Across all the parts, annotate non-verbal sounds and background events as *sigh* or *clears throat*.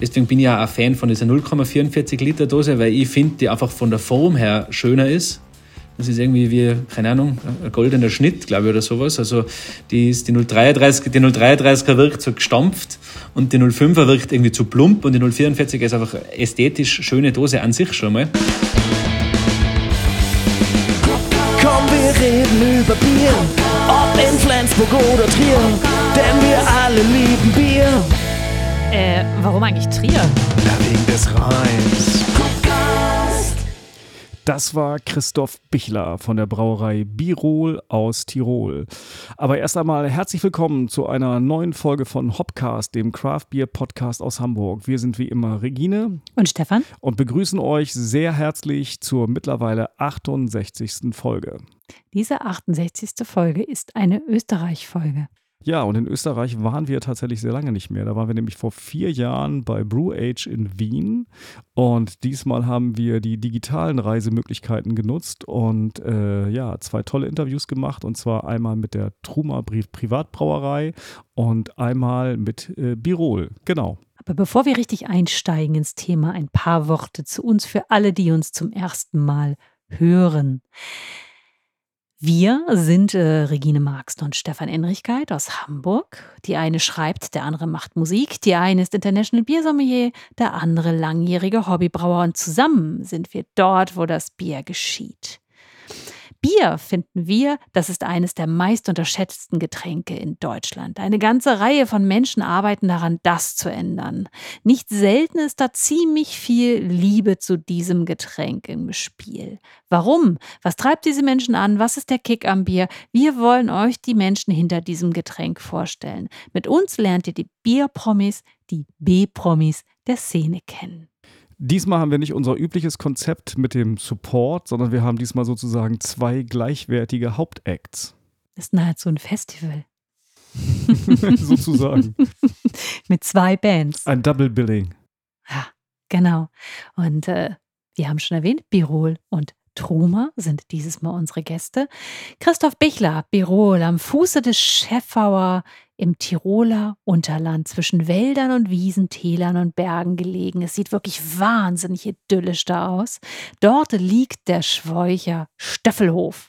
Deswegen bin ich ja auch Fan von dieser 0,44 Liter Dose, weil ich finde, die einfach von der Form her schöner ist. Das ist irgendwie wie, keine Ahnung, ein goldener Schnitt, glaube ich, oder sowas. Also die, ist, die 033, die 033er wirkt so gestampft und die 05er wirkt irgendwie zu plump und die 044er ist einfach ästhetisch schöne Dose an sich schon mal. Komm, wir reden über Bier, ob in Flensburg oder Trier, denn wir alle lieben Bier. Äh, warum eigentlich Trier? Ja, wegen des Rheins. Das war Christoph Bichler von der Brauerei Birol aus Tirol. Aber erst einmal herzlich willkommen zu einer neuen Folge von Hopcast, dem Craft Beer Podcast aus Hamburg. Wir sind wie immer Regine Und Stefan? und begrüßen euch sehr herzlich zur mittlerweile 68. Folge. Diese 68. Folge ist eine Österreich-Folge. Ja, und in Österreich waren wir tatsächlich sehr lange nicht mehr. Da waren wir nämlich vor vier Jahren bei Brew Age in Wien. Und diesmal haben wir die digitalen Reisemöglichkeiten genutzt und äh, ja, zwei tolle Interviews gemacht. Und zwar einmal mit der Truma Pri- Privatbrauerei und einmal mit äh, Birol. Genau. Aber bevor wir richtig einsteigen ins Thema, ein paar Worte zu uns für alle, die uns zum ersten Mal hören. Wir sind äh, Regine Marx und Stefan Enrichkeit aus Hamburg. Die eine schreibt, der andere macht Musik. Die eine ist International Biersommelier, der andere langjähriger Hobbybrauer. Und zusammen sind wir dort, wo das Bier geschieht. Bier finden wir, das ist eines der meist unterschätzten Getränke in Deutschland. Eine ganze Reihe von Menschen arbeiten daran, das zu ändern. Nicht selten ist da ziemlich viel Liebe zu diesem Getränk im Spiel. Warum? Was treibt diese Menschen an? Was ist der Kick am Bier? Wir wollen euch die Menschen hinter diesem Getränk vorstellen. Mit uns lernt ihr die Bierpromis, die B-Promis der Szene kennen. Diesmal haben wir nicht unser übliches Konzept mit dem Support, sondern wir haben diesmal sozusagen zwei gleichwertige Hauptacts. Das ist nahezu ein Festival *laughs* *laughs* sozusagen. mit zwei Bands. Ein Double Billing. Ja, genau. Und äh, wir haben schon erwähnt, Birol und Truma sind dieses Mal unsere Gäste. Christoph Bichler, Birol, am Fuße des Schäffauer im Tiroler Unterland zwischen Wäldern und Wiesen, Tälern und Bergen gelegen. Es sieht wirklich wahnsinnig idyllisch da aus. Dort liegt der Schweucher Stöffelhof.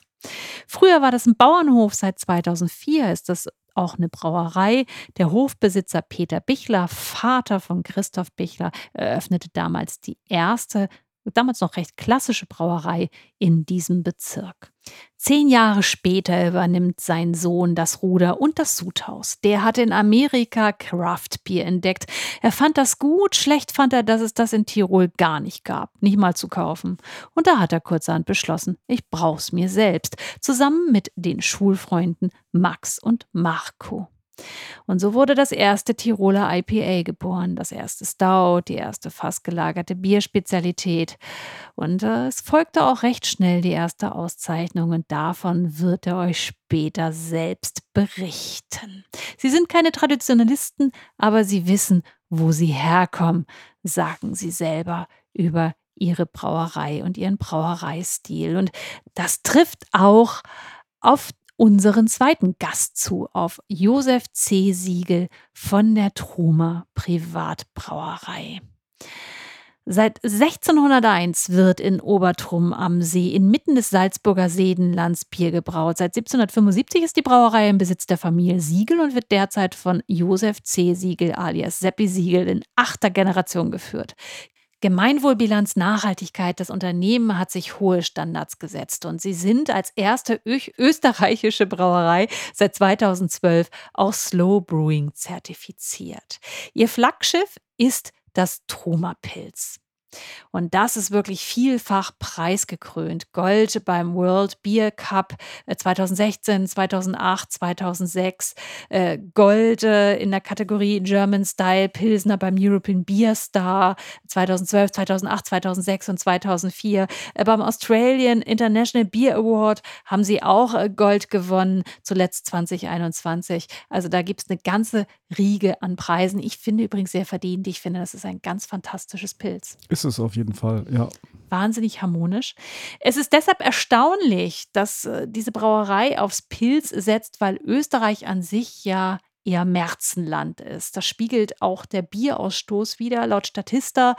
Früher war das ein Bauernhof, seit 2004 ist das auch eine Brauerei. Der Hofbesitzer Peter Bichler, Vater von Christoph Bichler, eröffnete damals die erste, damals noch recht klassische Brauerei in diesem Bezirk. Zehn Jahre später übernimmt sein Sohn das Ruder und das Sudhaus. Der hatte in Amerika Craft Beer entdeckt. Er fand das gut, schlecht fand er, dass es das in Tirol gar nicht gab, nicht mal zu kaufen. Und da hat er kurzerhand beschlossen, ich brauch's mir selbst, zusammen mit den Schulfreunden Max und Marco. Und so wurde das erste Tiroler IPA geboren, das erste Stout, die erste fast gelagerte Bierspezialität. Und äh, es folgte auch recht schnell die erste Auszeichnung und davon wird er euch später selbst berichten. Sie sind keine Traditionalisten, aber sie wissen, wo sie herkommen, sagen sie selber über ihre Brauerei und ihren Brauereistil. Und das trifft auch auf unseren zweiten Gast zu, auf Josef C. Siegel von der Truma Privatbrauerei. Seit 1601 wird in Obertrum am See inmitten des Salzburger Seenlands Bier gebraut. Seit 1775 ist die Brauerei im Besitz der Familie Siegel und wird derzeit von Josef C. Siegel alias Seppi Siegel in achter Generation geführt. Gemeinwohlbilanz Nachhaltigkeit. Das Unternehmen hat sich hohe Standards gesetzt und sie sind als erste österreichische Brauerei seit 2012 auch Slow Brewing zertifiziert. Ihr Flaggschiff ist das Truma-Pilz. Und das ist wirklich vielfach preisgekrönt. Gold beim World Beer Cup 2016, 2008, 2006. Äh, Gold äh, in der Kategorie German Style Pilsner beim European Beer Star 2012, 2008, 2006 und 2004. Äh, beim Australian International Beer Award haben sie auch äh, Gold gewonnen, zuletzt 2021. Also da gibt es eine ganze Riege an Preisen. Ich finde übrigens sehr verdient. Ich finde, das ist ein ganz fantastisches Pilz. Ist es auf jeden Fall, ja. Wahnsinnig harmonisch. Es ist deshalb erstaunlich, dass äh, diese Brauerei aufs Pilz setzt, weil Österreich an sich ja eher Märzenland ist. Das spiegelt auch der Bierausstoß wieder. Laut Statista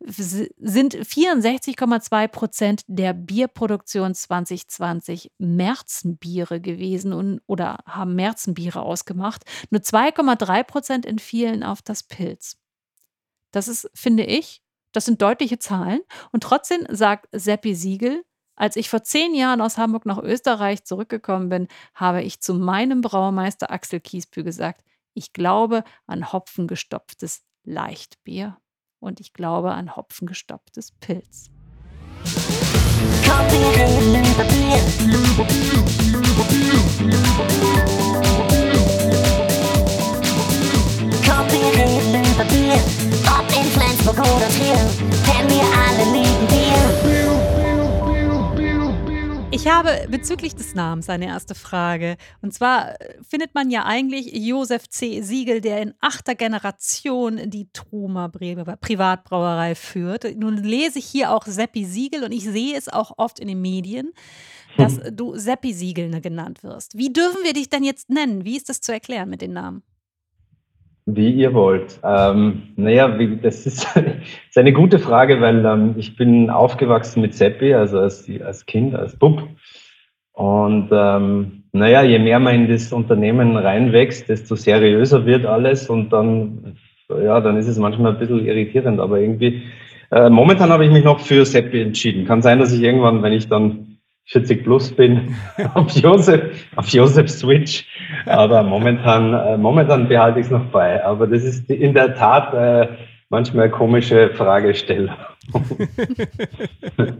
sind 64,2 Prozent der Bierproduktion 2020 Märzenbiere gewesen und, oder haben Märzenbiere ausgemacht. Nur 2,3 Prozent entfielen auf das Pilz. Das ist, finde ich, das sind deutliche Zahlen. Und trotzdem sagt Seppi Siegel, als ich vor zehn Jahren aus Hamburg nach Österreich zurückgekommen bin, habe ich zu meinem Braumeister Axel Kiesbü gesagt, ich glaube an hopfengestopftes Leichtbier und ich glaube an hopfengestopftes Pilz. Kaffee, Ich habe bezüglich des Namens eine erste Frage. Und zwar äh, findet man ja eigentlich Josef C. Siegel, der in achter Generation die Truma Privatbrauerei führt. Nun lese ich hier auch Seppi Siegel und ich sehe es auch oft in den Medien, dass du Seppi Siegel genannt wirst. Wie dürfen wir dich denn jetzt nennen? Wie ist das zu erklären mit den Namen? Wie ihr wollt. Ähm, naja, wie, das ist, *laughs* ist, eine gute Frage, weil ähm, ich bin aufgewachsen mit Seppi, also als, als Kind, als Bub. Und ähm, naja, je mehr man in das Unternehmen reinwächst, desto seriöser wird alles und dann, ja, dann ist es manchmal ein bisschen irritierend, aber irgendwie, äh, momentan habe ich mich noch für Seppi entschieden. Kann sein, dass ich irgendwann, wenn ich dann 40 plus bin, *laughs* auf Josef, auf Josef Switch. Aber momentan, äh, momentan behalte ich es noch bei. Aber das ist in der Tat äh, manchmal eine komische Fragestellung. *laughs*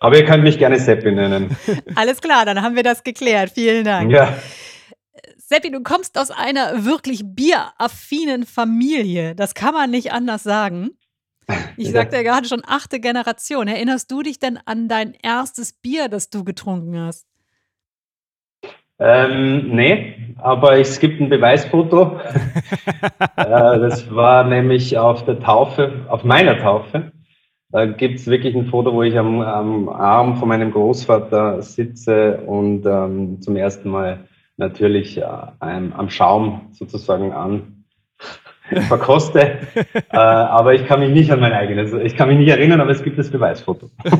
Aber ihr könnt mich gerne Seppi nennen. Alles klar, dann haben wir das geklärt. Vielen Dank. Ja. Seppi, du kommst aus einer wirklich bieraffinen Familie. Das kann man nicht anders sagen. Ich sagte ja gerade schon achte Generation. Erinnerst du dich denn an dein erstes Bier, das du getrunken hast? Ähm, nee, aber es gibt ein Beweisfoto. *laughs* äh, das war nämlich auf der Taufe, auf meiner Taufe. Da gibt es wirklich ein Foto, wo ich am, am, Arm von meinem Großvater sitze und ähm, zum ersten Mal natürlich äh, am Schaum sozusagen an *laughs* verkoste. äh, aber ich kann mich nicht an mein eigenes, ich kann mich nicht erinnern, aber es gibt das Beweisfoto. *laughs*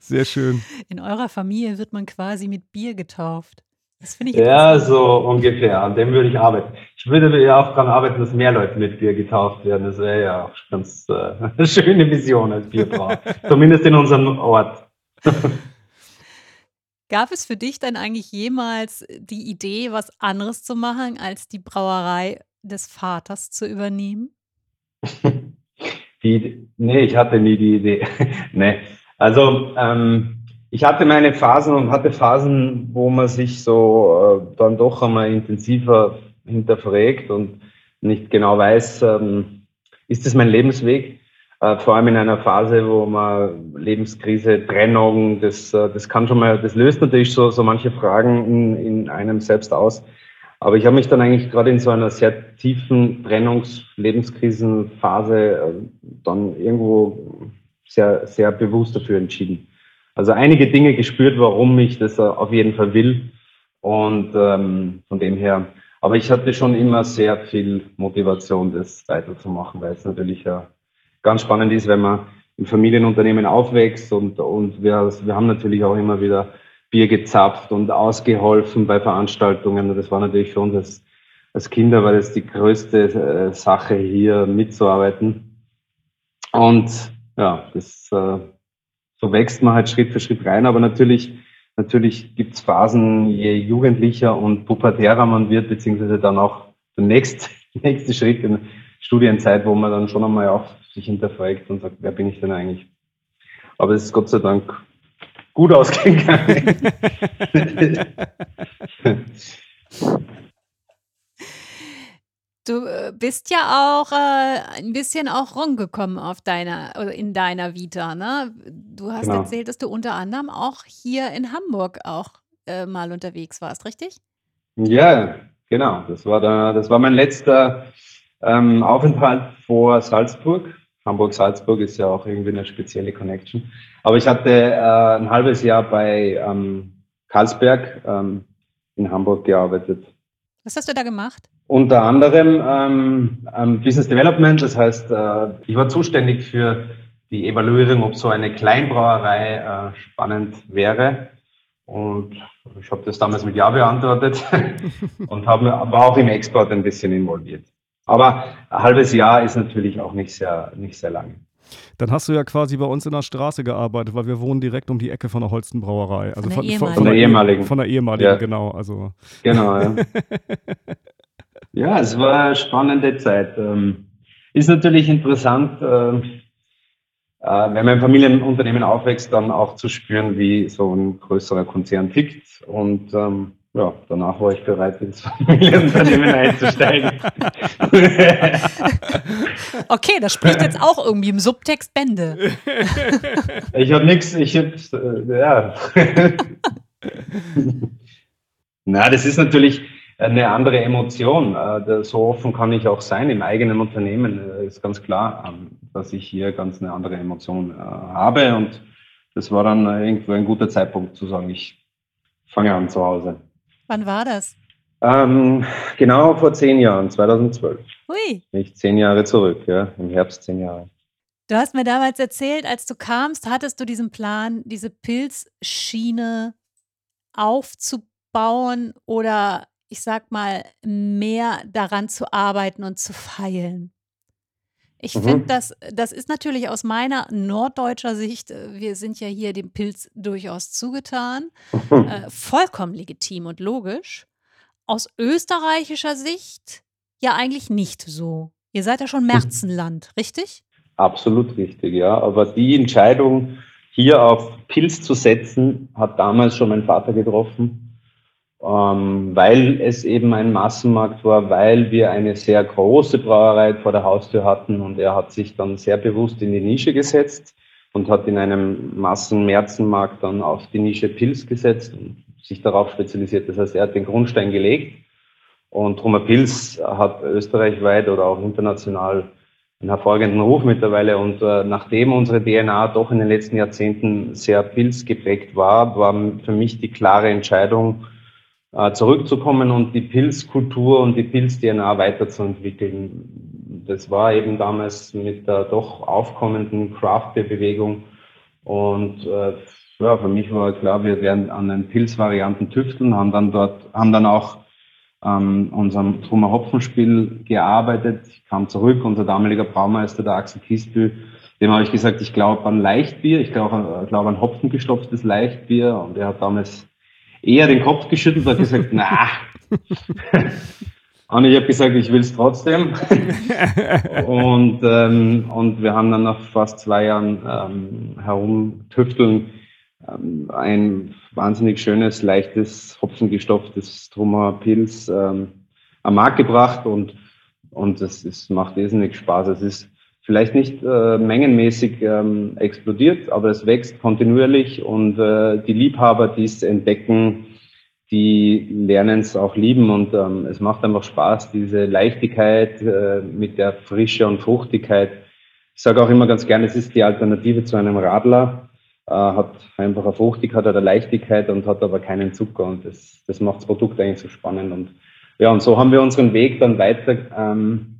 Sehr schön. In eurer Familie wird man quasi mit Bier getauft. Das finde ich Ja, so ungefähr. An dem würde ich arbeiten. Ich würde ja auch daran arbeiten, dass mehr Leute mit Bier getauft werden. Das wäre ja auch ganz äh, *laughs* eine schöne Vision als Bierbrauer. Zumindest in unserem Ort. Gab es für dich dann eigentlich jemals die Idee, was anderes zu machen, als die Brauerei des Vaters zu übernehmen? *laughs* Die, nee, ich hatte nie die Idee. *laughs* nee. Also ähm, ich hatte meine Phasen und hatte Phasen, wo man sich so äh, dann doch einmal intensiver hinterfragt und nicht genau weiß, ähm, ist das mein Lebensweg? Äh, vor allem in einer Phase, wo man Lebenskrise, Trennung, das, äh, das kann schon mal, das löst natürlich so, so manche Fragen in, in einem selbst aus. Aber ich habe mich dann eigentlich gerade in so einer sehr tiefen Trennungs-Lebenskrisenphase äh, dann irgendwo sehr, sehr bewusst dafür entschieden. Also einige Dinge gespürt, warum ich das auf jeden Fall will. Und ähm, von dem her, aber ich hatte schon immer sehr viel Motivation, das weiterzumachen, weil es natürlich ja ganz spannend ist, wenn man im Familienunternehmen aufwächst und, und wir, wir haben natürlich auch immer wieder Bier gezapft und ausgeholfen bei Veranstaltungen. Das war natürlich für uns als, als Kinder, war das die größte äh, Sache hier mitzuarbeiten. Und ja, das, äh, so wächst man halt Schritt für Schritt rein. Aber natürlich, natürlich gibt es Phasen, je jugendlicher und pubertärer man wird, beziehungsweise dann auch der nächste, *laughs* nächste Schritt in Studienzeit, wo man dann schon einmal auch sich hinterfragt und sagt, wer bin ich denn eigentlich? Aber es ist Gott sei Dank gut *laughs* ausgegangen. Du äh, bist ja auch äh, ein bisschen auch rumgekommen auf deiner, in deiner Vita, ne? Du hast genau. erzählt, dass du unter anderem auch hier in Hamburg auch äh, mal unterwegs warst, richtig? Ja, genau. Das war da, das war mein letzter ähm, Aufenthalt vor Salzburg. Hamburg-Salzburg ist ja auch irgendwie eine spezielle Connection. Aber ich hatte äh, ein halbes Jahr bei ähm, Karlsberg ähm, in Hamburg gearbeitet. Was hast du da gemacht? Unter anderem ähm, ähm, Business Development, das heißt, äh, ich war zuständig für die Evaluierung, ob so eine Kleinbrauerei äh, spannend wäre. Und ich habe das damals mit Ja beantwortet *laughs* und hab, war auch im Export ein bisschen involviert. Aber ein halbes Jahr ist natürlich auch nicht sehr, nicht sehr lange. Dann hast du ja quasi bei uns in der Straße gearbeitet, weil wir wohnen direkt um die Ecke von der Holstenbrauerei. Also Von der von, ehemaligen. Von der ehemaligen. Von der ehemaligen, Ja. genau. Also Genau, ja. *laughs* ja, es war eine spannende Zeit. Ähm, Ist natürlich interessant, äh, äh, wenn man im Familienunternehmen aufwächst, dann auch zu spüren, wie so ein größerer Konzern tickt. Und ähm, ja, danach war ich bereit, ins *laughs* Familienunternehmen einzusteigen. *laughs* Okay, das spricht jetzt auch irgendwie im Subtext Bände. *laughs* Ich habe nichts, ich habe, äh, ja. Na, das ist natürlich eine andere Emotion. Äh, So offen kann ich auch sein im eigenen Unternehmen. äh, Ist ganz klar, ähm, dass ich hier ganz eine andere Emotion äh, habe. Und das war dann irgendwo ein guter Zeitpunkt zu sagen, ich fange an zu Hause. Wann war das? Ähm, genau vor zehn Jahren, 2012. Hui, Nicht zehn Jahre zurück, ja, im Herbst zehn Jahre. du hast mir damals erzählt, als du kamst, hattest du diesen Plan, diese Pilzschiene aufzubauen oder ich sag mal, mehr daran zu arbeiten und zu feilen. Ich Mhm. finde, das, das ist natürlich aus meiner norddeutscher Sicht, äh, wir sind ja hier dem Pilz durchaus zugetan, äh, vollkommen legitim und logisch. Aus österreichischer Sicht ja eigentlich nicht so. Ihr seid ja schon Märzenland, richtig? Absolut richtig, ja. Aber die Entscheidung, hier auf Pilz zu setzen, hat damals schon mein Vater getroffen, ähm, weil es eben ein Massenmarkt war, weil wir eine sehr große Brauerei vor der Haustür hatten und er hat sich dann sehr bewusst in die Nische gesetzt und hat in einem Massenmärzenmarkt dann auf die Nische Pilz gesetzt und sich darauf spezialisiert. Das heißt, er hat den Grundstein gelegt und Trummer Pilz hat österreichweit oder auch international einen hervorragenden Ruf mittlerweile. Und äh, nachdem unsere DNA doch in den letzten Jahrzehnten sehr pilzgeprägt war, war für mich die klare Entscheidung, zurückzukommen und die Pilzkultur und die Pilz-DNA weiterzuentwickeln. Das war eben damals mit der doch aufkommenden Craft-Bewegung. Und äh, ja, für mich war klar, wir werden an den Pilzvarianten tüfteln, haben dann dort, haben dann auch ähm, unserem Trummer Hopfenspiel gearbeitet. Ich kam zurück, unser damaliger Braumeister, der Axel Kiesbühl, dem habe ich gesagt, ich glaube an Leichtbier, ich glaube glaub an hopfengestopftes Leichtbier. Und er hat damals eher den Kopf geschüttelt und hat gesagt, *laughs* na. *laughs* Und ich habe gesagt, ich will es trotzdem. *laughs* und, ähm, und wir haben dann nach fast zwei Jahren ähm, herumtüfteln ähm, ein wahnsinnig schönes, leichtes, hopfengestopftes Trummer Pilz ähm, am Markt gebracht und, und es ist, macht irrsinnig Spaß. Es ist vielleicht nicht äh, mengenmäßig ähm, explodiert, aber es wächst kontinuierlich und äh, die Liebhaber, die es entdecken, die lernen es auch lieben und ähm, es macht einfach Spaß, diese Leichtigkeit äh, mit der Frische und Fruchtigkeit. Ich sage auch immer ganz gerne, es ist die Alternative zu einem Radler, äh, hat einfach eine Fruchtigkeit oder Leichtigkeit und hat aber keinen Zucker und das, das macht das Produkt eigentlich so spannend. Und ja, und so haben wir unseren Weg dann weiter ähm,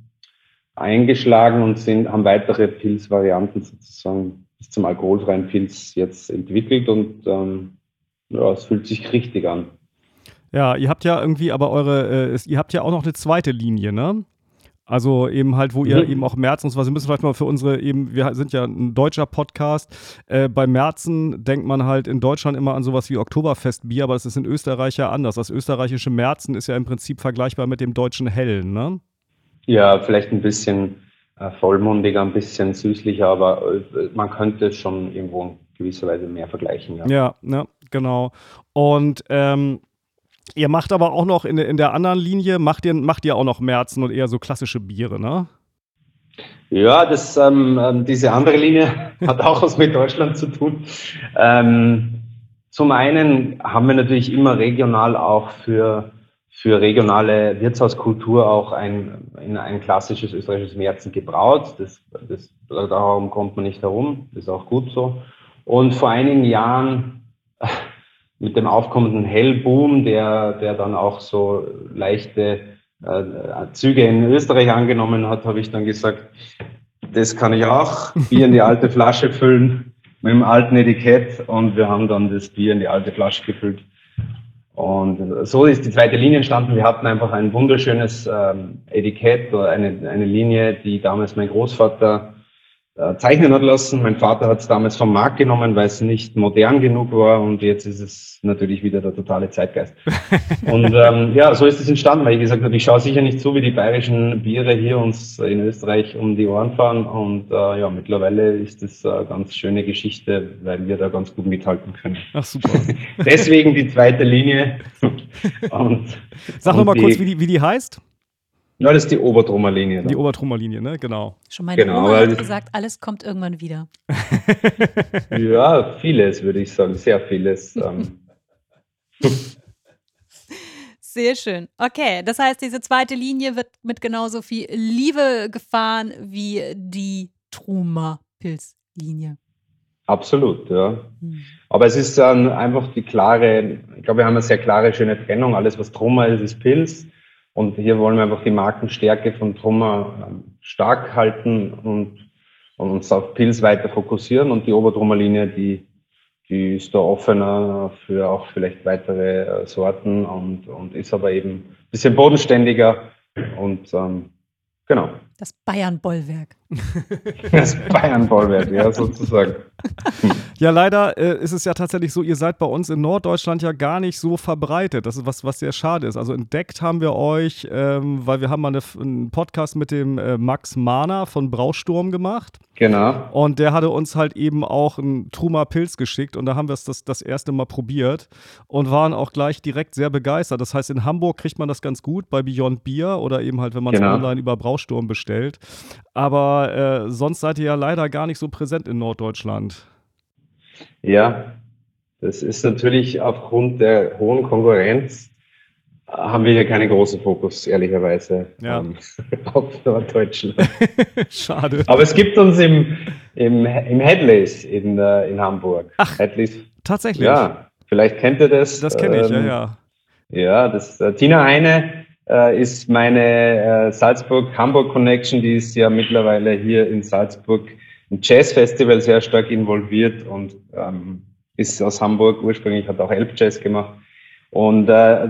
eingeschlagen und sind, haben weitere Pilzvarianten sozusagen bis zum alkoholfreien Pilz jetzt entwickelt und ähm, ja, es fühlt sich richtig an. Ja, ihr habt ja irgendwie aber eure, äh, ihr habt ja auch noch eine zweite Linie, ne? Also eben halt, wo ihr Mhm. eben auch Märzen und so was, wir müssen vielleicht mal für unsere eben, wir sind ja ein deutscher Podcast, äh, bei Märzen denkt man halt in Deutschland immer an sowas wie Oktoberfestbier, aber das ist in Österreich ja anders. Das österreichische Märzen ist ja im Prinzip vergleichbar mit dem deutschen Hellen, ne? Ja, vielleicht ein bisschen äh, vollmundiger, ein bisschen süßlicher, aber äh, man könnte es schon irgendwo in gewisser Weise mehr vergleichen. Ja. Ja, ne, genau. Und ähm, ihr macht aber auch noch in, der- in der anderen Linie, macht ihr, macht ihr auch noch Märzen und eher so klassische Biere, ne? Ja, das, ähm, ähm, diese andere Linie *laughs* hat auch was mit Deutschland zu tun. Ähm, zum einen haben wir natürlich immer regional auch für, für regionale Wirtshauskultur auch ein, in ein klassisches österreichisches Märzen gebraut. Das, das, darum kommt man nicht herum. Das ist auch gut so. Und vor einigen Jahren *laughs* mit dem aufkommenden Hellboom, der, der dann auch so leichte äh, Züge in Österreich angenommen hat, habe ich dann gesagt, das kann ich auch, Bier in die alte Flasche füllen mit dem alten Etikett und wir haben dann das Bier in die alte Flasche gefüllt. Und so ist die zweite Linie entstanden. Wir hatten einfach ein wunderschönes ähm, Etikett oder eine, eine Linie, die damals mein Großvater äh, zeichnen hat lassen. Mein Vater hat es damals vom Markt genommen, weil es nicht modern genug war und jetzt ist es natürlich wieder der totale Zeitgeist. *laughs* und ähm, ja, so ist es entstanden, weil ich gesagt habe, ich schaue sicher nicht so, wie die bayerischen Biere hier uns in Österreich um die Ohren fahren und äh, ja, mittlerweile ist es eine ganz schöne Geschichte, weil wir da ganz gut mithalten können. Ach super. *laughs* Deswegen die zweite Linie. *laughs* und, Sag nochmal kurz, wie die, wie die heißt. Ja, das ist die Obertrummer Linie. Die Obertrummer Linie, ne? Genau. Schon meine Genau, Oma hat gesagt, alles kommt irgendwann wieder. *laughs* Ja, vieles würde ich sagen, sehr vieles. Ähm, *laughs* Sehr schön. Okay, das heißt, diese zweite Linie wird mit genauso viel Liebe gefahren wie die Trumer Pilzlinie. absolut, ja. Hm. Aber es ist dann einfach die klare, ich glaube, wir haben eine sehr klare, schöne Trennung. Alles, was Trummer ist, ist Pilz. Und hier wollen wir einfach die Markenstärke von Trummer ähm, stark halten und, und uns auf Pilz weiter fokussieren. Und die Obertrummer-Linie, die, die ist da offener für auch vielleicht weitere äh, Sorten und, und ist aber eben ein bisschen bodenständiger. Und ähm, genau, Das Bayern-Bollwerk. *laughs* das Bayern-Bollwerk, ja, sozusagen. Ja, leider äh, ist es ja tatsächlich so, ihr seid bei uns in Norddeutschland ja gar nicht so verbreitet. Das ist was, was sehr schade ist. Also entdeckt haben wir euch, ähm, weil wir haben mal eine, einen Podcast mit dem äh, Max Mahner von Brausturm gemacht. Genau. Und der hatte uns halt eben auch einen Truma Pilz geschickt und da haben wir es das, das erste Mal probiert und waren auch gleich direkt sehr begeistert. Das heißt, in Hamburg kriegt man das ganz gut bei Beyond Beer oder eben halt, wenn man es Genau. online über Brausturm bestellt. Aber äh, sonst seid ihr ja leider gar nicht so präsent in Norddeutschland. Ja, das ist natürlich aufgrund der hohen Konkurrenz äh, haben wir hier keinen großen Fokus, ehrlicherweise, Ja. ähm, *laughs* auf Norddeutschland. *laughs* Schade. Aber es gibt uns im, im, im Headleys in, äh, in Hamburg. Ach. Headleys, Tatsächlich. ja, vielleicht kennt ihr das. Das kenne ich, ja, ähm, ja. Ja, das, äh, Tina Heine äh, ist meine äh, Salzburg-Hamburg-Connection, die ist ja mittlerweile hier in Salzburg im Jazz-Festival sehr stark involviert und ähm, ist aus Hamburg ursprünglich, hat auch Elb Jazz gemacht. Und äh,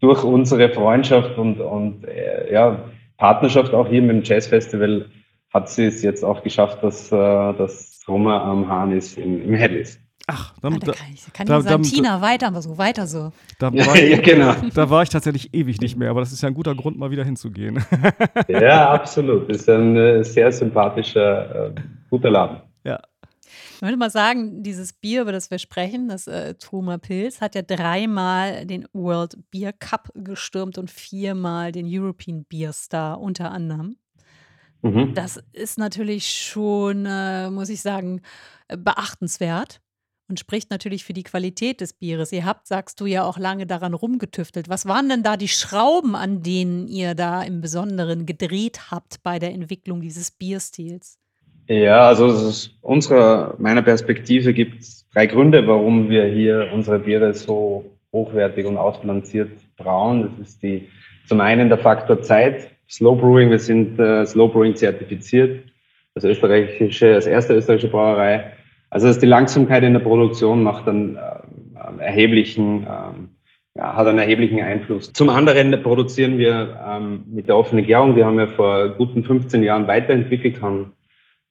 durch unsere Freundschaft und, und äh, ja, Partnerschaft auch hier mit dem Jazz-Festival hat sie es jetzt auch geschafft, dass, äh, dass Roma am Hahn ist im, im Headlist. Ach, Ah, dann, da da, kann ich, kann da- ich sagen, da- Tina, weiter, aber so, weiter so. da, Ja, war ich, ja, genau. da war ich tatsächlich ewig nicht mehr, aber das ist ja ein guter Grund, mal wieder hinzugehen. *laughs* Ja, absolut. Das ist ein äh, sehr sympathischer, äh, guter Laden. Ich würde mal sagen, dieses Bier, über das wir sprechen, das äh, Truma Pilz, hat ja dreimal den World Beer Cup gestürmt und viermal den European Beer Star unter anderem. Mhm. Das ist natürlich schon, äh, muss ich sagen, äh, beachtenswert und spricht natürlich für die Qualität des Bieres. Ihr habt, sagst du, ja auch lange daran rumgetüftelt. Was waren denn da die Schrauben, an denen ihr da im Besonderen gedreht habt bei der Entwicklung dieses Bierstils? Ja, also ist unserer, meiner Perspektive gibt es drei Gründe, warum wir hier unsere Biere so hochwertig und ausbalanciert brauen. Das ist die, zum einen der Faktor Zeit, Slow Brewing, wir sind äh, Slow Brewing zertifiziert, als österreichische, als erste österreichische Brauerei. Also das ist die Langsamkeit in der Produktion macht einen äh, erheblichen, ähm, ja, hat einen erheblichen Einfluss. Zum anderen produzieren wir ähm, mit der offenen Gärung, die haben wir vor guten 15 Jahren weiterentwickelt, haben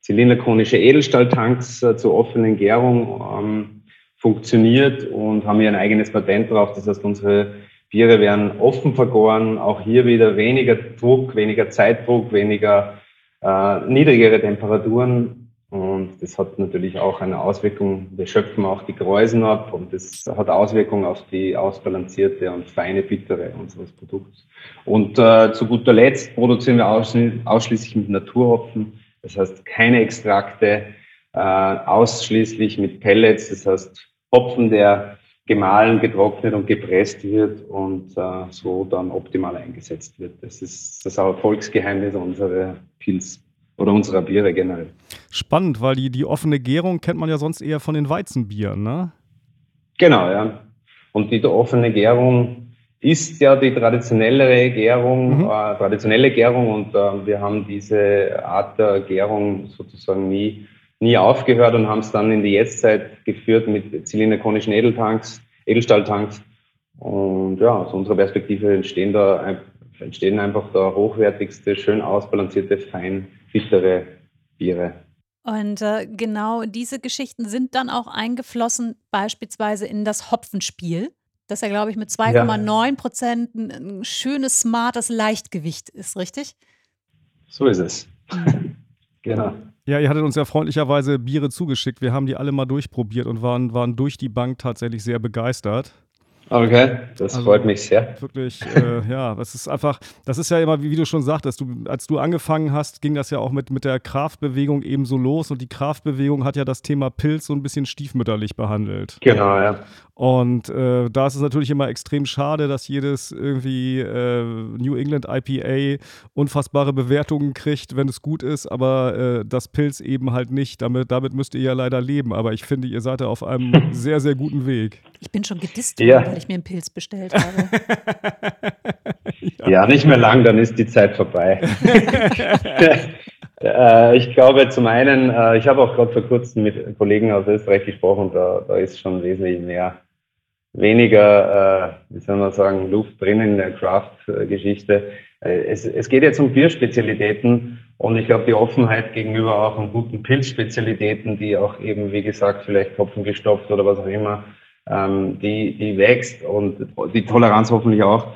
zylinderkonische Edelstahltanks äh, zur offenen Gärung ähm, funktioniert und haben hier ein eigenes Patent drauf. Das heißt, unsere Biere werden offen vergoren, auch hier wieder weniger Druck, weniger Zeitdruck, weniger äh, niedrigere Temperaturen. Und das hat natürlich auch eine Auswirkung. Wir schöpfen auch die Gräusen ab und das hat Auswirkungen auf die ausbalancierte und feine Bittere unseres Produkts. Und äh, zu guter Letzt produzieren wir ausschli- ausschließlich mit Naturhopfen. Das heißt, keine Extrakte, äh, ausschließlich mit Pellets. Das heißt, Hopfen, der gemahlen, getrocknet und gepresst wird und äh, so dann optimal eingesetzt wird. Das ist das Erfolgsgeheimnis unserer Pils oder unserer Biere generell. Spannend, weil die, die offene Gärung kennt man ja sonst eher von den Weizenbieren, ne? Genau, ja. Und die offene Gärung ist ja die traditionellere Gärung, Mhm. äh, traditionelle Gärung und äh, wir haben diese Art der Gärung sozusagen nie, nie aufgehört und haben es dann in die Jetztzeit geführt mit zylinderkonischen Edeltanks, Edelstahltanks. Und ja, aus unserer Perspektive entstehen da entstehen einfach da hochwertigste, schön ausbalancierte, fein bittere Biere. Und äh, genau diese Geschichten sind dann auch eingeflossen, beispielsweise in das Hopfenspiel, das ja, glaube ich, mit 2,9 Prozent ein, ein schönes, smartes Leichtgewicht ist, richtig? So ist es. *laughs* genau. Ja, ihr hattet uns ja freundlicherweise Biere zugeschickt. Wir haben die alle mal durchprobiert und waren, waren durch die Bank tatsächlich sehr begeistert. Okay, das Also- freut mich sehr. Wirklich, äh, *laughs* ja, das ist einfach, das ist ja immer, wie, wie du schon sagtest, du, als du angefangen hast, ging das ja auch mit, mit der Kraftbewegung ebenso los und die Kraftbewegung hat ja das Thema Pilz so ein bisschen stiefmütterlich behandelt. Genau, ja. Und äh, da ist es natürlich immer extrem schade, dass jedes irgendwie äh, New England IPA unfassbare Bewertungen kriegt, wenn es gut ist, aber äh, das Pilz eben halt nicht. Damit, damit müsst ihr ja leider leben. Aber ich finde, ihr seid da auf einem *laughs* sehr, sehr guten Weg. Ich bin schon gedisst, Ja. weil ich mir einen Pilz bestellt habe. *laughs* Ja, nicht mehr lang, dann ist die Zeit vorbei. *laughs* äh, ich glaube zum einen, äh, ich habe auch gerade vor kurzem mit Kollegen aus Österreich gesprochen, da, da ist schon wesentlich mehr, weniger, äh, wie soll man sagen, Luft drin in der Craft-Geschichte. Äh, es, es geht jetzt um Bierspezialitäten und ich glaube, die Offenheit gegenüber auch um guten Pilzspezialitäten, die auch eben, wie gesagt, vielleicht Kopfen gestopft oder was auch immer, ähm, die, die wächst und die Toleranz hoffentlich auch.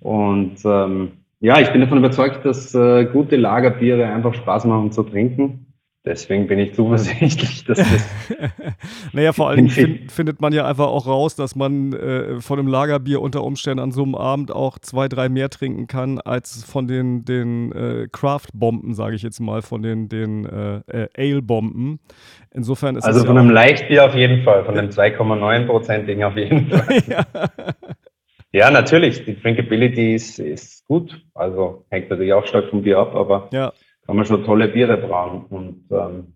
Und ähm, ja, ich bin davon überzeugt, dass äh, gute Lagerbiere einfach Spaß machen zu trinken. Deswegen bin ich zuversichtlich, dass das *laughs* naja, vor allen Dingen fin findet man ja einfach auch raus, dass man äh, von einem Lagerbier unter Umständen an so einem Abend auch zwei, drei mehr trinken kann, als von den, den äh, Craft-Bomben, sage ich jetzt mal, von den, den äh, äh, Ale-Bomben. Insofern ist also von ja einem Leichtbier auf jeden Fall, von einem 2,9-prozentigen auf jeden Fall. *laughs* ja. Ja, natürlich, die Drinkability ist, ist gut. Also hängt natürlich auch stark vom Bier ab, aber ja. Kann man schon tolle Biere brauen. Und ähm,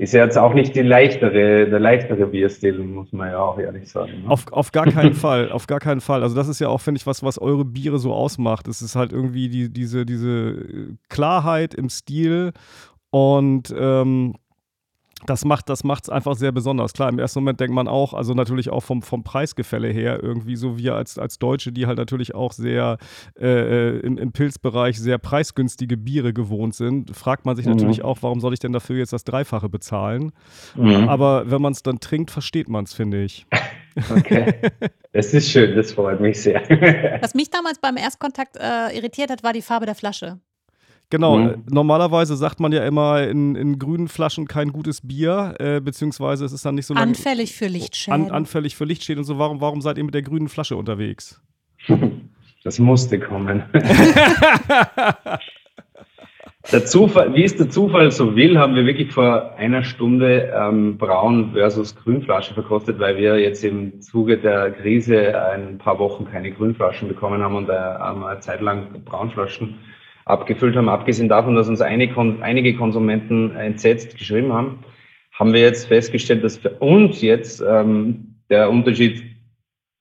ist ja jetzt auch nicht die leichtere, der leichtere Bierstil, muss man ja auch ehrlich sagen. Ne? Auf, auf gar keinen *laughs* Fall, auf gar keinen Fall. Also das ist ja auch, finde ich, was, was eure Biere so ausmacht. Es ist halt irgendwie die, diese, diese Klarheit im Stil und ähm, das macht das macht's einfach sehr besonders. Klar, im ersten Moment denkt man auch, also natürlich auch vom, vom Preisgefälle her irgendwie so wir als, als Deutsche, die halt natürlich auch sehr äh, im, im Pilzbereich sehr preisgünstige Biere gewohnt sind, fragt man sich Mhm. natürlich auch, warum soll ich denn dafür jetzt das Dreifache bezahlen? Mhm. Aber wenn man es dann trinkt, versteht man es, finde ich. *laughs* Okay. Das ist schön, das freut mich sehr. Was mich damals beim Erstkontakt äh, irritiert hat, war die Farbe der Flasche. Genau, Mhm. äh, normalerweise sagt man ja immer in, in grünen Flaschen kein gutes Bier, äh, beziehungsweise es ist dann nicht so lang- Anfällig für Lichtschäden. an, anfällig für Lichtschäden und so. Warum, warum seid ihr mit der grünen Flasche unterwegs? *laughs* Das musste kommen. *laughs* Der Zufall, wie es der Zufall so will, haben wir wirklich vor einer Stunde ähm, Braun versus Grünflasche verkostet, weil wir jetzt im Zuge der Krise ein paar Wochen keine Grünflaschen bekommen haben und äh, eine Zeit lang Braunflaschen abgefüllt haben. Abgesehen davon, dass uns einige, Kon- einige Konsumenten entsetzt geschrieben haben, haben wir jetzt festgestellt, dass für uns jetzt ähm, der Unterschied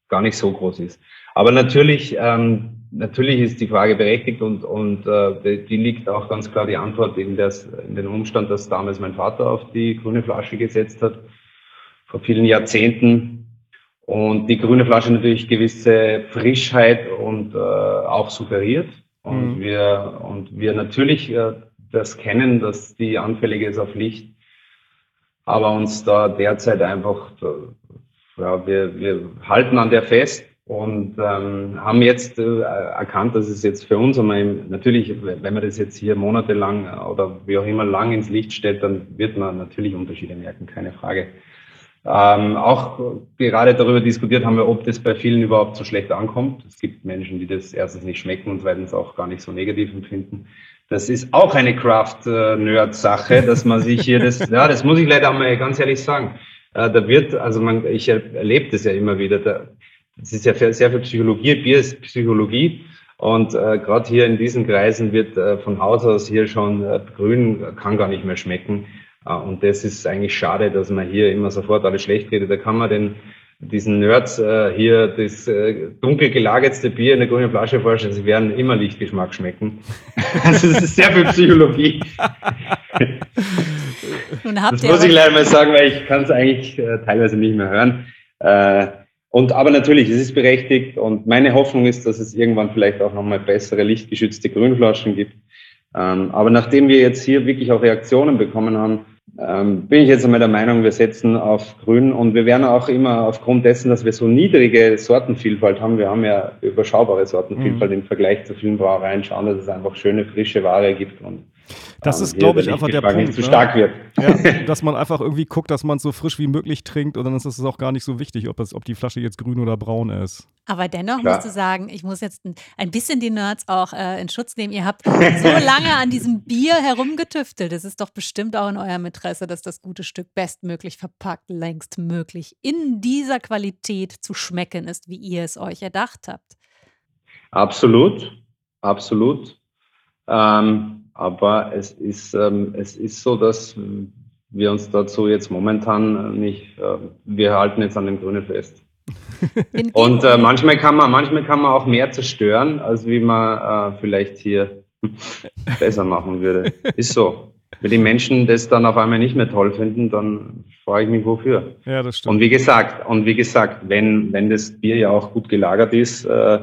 gar nicht so groß ist. Aber natürlich, ähm, natürlich ist die Frage berechtigt und, und äh, die, die liegt auch ganz klar die Antwort in, das, in den Umstand, dass damals mein Vater auf die grüne Flasche gesetzt hat, vor vielen Jahrzehnten. Und die grüne Flasche natürlich gewisse Frischheit und äh, auch suggeriert. Und Mhm. wir und wir natürlich äh, das kennen, dass die anfällig ist auf Licht, aber uns da derzeit einfach äh, ja, wir, wir halten an der fest und ähm, haben jetzt äh, erkannt, dass es jetzt für uns einmal natürlich, wenn man das jetzt hier monatelang oder wie auch immer lang ins Licht stellt, dann wird man natürlich Unterschiede merken, keine Frage. Ähm, auch gerade darüber diskutiert haben wir, ob das bei vielen überhaupt so schlecht ankommt. Es gibt Menschen, die das erstens nicht schmecken und zweitens auch gar nicht so negativ empfinden. Das ist auch eine Craft-Nerd-Sache, dass man sich hier das, ja, das muss ich leider mal ganz ehrlich sagen. Äh, da wird, also man, ich erlebe das ja immer wieder, da, das ist ja sehr viel Psychologie, Bier ist Psychologie. Und äh, gerade hier in diesen Kreisen wird äh, von Haus aus hier schon äh, grün, kann gar nicht mehr schmecken. Äh, und das ist eigentlich schade, dass man hier immer sofort alles schlecht redet. Da kann man den diesen Nerds äh, hier das äh, dunkel gelagertste Bier in der grünen Flasche vorstellen, sie werden immer Lichtgeschmack schmecken. *laughs* also es ist sehr viel Psychologie. Nun habt Das ihr muss ich leider mal sagen, weil ich kann es eigentlich äh, teilweise nicht mehr hören. Äh, und aber natürlich, es ist berechtigt und meine Hoffnung ist, dass es irgendwann vielleicht auch nochmal bessere lichtgeschützte Grünflaschen gibt. Ähm, aber nachdem wir jetzt hier wirklich auch Reaktionen bekommen haben, ähm, bin ich jetzt einmal der Meinung, wir setzen auf Grün. Und wir werden auch immer aufgrund dessen, dass wir so niedrige Sortenvielfalt haben, wir haben ja überschaubare Sortenvielfalt im Vergleich zu vielen Brauereien, schauen, dass es einfach schöne, frische Ware gibt und Das ähm, ist, glaube ich, einfach der Punkt. nicht zu ne? stark wird. Ja, *laughs* dass man einfach irgendwie guckt, dass man es so frisch wie möglich trinkt und dann ist es auch gar nicht so wichtig, ob, es, ob die Flasche jetzt grün oder braun ist. Aber dennoch Klar. musst du sagen, ich muss jetzt ein, ein bisschen die Nerds auch äh, in Schutz nehmen. Ihr habt *laughs* so lange an diesem Bier herumgetüftelt. Es ist doch bestimmt auch in eurem Interesse, dass das gute Stück bestmöglich verpackt, längstmöglich in dieser Qualität zu schmecken ist, wie ihr es euch erdacht habt. Absolut, absolut. Ähm, aber es ist, ähm, es ist so, dass wir uns dazu jetzt momentan nicht, äh, wir halten jetzt an dem Grünen fest. *laughs* Und äh, manchmal kann man, manchmal kann man auch mehr zerstören, als wie man äh, vielleicht hier *laughs* besser machen würde. Ist so. Wenn die Menschen das dann auf einmal nicht mehr toll finden, dann frage ich mich wofür. Ja, das stimmt. Und wie gesagt, und wie gesagt, wenn, wenn das Bier ja auch gut gelagert ist, äh,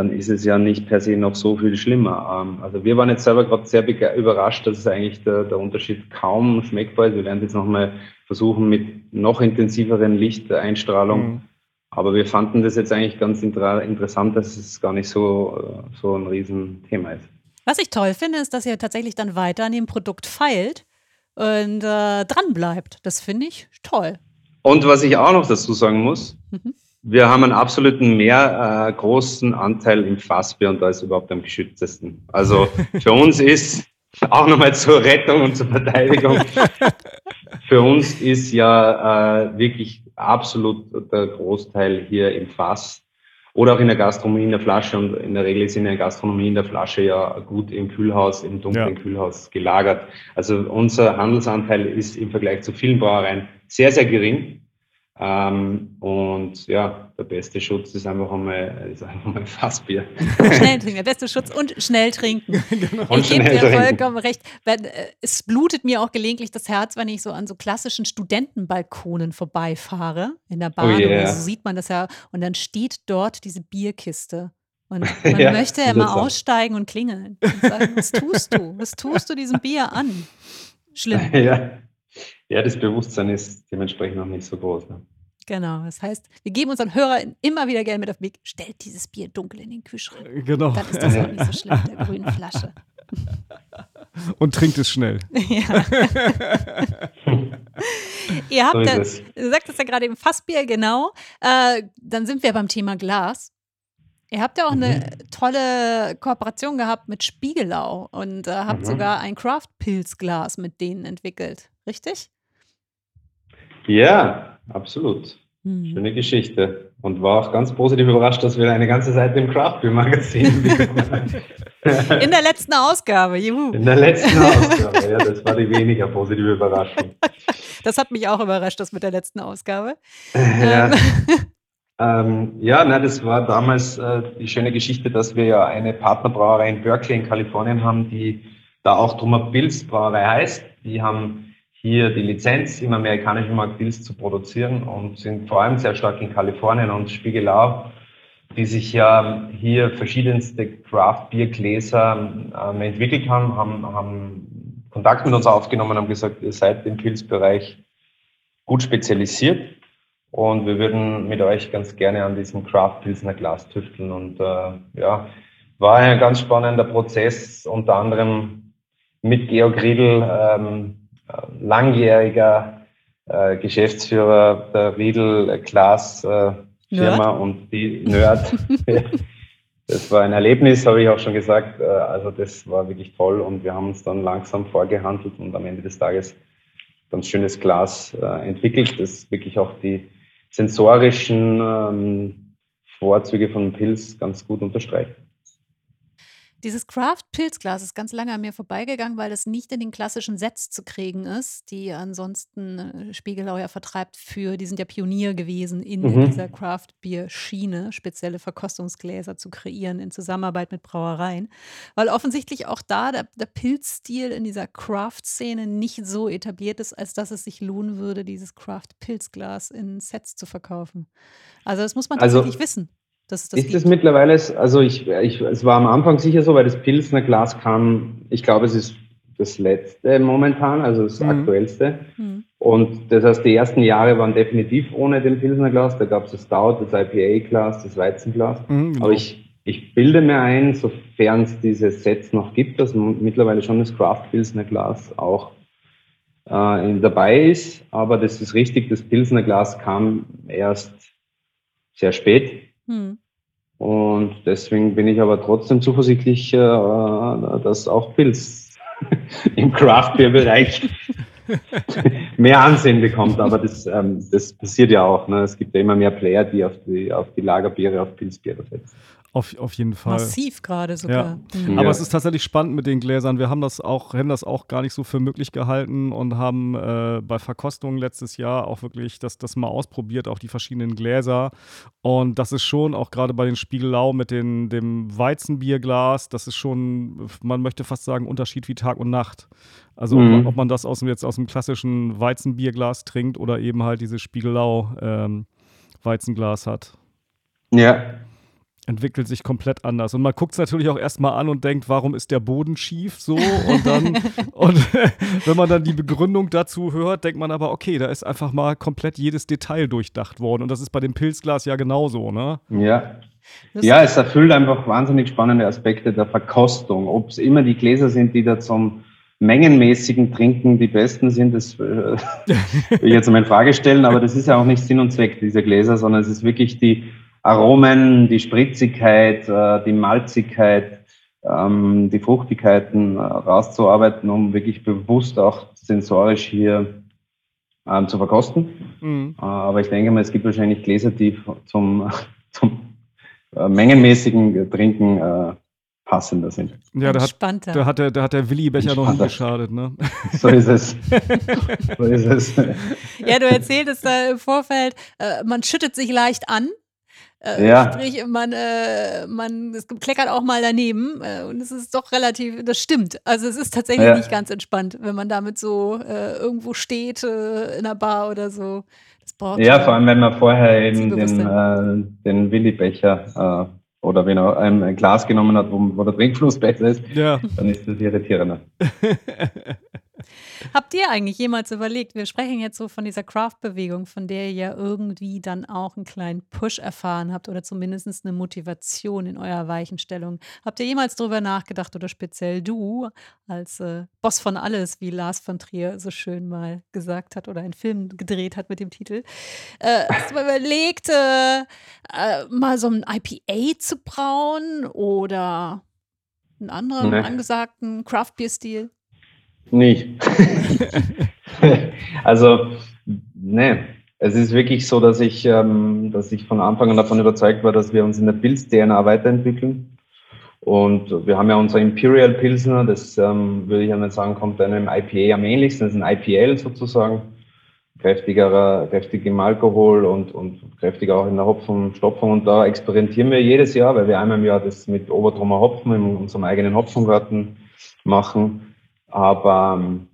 dann ist es ja nicht per se noch so viel schlimmer. Ähm, also wir waren jetzt selber gerade sehr überrascht, dass es eigentlich der, der Unterschied kaum schmeckbar ist. Wir werden jetzt nochmal versuchen mit noch intensiveren Lichteinstrahlung. Mhm. Aber wir fanden das jetzt eigentlich ganz inter interessant, dass es gar nicht so, äh, so ein Riesenthema ist. Was ich toll finde, ist, dass ihr tatsächlich dann weiter an dem Produkt feilt und äh, dran bleibt. Das finde ich toll. Und was ich auch noch dazu sagen muss, Mhm. Wir haben einen absoluten mehr äh, großen Anteil im Fassbier und da ist überhaupt am geschütztesten. Also *laughs* für uns ist auch nochmal zur Rettung und zur Verteidigung. *laughs* für uns ist ja äh, wirklich absolut der Großteil hier im Fass oder auch in der Gastronomie in der Flasche und in der Regel ist in der Gastronomie in der Flasche ja gut im Kühlhaus, im dunklen Ja. Kühlhaus gelagert. Also unser Handelsanteil ist im Vergleich zu vielen Brauereien sehr, sehr gering. Ähm, und ja, der beste Schutz ist einfach einmal, ist einfach mal Fassbier. *laughs* Schnell trinken, der beste Schutz und schnell trinken. *laughs* Und ich gebe dir trinken. vollkommen recht. Wenn, äh, es blutet mir auch gelegentlich das Herz, wenn ich so an so klassischen Studentenbalkonen vorbeifahre in der Bahn. Oh yeah. oder so sieht man das ja. Und dann steht dort diese Bierkiste. Und *laughs* man Ja, möchte ja immer aussteigen und klingeln. Und sagen, was tust du? Was tust du diesem Bier an? Schlimm. ja. ja, das Bewusstsein ist dementsprechend noch nicht so groß. Ne? Genau. Das heißt, wir geben unseren Hörern immer wieder gerne mit auf den Weg. Stellt dieses Bier dunkel in den Kühlschrank. Genau. Dann ist das auch nicht so schlimm mit der grünen *laughs* Flasche. Und trinkt es schnell. *laughs* Ja. *laughs* Ihr habt So ja, es. du sagtest ja gerade eben Fassbier, genau. Äh, dann sind wir beim Thema Glas. Ihr habt ja auch eine Mhm. tolle Kooperation gehabt mit Spiegelau und äh, habt Mhm. sogar ein Craft-Pilz-Glas mit denen entwickelt, richtig? Ja, absolut. Hm. Schöne Geschichte. Und war auch ganz positiv überrascht, dass wir eine ganze Seite im Craft Beer Magazin *laughs* bekommen haben. In der letzten Ausgabe, juhu. In der letzten Ausgabe, ja, das war die weniger positive Überraschung. *laughs* Das hat mich auch überrascht, das mit der letzten Ausgabe. *laughs* Ja, Ähm, ähm, ja na, das war damals äh, die schöne Geschichte, dass wir ja eine Partnerbrauerei in Berkeley in Kalifornien haben, die da auch Drummer Pils Brauerei heißt. Die haben hier die Lizenz, im amerikanischen Markt Pils zu produzieren und sind vor allem sehr stark in Kalifornien und Spiegelau, die sich ja hier verschiedenste Craft-Bier-Gläser ähm, entwickelt haben, haben, haben Kontakt mit uns aufgenommen haben gesagt, ihr seid im Pilzbereich gut spezialisiert und wir würden mit euch ganz gerne an diesem Craft Pilsner Glas tüfteln. Und äh, ja, war ein ganz spannender Prozess, unter anderem mit Georg Riedl, ähm, äh, langjähriger äh, Geschäftsführer der Riedl Glas äh, Firma und die Nerd. *laughs* das war ein Erlebnis, habe ich auch schon gesagt. Äh, also das war wirklich toll und wir haben uns dann langsam vorgehandelt und am Ende des Tages ganz schönes Glas äh, entwickelt, das wirklich auch die sensorischen ähm, Vorzüge von Pilz ganz gut unterstreicht. Dieses Craft-Pilzglas ist ganz lange an mir vorbeigegangen, weil es nicht in den klassischen Sets zu kriegen ist, die ansonsten äh, Spiegelau ja vertreibt für, die sind ja Pionier gewesen in Mhm. dieser Craft-Bier-Schiene, spezielle Verkostungsgläser zu kreieren in Zusammenarbeit mit Brauereien, weil offensichtlich auch da der, der Pilzstil in dieser Craft-Szene nicht so etabliert ist, als dass es sich lohnen würde, dieses Craft-Pilzglas in Sets zu verkaufen. Also das muss man Also, tatsächlich wissen, dass es das Ist es gibt. mittlerweile, also ich, ich, es war am Anfang sicher so, weil das Pilsner Glas kam, ich glaube, es ist das letzte momentan, also das Mhm. aktuellste. Hm. Und das heißt, die ersten Jahre waren definitiv ohne den Pilsner Glas. Da gab es das Stout, das IPA-Glas, das Weizenglas. Mhm, genau. Aber ich, ich bilde mir ein, sofern es diese Sets noch gibt, dass mittlerweile schon das Craft Pilsner Glas auch äh, in, dabei ist. Aber das ist richtig, das Pilsner Glas kam erst sehr spät. Hm. Und deswegen bin ich aber trotzdem zuversichtlich, äh, dass auch Pilz *laughs* im Craft-Beer-Bereich *laughs* mehr Ansehen bekommt. Aber das, ähm, das passiert ja auch. Ne? Es gibt ja immer mehr Player, die auf die, auf die Lagerbiere, auf Pilzbiere setzen. Auf, auf jeden Fall. Massiv gerade sogar. Hm. Aber Ja. es ist tatsächlich spannend mit den Gläsern. Wir haben das auch, hätten das auch gar nicht so für möglich gehalten und haben äh, bei Verkostungen letztes Jahr auch wirklich das, das mal ausprobiert, auch die verschiedenen Gläser. Und das ist schon, auch gerade bei den Spiegelau mit den, dem Weizenbierglas, das ist schon, man möchte fast sagen, Unterschied wie Tag und Nacht. Also ob, Mhm. man, ob man das aus, dem- jetzt aus dem klassischen Weizenbierglas trinkt oder eben halt dieses Spiegelau ähm, Weizenglas hat Ja, entwickelt sich komplett anders. Und man guckt es natürlich auch erstmal an und denkt, warum ist der Boden schief so? Und dann, *laughs* und *laughs* wenn man dann die Begründung dazu hört, denkt man aber, okay, da ist einfach mal komplett jedes Detail durchdacht worden. Und das ist bei dem Pilzglas ja genauso, ne? ja. Das- Ja, es erfüllt einfach wahnsinnig spannende Aspekte der Verkostung. Ob es immer die Gläser sind, die da zum mengenmäßigen Trinken die besten sind, das äh, *laughs* will ich jetzt mal in Frage stellen, aber das ist ja auch nicht Sinn und Zweck dieser Gläser, sondern es ist wirklich die Aromen, die Spritzigkeit, äh, die Malzigkeit, ähm, die Fruchtigkeiten äh, rauszuarbeiten, um wirklich bewusst auch sensorisch hier ähm, zu verkosten. Mhm. Äh, Aber ich denke mal, es gibt wahrscheinlich Gläser, die zum, *laughs* zum äh, mengenmäßigen Trinken äh, passender sind. Ja, da hat, Entspannter. da hat der, da hat der Willi-Becher noch nie geschadet, ne? So ist es. *laughs* so ist es. Ja, du erzähltest da im Vorfeld, äh, man schüttet sich leicht an. Äh, Ja. Sprich, man, äh, man, es kleckert auch mal daneben äh, und es ist doch relativ, das stimmt. Also es ist tatsächlich Ja. nicht ganz entspannt, wenn man damit so äh, irgendwo steht, äh, in einer Bar oder so. Das braucht Ja, vor allem, wenn man vorher eben den, äh, den Willi-Becher äh, oder wenn er ein, ein Glas genommen hat, wo, wo der Trinkfluss besser ist, Ja. dann ist das irritierender. *laughs* Habt ihr eigentlich jemals überlegt, wir sprechen jetzt so von dieser Craft-Bewegung, von der ihr ja irgendwie dann auch einen kleinen Push erfahren habt oder zumindest eine Motivation in eurer Weichenstellung. Habt ihr jemals darüber nachgedacht oder speziell du als äh, Boss von alles, wie Lars von Trier so schön mal gesagt hat oder einen Film gedreht hat mit dem Titel, äh, hast du mal überlegt, äh, äh, mal so ein IPA zu brauen oder einen anderen Nee. angesagten Craft-Bier-Stil? Nicht. *laughs* also, ne, es ist wirklich so, dass ich, ähm, dass ich von Anfang an davon überzeugt war, dass wir uns in der Pilz-DNA weiterentwickeln. Und wir haben ja unser Imperial Pilsner, das ähm, würde ich ja nicht sagen, kommt einem IPA am ähnlichsten, das ist ein IPL sozusagen. Kräftigerer, kräftig im Alkohol und, und kräftiger auch in der Hopfenstopfung. Und da experimentieren wir jedes Jahr, weil wir einmal im Jahr das mit Obertrummer Hopfen in unserem eigenen Hopfengarten machen. Aber ähm,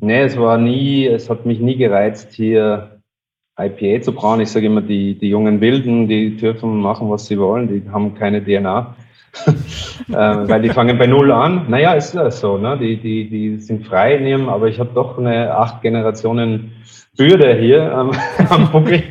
nee, es war nie, es hat mich nie gereizt, hier IPA zu brauen. Ich sage immer, die, die jungen Wilden, die dürfen machen, was sie wollen, die haben keine DNA. *laughs* äh, weil die fangen bei Null an. Naja, ist ja so, ne? Die, die, die sind frei in ihrem, aber ich habe doch eine acht Generationen Bürde hier ähm, am *laughs* Buckel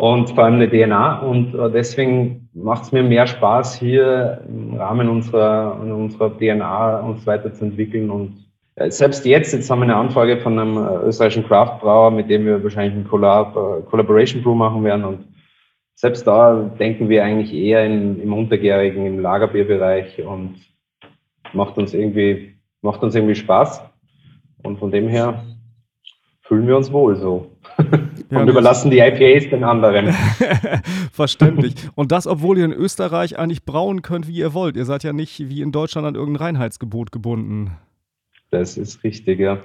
und vor allem eine DNA. Und äh, deswegen macht es mir mehr Spaß, hier im Rahmen unserer, unserer DNA uns weiterzuentwickeln. Und äh, selbst jetzt, jetzt haben wir eine Anfrage von einem äh, österreichischen Craftbrauer, mit dem wir wahrscheinlich einen Collab, Collaboration Brew machen werden. Und selbst da denken wir eigentlich eher in, im Untergärigen, im Lagerbierbereich und macht uns irgendwie, macht uns irgendwie Spaß. Und von dem her fühlen wir uns wohl so. *laughs* und überlassen die IPAs den anderen. *laughs* Verständlich. Und das, obwohl ihr in Österreich eigentlich brauen könnt, wie ihr wollt. Ihr seid ja nicht wie in Deutschland an irgendein Reinheitsgebot gebunden. Das ist richtig, ja.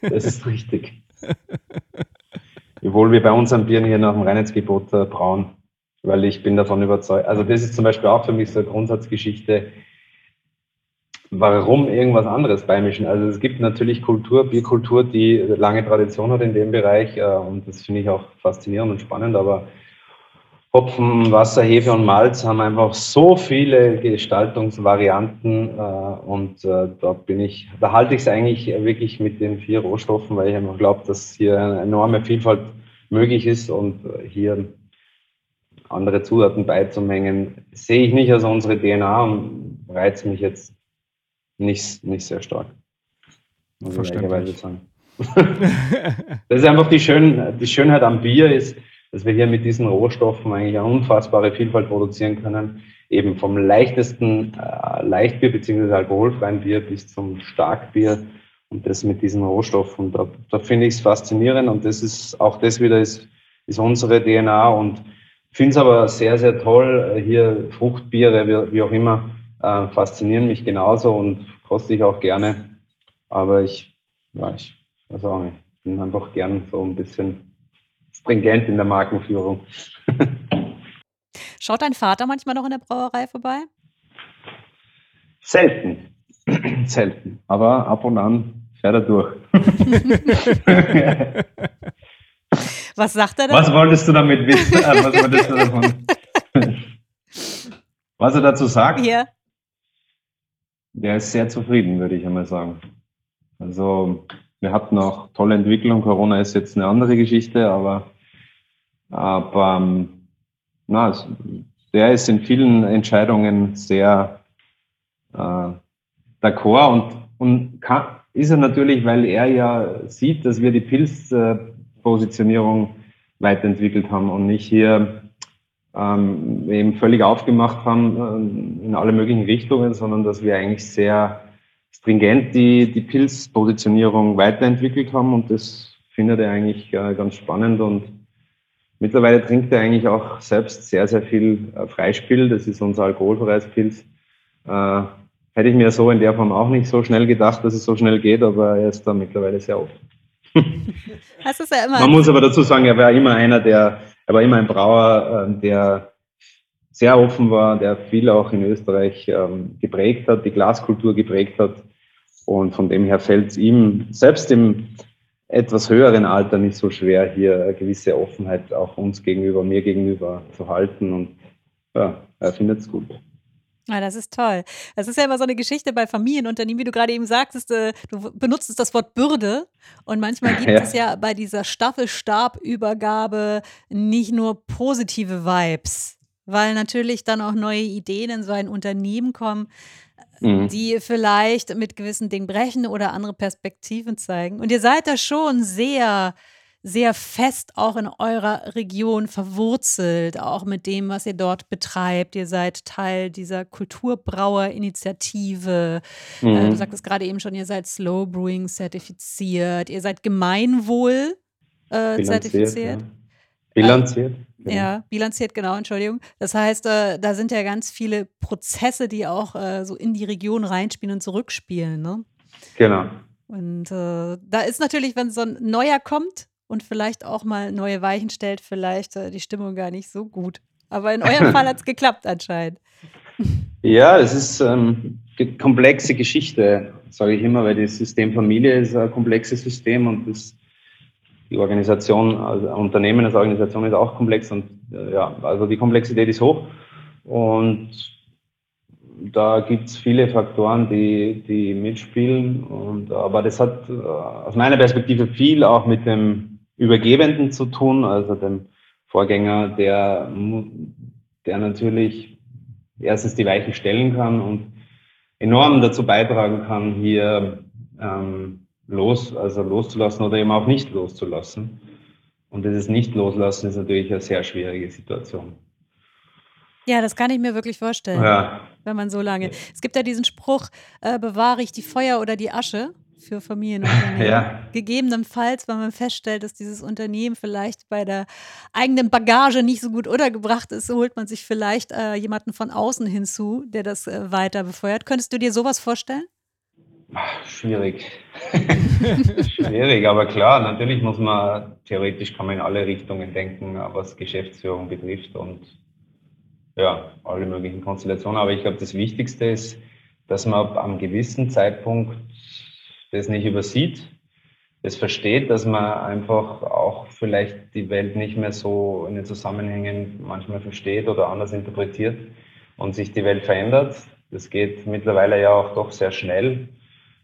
Das ist richtig. Obwohl wir bei unseren Bieren hier nach dem Reinheitsgebot äh, brauen, weil ich bin davon überzeugt. Also das ist zum Beispiel auch für mich so eine Grundsatzgeschichte warum irgendwas anderes beimischen? Also es gibt natürlich Kultur, Bierkultur, die lange Tradition hat in dem Bereich äh, und das finde ich auch faszinierend und spannend, aber Hopfen, Wasser, Hefe und Malz haben einfach so viele Gestaltungsvarianten äh, und äh, da bin ich, da halte ich es eigentlich wirklich mit den vier Rohstoffen, weil ich einfach glaube, dass hier eine enorme Vielfalt möglich ist und hier andere Zutaten beizumengen, sehe ich nicht als unsere DNA und reizt mich jetzt nicht, nicht sehr stark. Muss ich ehrlicherweise sagen. *laughs* das ist einfach die, Schön, die Schönheit am Bier ist, dass wir hier mit diesen Rohstoffen eigentlich eine unfassbare Vielfalt produzieren können. Eben vom leichtesten äh, Leichtbier bzw. alkoholfreien Bier bis zum Starkbier und das mit diesen Rohstoffen. Da, da finde ich es faszinierend und das ist auch das wieder ist, ist unsere DNA und finde es aber sehr, sehr toll. Äh, hier Fruchtbiere, wie, wie auch immer, äh, faszinieren mich genauso und koste ich auch gerne. Aber ich, ja, ich weiß auch nicht, bin einfach gern so ein bisschen stringent in der Markenführung. Schaut dein Vater manchmal noch in der Brauerei vorbei? Selten. *clears throat* Selten. Aber ab und an fährt er durch. *laughs* Was sagt er da? Was wolltest du damit wissen? *laughs* Was wolltest du davon? *laughs* Was er dazu sagt? Ja. Der ist sehr zufrieden, würde ich einmal sagen. Also wir hatten auch tolle Entwicklung. Corona ist jetzt eine andere Geschichte, aber, aber ähm, na, der ist in vielen Entscheidungen sehr äh, d'accord und, und kann, ist er natürlich, weil er ja sieht, dass wir die Pilzpositionierung weiterentwickelt haben und nicht hier ähm, eben völlig aufgemacht haben äh, in alle möglichen Richtungen, sondern dass wir eigentlich sehr stringent die, die Pilzpositionierung weiterentwickelt haben und das findet er eigentlich äh, ganz spannend und mittlerweile trinkt er eigentlich auch selbst sehr, sehr viel äh, Freispiel. Das ist unser alkoholfreies Pilz. Äh, hätte ich mir so in der Form auch nicht so schnell gedacht, dass es so schnell geht, aber er ist da mittlerweile sehr oft. Ist *laughs* ja Man muss aber dazu sagen, er war immer einer, der er war immer ein Brauer, ähm, der sehr offen war, der viel auch in Österreich ähm, geprägt hat, die Glaskultur geprägt hat. Und von dem her fällt es ihm selbst im etwas höheren Alter nicht so schwer, hier eine gewisse Offenheit auch uns gegenüber, mir gegenüber zu halten. Und ja, er findet es gut. Ja, das ist toll. Das ist ja immer so eine Geschichte bei Familienunternehmen, wie du gerade eben sagtest, äh, du benutzt das Wort Bürde und manchmal *laughs* gibt ja. es ja bei dieser Staffelstabübergabe nicht nur positive Vibes, weil natürlich dann auch neue Ideen in so ein Unternehmen kommen, mhm. die vielleicht mit gewissen Dingen brechen oder andere Perspektiven zeigen. Und ihr seid da schon sehr sehr fest auch in eurer Region verwurzelt, auch mit dem, was ihr dort betreibt. Ihr seid Teil dieser Kulturbrauer-Initiative. Äh, mhm. du sagtest gerade eben schon, ihr seid Slow Brewing zertifiziert. Ihr seid Gemeinwohl äh, zertifiziert. Ja. Bilanziert. Genau. Ja, bilanziert, genau, Entschuldigung. Das heißt, äh, da sind ja ganz viele Prozesse, die auch äh, so in die Region reinspielen und zurückspielen. Ne? Genau. Und äh, da ist natürlich, wenn so ein neuer kommt, und vielleicht auch mal neue Weichen stellt, vielleicht äh, die Stimmung gar nicht so gut. Aber in eurem Fall hat es *laughs* geklappt anscheinend. Ja, es ist ähm, eine komplexe Geschichte, sage ich immer, weil das System Familie ist ein komplexes System und das, die Organisation, also Unternehmen als Organisation ist auch komplex und äh, ja, also die Komplexität ist hoch und da gibt es viele Faktoren, die, die mitspielen. Und, aber das hat äh, aus meiner Perspektive viel auch mit dem Übergebenden zu tun, also dem Vorgänger, der, der natürlich erstens die Weichen stellen kann und enorm dazu beitragen kann, hier ähm, los, also loszulassen oder eben auch nicht loszulassen. Und dieses Nicht-Loslassen ist natürlich eine sehr schwierige Situation. Ja, das kann ich mir wirklich vorstellen, ja. wenn man so lange. Es gibt ja diesen Spruch, äh, bewahre ich die Feuer oder die Asche. Für Familienunternehmen. *laughs* Ja. Gegebenenfalls, wenn man feststellt, dass dieses Unternehmen vielleicht bei der eigenen Bagage nicht so gut untergebracht ist, holt man sich vielleicht äh, jemanden von außen hinzu, der das äh, weiter befeuert. Könntest du dir sowas vorstellen? Ach, schwierig. *laughs* schwierig, aber klar, natürlich muss man, theoretisch kann man in alle Richtungen denken, was Geschäftsführung betrifft und ja, alle möglichen Konstellationen. Aber ich glaube, das Wichtigste ist, dass man ab einem gewissen Zeitpunkt das nicht übersieht, das versteht, dass man einfach auch vielleicht die Welt nicht mehr so in den Zusammenhängen manchmal versteht oder anders interpretiert und sich die Welt verändert. Das geht mittlerweile ja auch doch sehr schnell.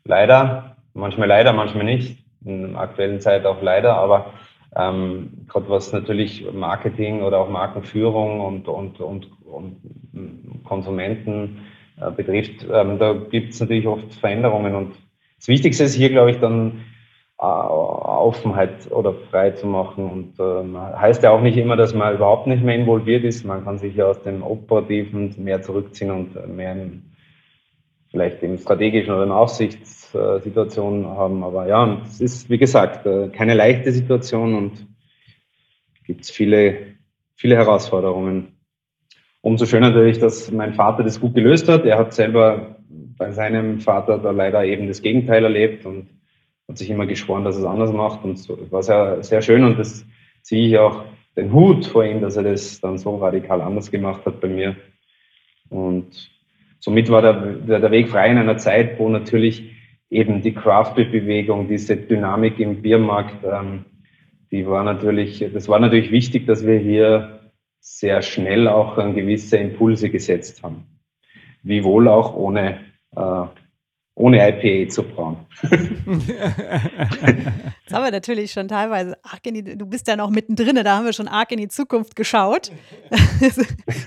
Leider, manchmal leider, manchmal nicht. In der aktuellen Zeit auch leider, aber ähm, gerade was natürlich Marketing oder auch Markenführung und, und, und, und Konsumenten äh, betrifft, ähm, da gibt es natürlich oft Veränderungen und das Wichtigste ist hier, glaube ich, dann äh, Offenheit oder frei zu machen. Und ähm, heißt ja auch nicht immer, dass man überhaupt nicht mehr involviert ist. Man kann sich ja aus dem Operativen mehr zurückziehen und mehr im, vielleicht im strategischen oder in Aufsichtssituationen haben. Aber ja, es ist, wie gesagt, äh, keine leichte Situation und gibt es viele, viele Herausforderungen. Umso schöner natürlich, dass mein Vater das gut gelöst hat. Er hat selber bei seinem Vater da leider eben das Gegenteil erlebt und hat sich immer geschworen, dass er es anders macht. Und so war sehr, sehr schön und das ziehe ich auch den Hut vor ihm, dass er das dann so radikal anders gemacht hat bei mir. Und somit war der, der, Weg frei in einer Zeit, wo natürlich eben die Craft-Bewegung, diese Dynamik im Biermarkt, ähm, die war natürlich, das war natürlich wichtig, dass wir hier sehr schnell auch gewisse Impulse gesetzt haben. Wiewohl auch ohne äh, ohne IPA zu brauen. *laughs* Jetzt haben wir natürlich schon teilweise arg in die, du bist ja noch mittendrin, da haben wir schon arg in die Zukunft geschaut. *laughs*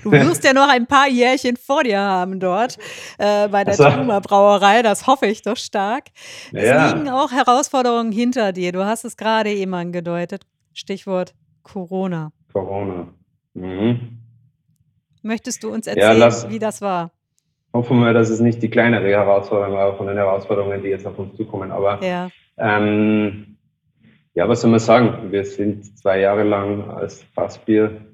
du wirst ja noch ein paar Jährchen vor dir haben dort äh, bei der also, Brauerei, das hoffe ich doch stark. Es ja. liegen auch Herausforderungen hinter dir. Du hast es gerade eben angedeutet. Stichwort Corona. Corona. Mhm. Möchtest du uns erzählen, ja, wie das war? Hoffen wir, dass es nicht die kleinere Herausforderung war von den Herausforderungen, die jetzt auf uns zukommen. Aber ja, ähm, ja was soll man sagen? Wir sind zwei Jahre lang als Fassbier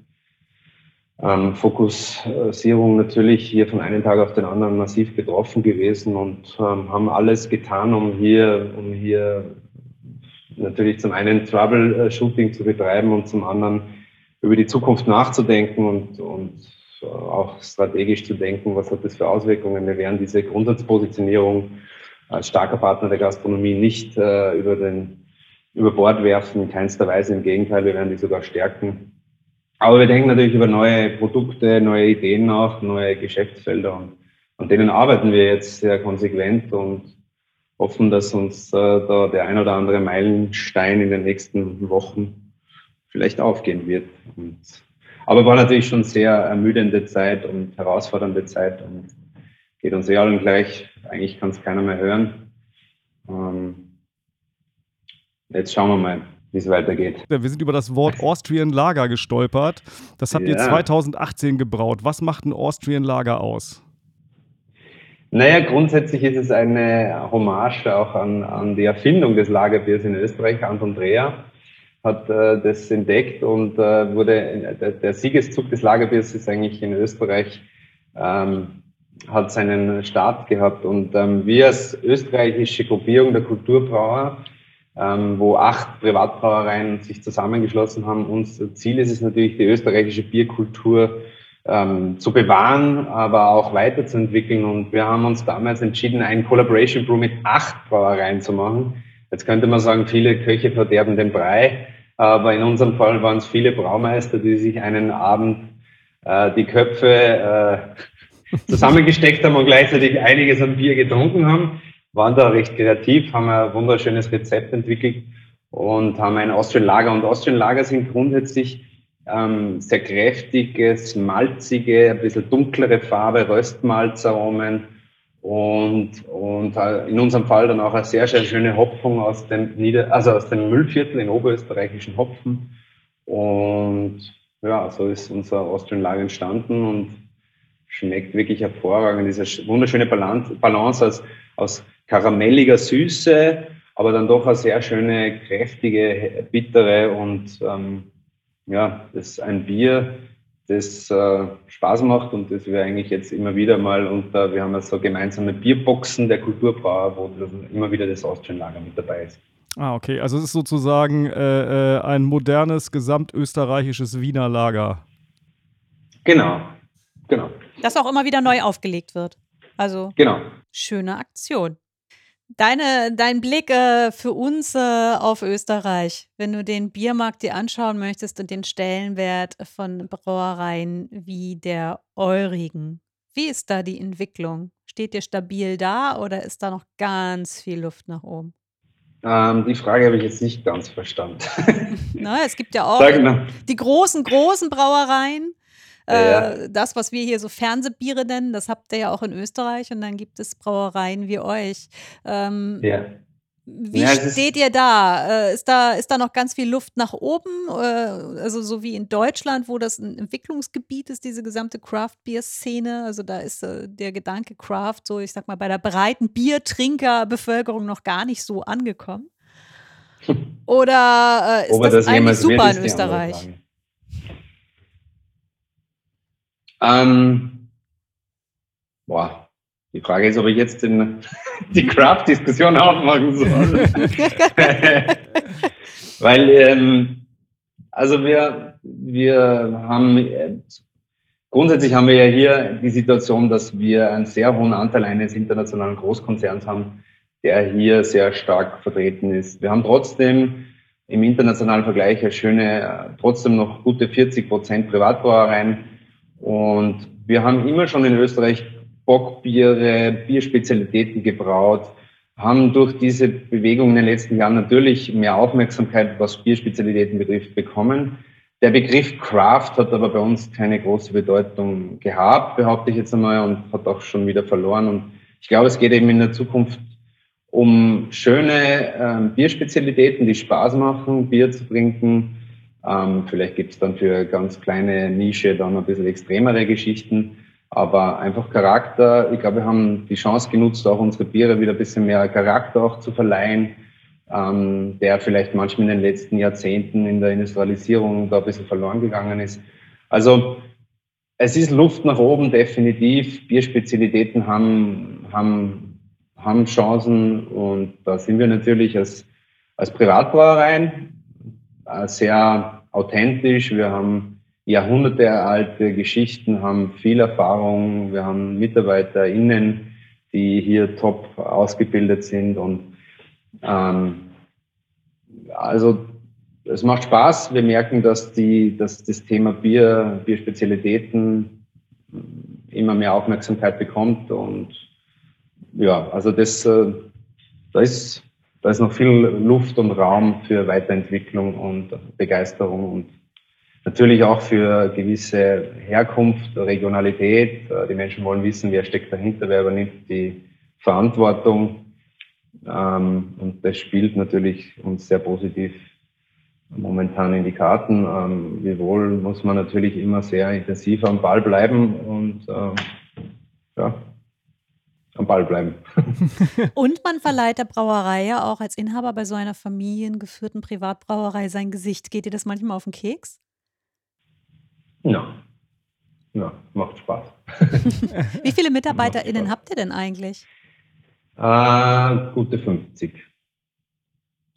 ähm, Fokussierung natürlich hier von einem Tag auf den anderen massiv betroffen gewesen und ähm, haben alles getan, um hier, um hier natürlich zum einen Troubleshooting zu betreiben und zum anderen über die Zukunft nachzudenken und, und auch strategisch zu denken, was hat das für Auswirkungen. Wir werden diese Grundsatzpositionierung als starker Partner der Gastronomie nicht äh, über, den, über Bord werfen, in keinster Weise. Im Gegenteil, wir werden die sogar stärken. Aber wir denken natürlich über neue Produkte, neue Ideen nach, neue Geschäftsfelder und an denen arbeiten wir jetzt sehr konsequent und hoffen, dass uns äh, da der ein oder andere Meilenstein in den nächsten Wochen vielleicht aufgehen wird. Und aber war natürlich schon sehr ermüdende Zeit und herausfordernde Zeit und geht uns eh allen gleich. Eigentlich kann es keiner mehr hören. Ähm, jetzt schauen wir mal, wie es weitergeht. Wir sind über das Wort Austrian Lager gestolpert. Das habt ja. ihr 2018 gebraut. Was macht ein Austrian Lager aus? Naja, grundsätzlich ist es eine Hommage auch an, an die Erfindung des Lagerbiers in Österreich, Anton Dreher hat äh, das entdeckt und äh, wurde der, der, Siegeszug des Lagerbiers ist eigentlich in Österreich ähm, hat seinen Start gehabt und ähm, wir als österreichische Gruppierung der Kulturbrauer, ähm, wo acht Privatbrauereien sich zusammengeschlossen haben, unser Ziel ist es natürlich, die österreichische Bierkultur ähm, zu bewahren, aber auch weiterzuentwickeln. Und wir haben uns damals entschieden, ein Collaboration Brew mit acht Brauereien zu machen. Jetzt könnte man sagen, viele Köche verderben den Brei. Aber in unserem Fall waren es viele Braumeister, die sich einen Abend äh, die Köpfe äh, zusammengesteckt haben und gleichzeitig einiges an Bier getrunken haben. Waren da recht kreativ, haben ein wunderschönes Rezept entwickelt und haben ein Austrian Lager. Und Austrian Lager sind grundsätzlich ähm, sehr kräftiges, malzige, ein bisschen dunklere Farbe, Röstmalzaromen und, und äh, in unserem Fall dann auch eine sehr, sehr schöne Hopfung aus dem Nieder also aus dem Müllviertel in oberösterreichischen Hopfen. Und ja, so ist unser Austrian entstanden und schmeckt wirklich hervorragend. Diese wunderschöne Balance, Balance aus, aus karamelliger Süße, aber dann doch eine sehr schöne, kräftige, bittere und ähm, ja, das ist ein Bier, das äh, Spaß macht und das wir eigentlich jetzt immer wieder mal unter, wir haben ja so gemeinsame Bierboxen der Kulturbrauer, wo immer wieder das Austrian-Lager mit dabei ist. Ah, okay. Also es ist sozusagen äh, äh, ein modernes, gesamtösterreichisches Wiener Lager. Genau, genau. Das auch immer wieder neu aufgelegt wird. Also genau. schöne Aktion. Deine, dein Blick äh, für uns äh, auf Österreich, wenn du den Biermarkt dir anschauen möchtest und den Stellenwert von Brauereien wie der eurigen, wie ist da die Entwicklung? Steht ihr stabil da oder ist da noch ganz viel Luft nach oben? Ähm, die Frage habe ich jetzt nicht ganz verstanden. *laughs* Na, es gibt ja auch die großen, großen Brauereien. Äh, ja. Das, was wir hier so Fernsehbiere nennen, das habt ihr ja auch in Österreich und dann gibt es Brauereien wie euch. Ähm, ja. Wie ja, steht ihr da? Äh, ist da? Ist da noch ganz viel Luft nach oben? Äh, also so wie in Deutschland, wo das ein Entwicklungsgebiet ist, diese gesamte Craft-Bier-Szene. Also da ist äh, der Gedanke Craft so, ich sag mal, bei der breiten Biertrinkerbevölkerung noch gar nicht so angekommen. *laughs* Oder ist das, das eigentlich super in Österreich? Ähm, boah, die Frage ist, ob ich jetzt den, *laughs* die Craft-Diskussion aufmachen soll. *laughs* Weil, ähm, also wir, wir haben, äh, grundsätzlich haben wir ja hier die Situation, dass wir einen sehr hohen Anteil eines internationalen Großkonzerns haben, der hier sehr stark vertreten ist. Wir haben trotzdem im internationalen Vergleich eine schöne, trotzdem noch gute 40 Prozent Privatbrauereien. Und wir haben immer schon in Österreich Bockbiere, Bierspezialitäten gebraut, haben durch diese Bewegung in den letzten Jahren natürlich mehr Aufmerksamkeit, was Bierspezialitäten betrifft, bekommen. Der Begriff Craft hat aber bei uns keine große Bedeutung gehabt, behaupte ich jetzt einmal, und hat auch schon wieder verloren. Und ich glaube, es geht eben in der Zukunft um schöne äh, Bierspezialitäten, die Spaß machen, Bier zu trinken. Ähm, vielleicht gibt es dann für ganz kleine Nische dann ein bisschen extremere Geschichten. Aber einfach Charakter, ich glaube, wir haben die Chance genutzt, auch unsere Biere wieder ein bisschen mehr Charakter auch zu verleihen, ähm, der vielleicht manchmal in den letzten Jahrzehnten in der Industrialisierung da ein bisschen verloren gegangen ist. Also es ist Luft nach oben definitiv. Bierspezialitäten haben, haben, haben Chancen und da sind wir natürlich als, als Privatbrauereien sehr authentisch. Wir haben jahrhundertealte Geschichten, haben viel Erfahrung. Wir haben MitarbeiterInnen, die hier top ausgebildet sind und ähm, also es macht Spaß. Wir merken, dass, die, dass das Thema Bier, Bierspezialitäten immer mehr Aufmerksamkeit bekommt und ja, also das, äh, da ist, da ist noch viel Luft und Raum für Weiterentwicklung und Begeisterung und Natürlich auch für gewisse Herkunft, Regionalität. Äh, die Menschen wollen wissen, wer steckt dahinter, wer übernimmt die Verantwortung. Ähm, und das spielt natürlich uns sehr positiv momentan in die Karten. Ähm, wiewohl muss man natürlich immer sehr intensiv am Ball bleiben und ähm, ja, am Ball bleiben. *laughs* und man verleiht der Brauerei ja auch als Inhaber bei so einer familiengeführten Privatbrauerei sein Gesicht. Geht dir das manchmal auf den Keks? Ja. Ja, macht Spaß. *laughs* Wie viele MitarbeiterInnen habt ihr denn eigentlich? Äh, gute 50.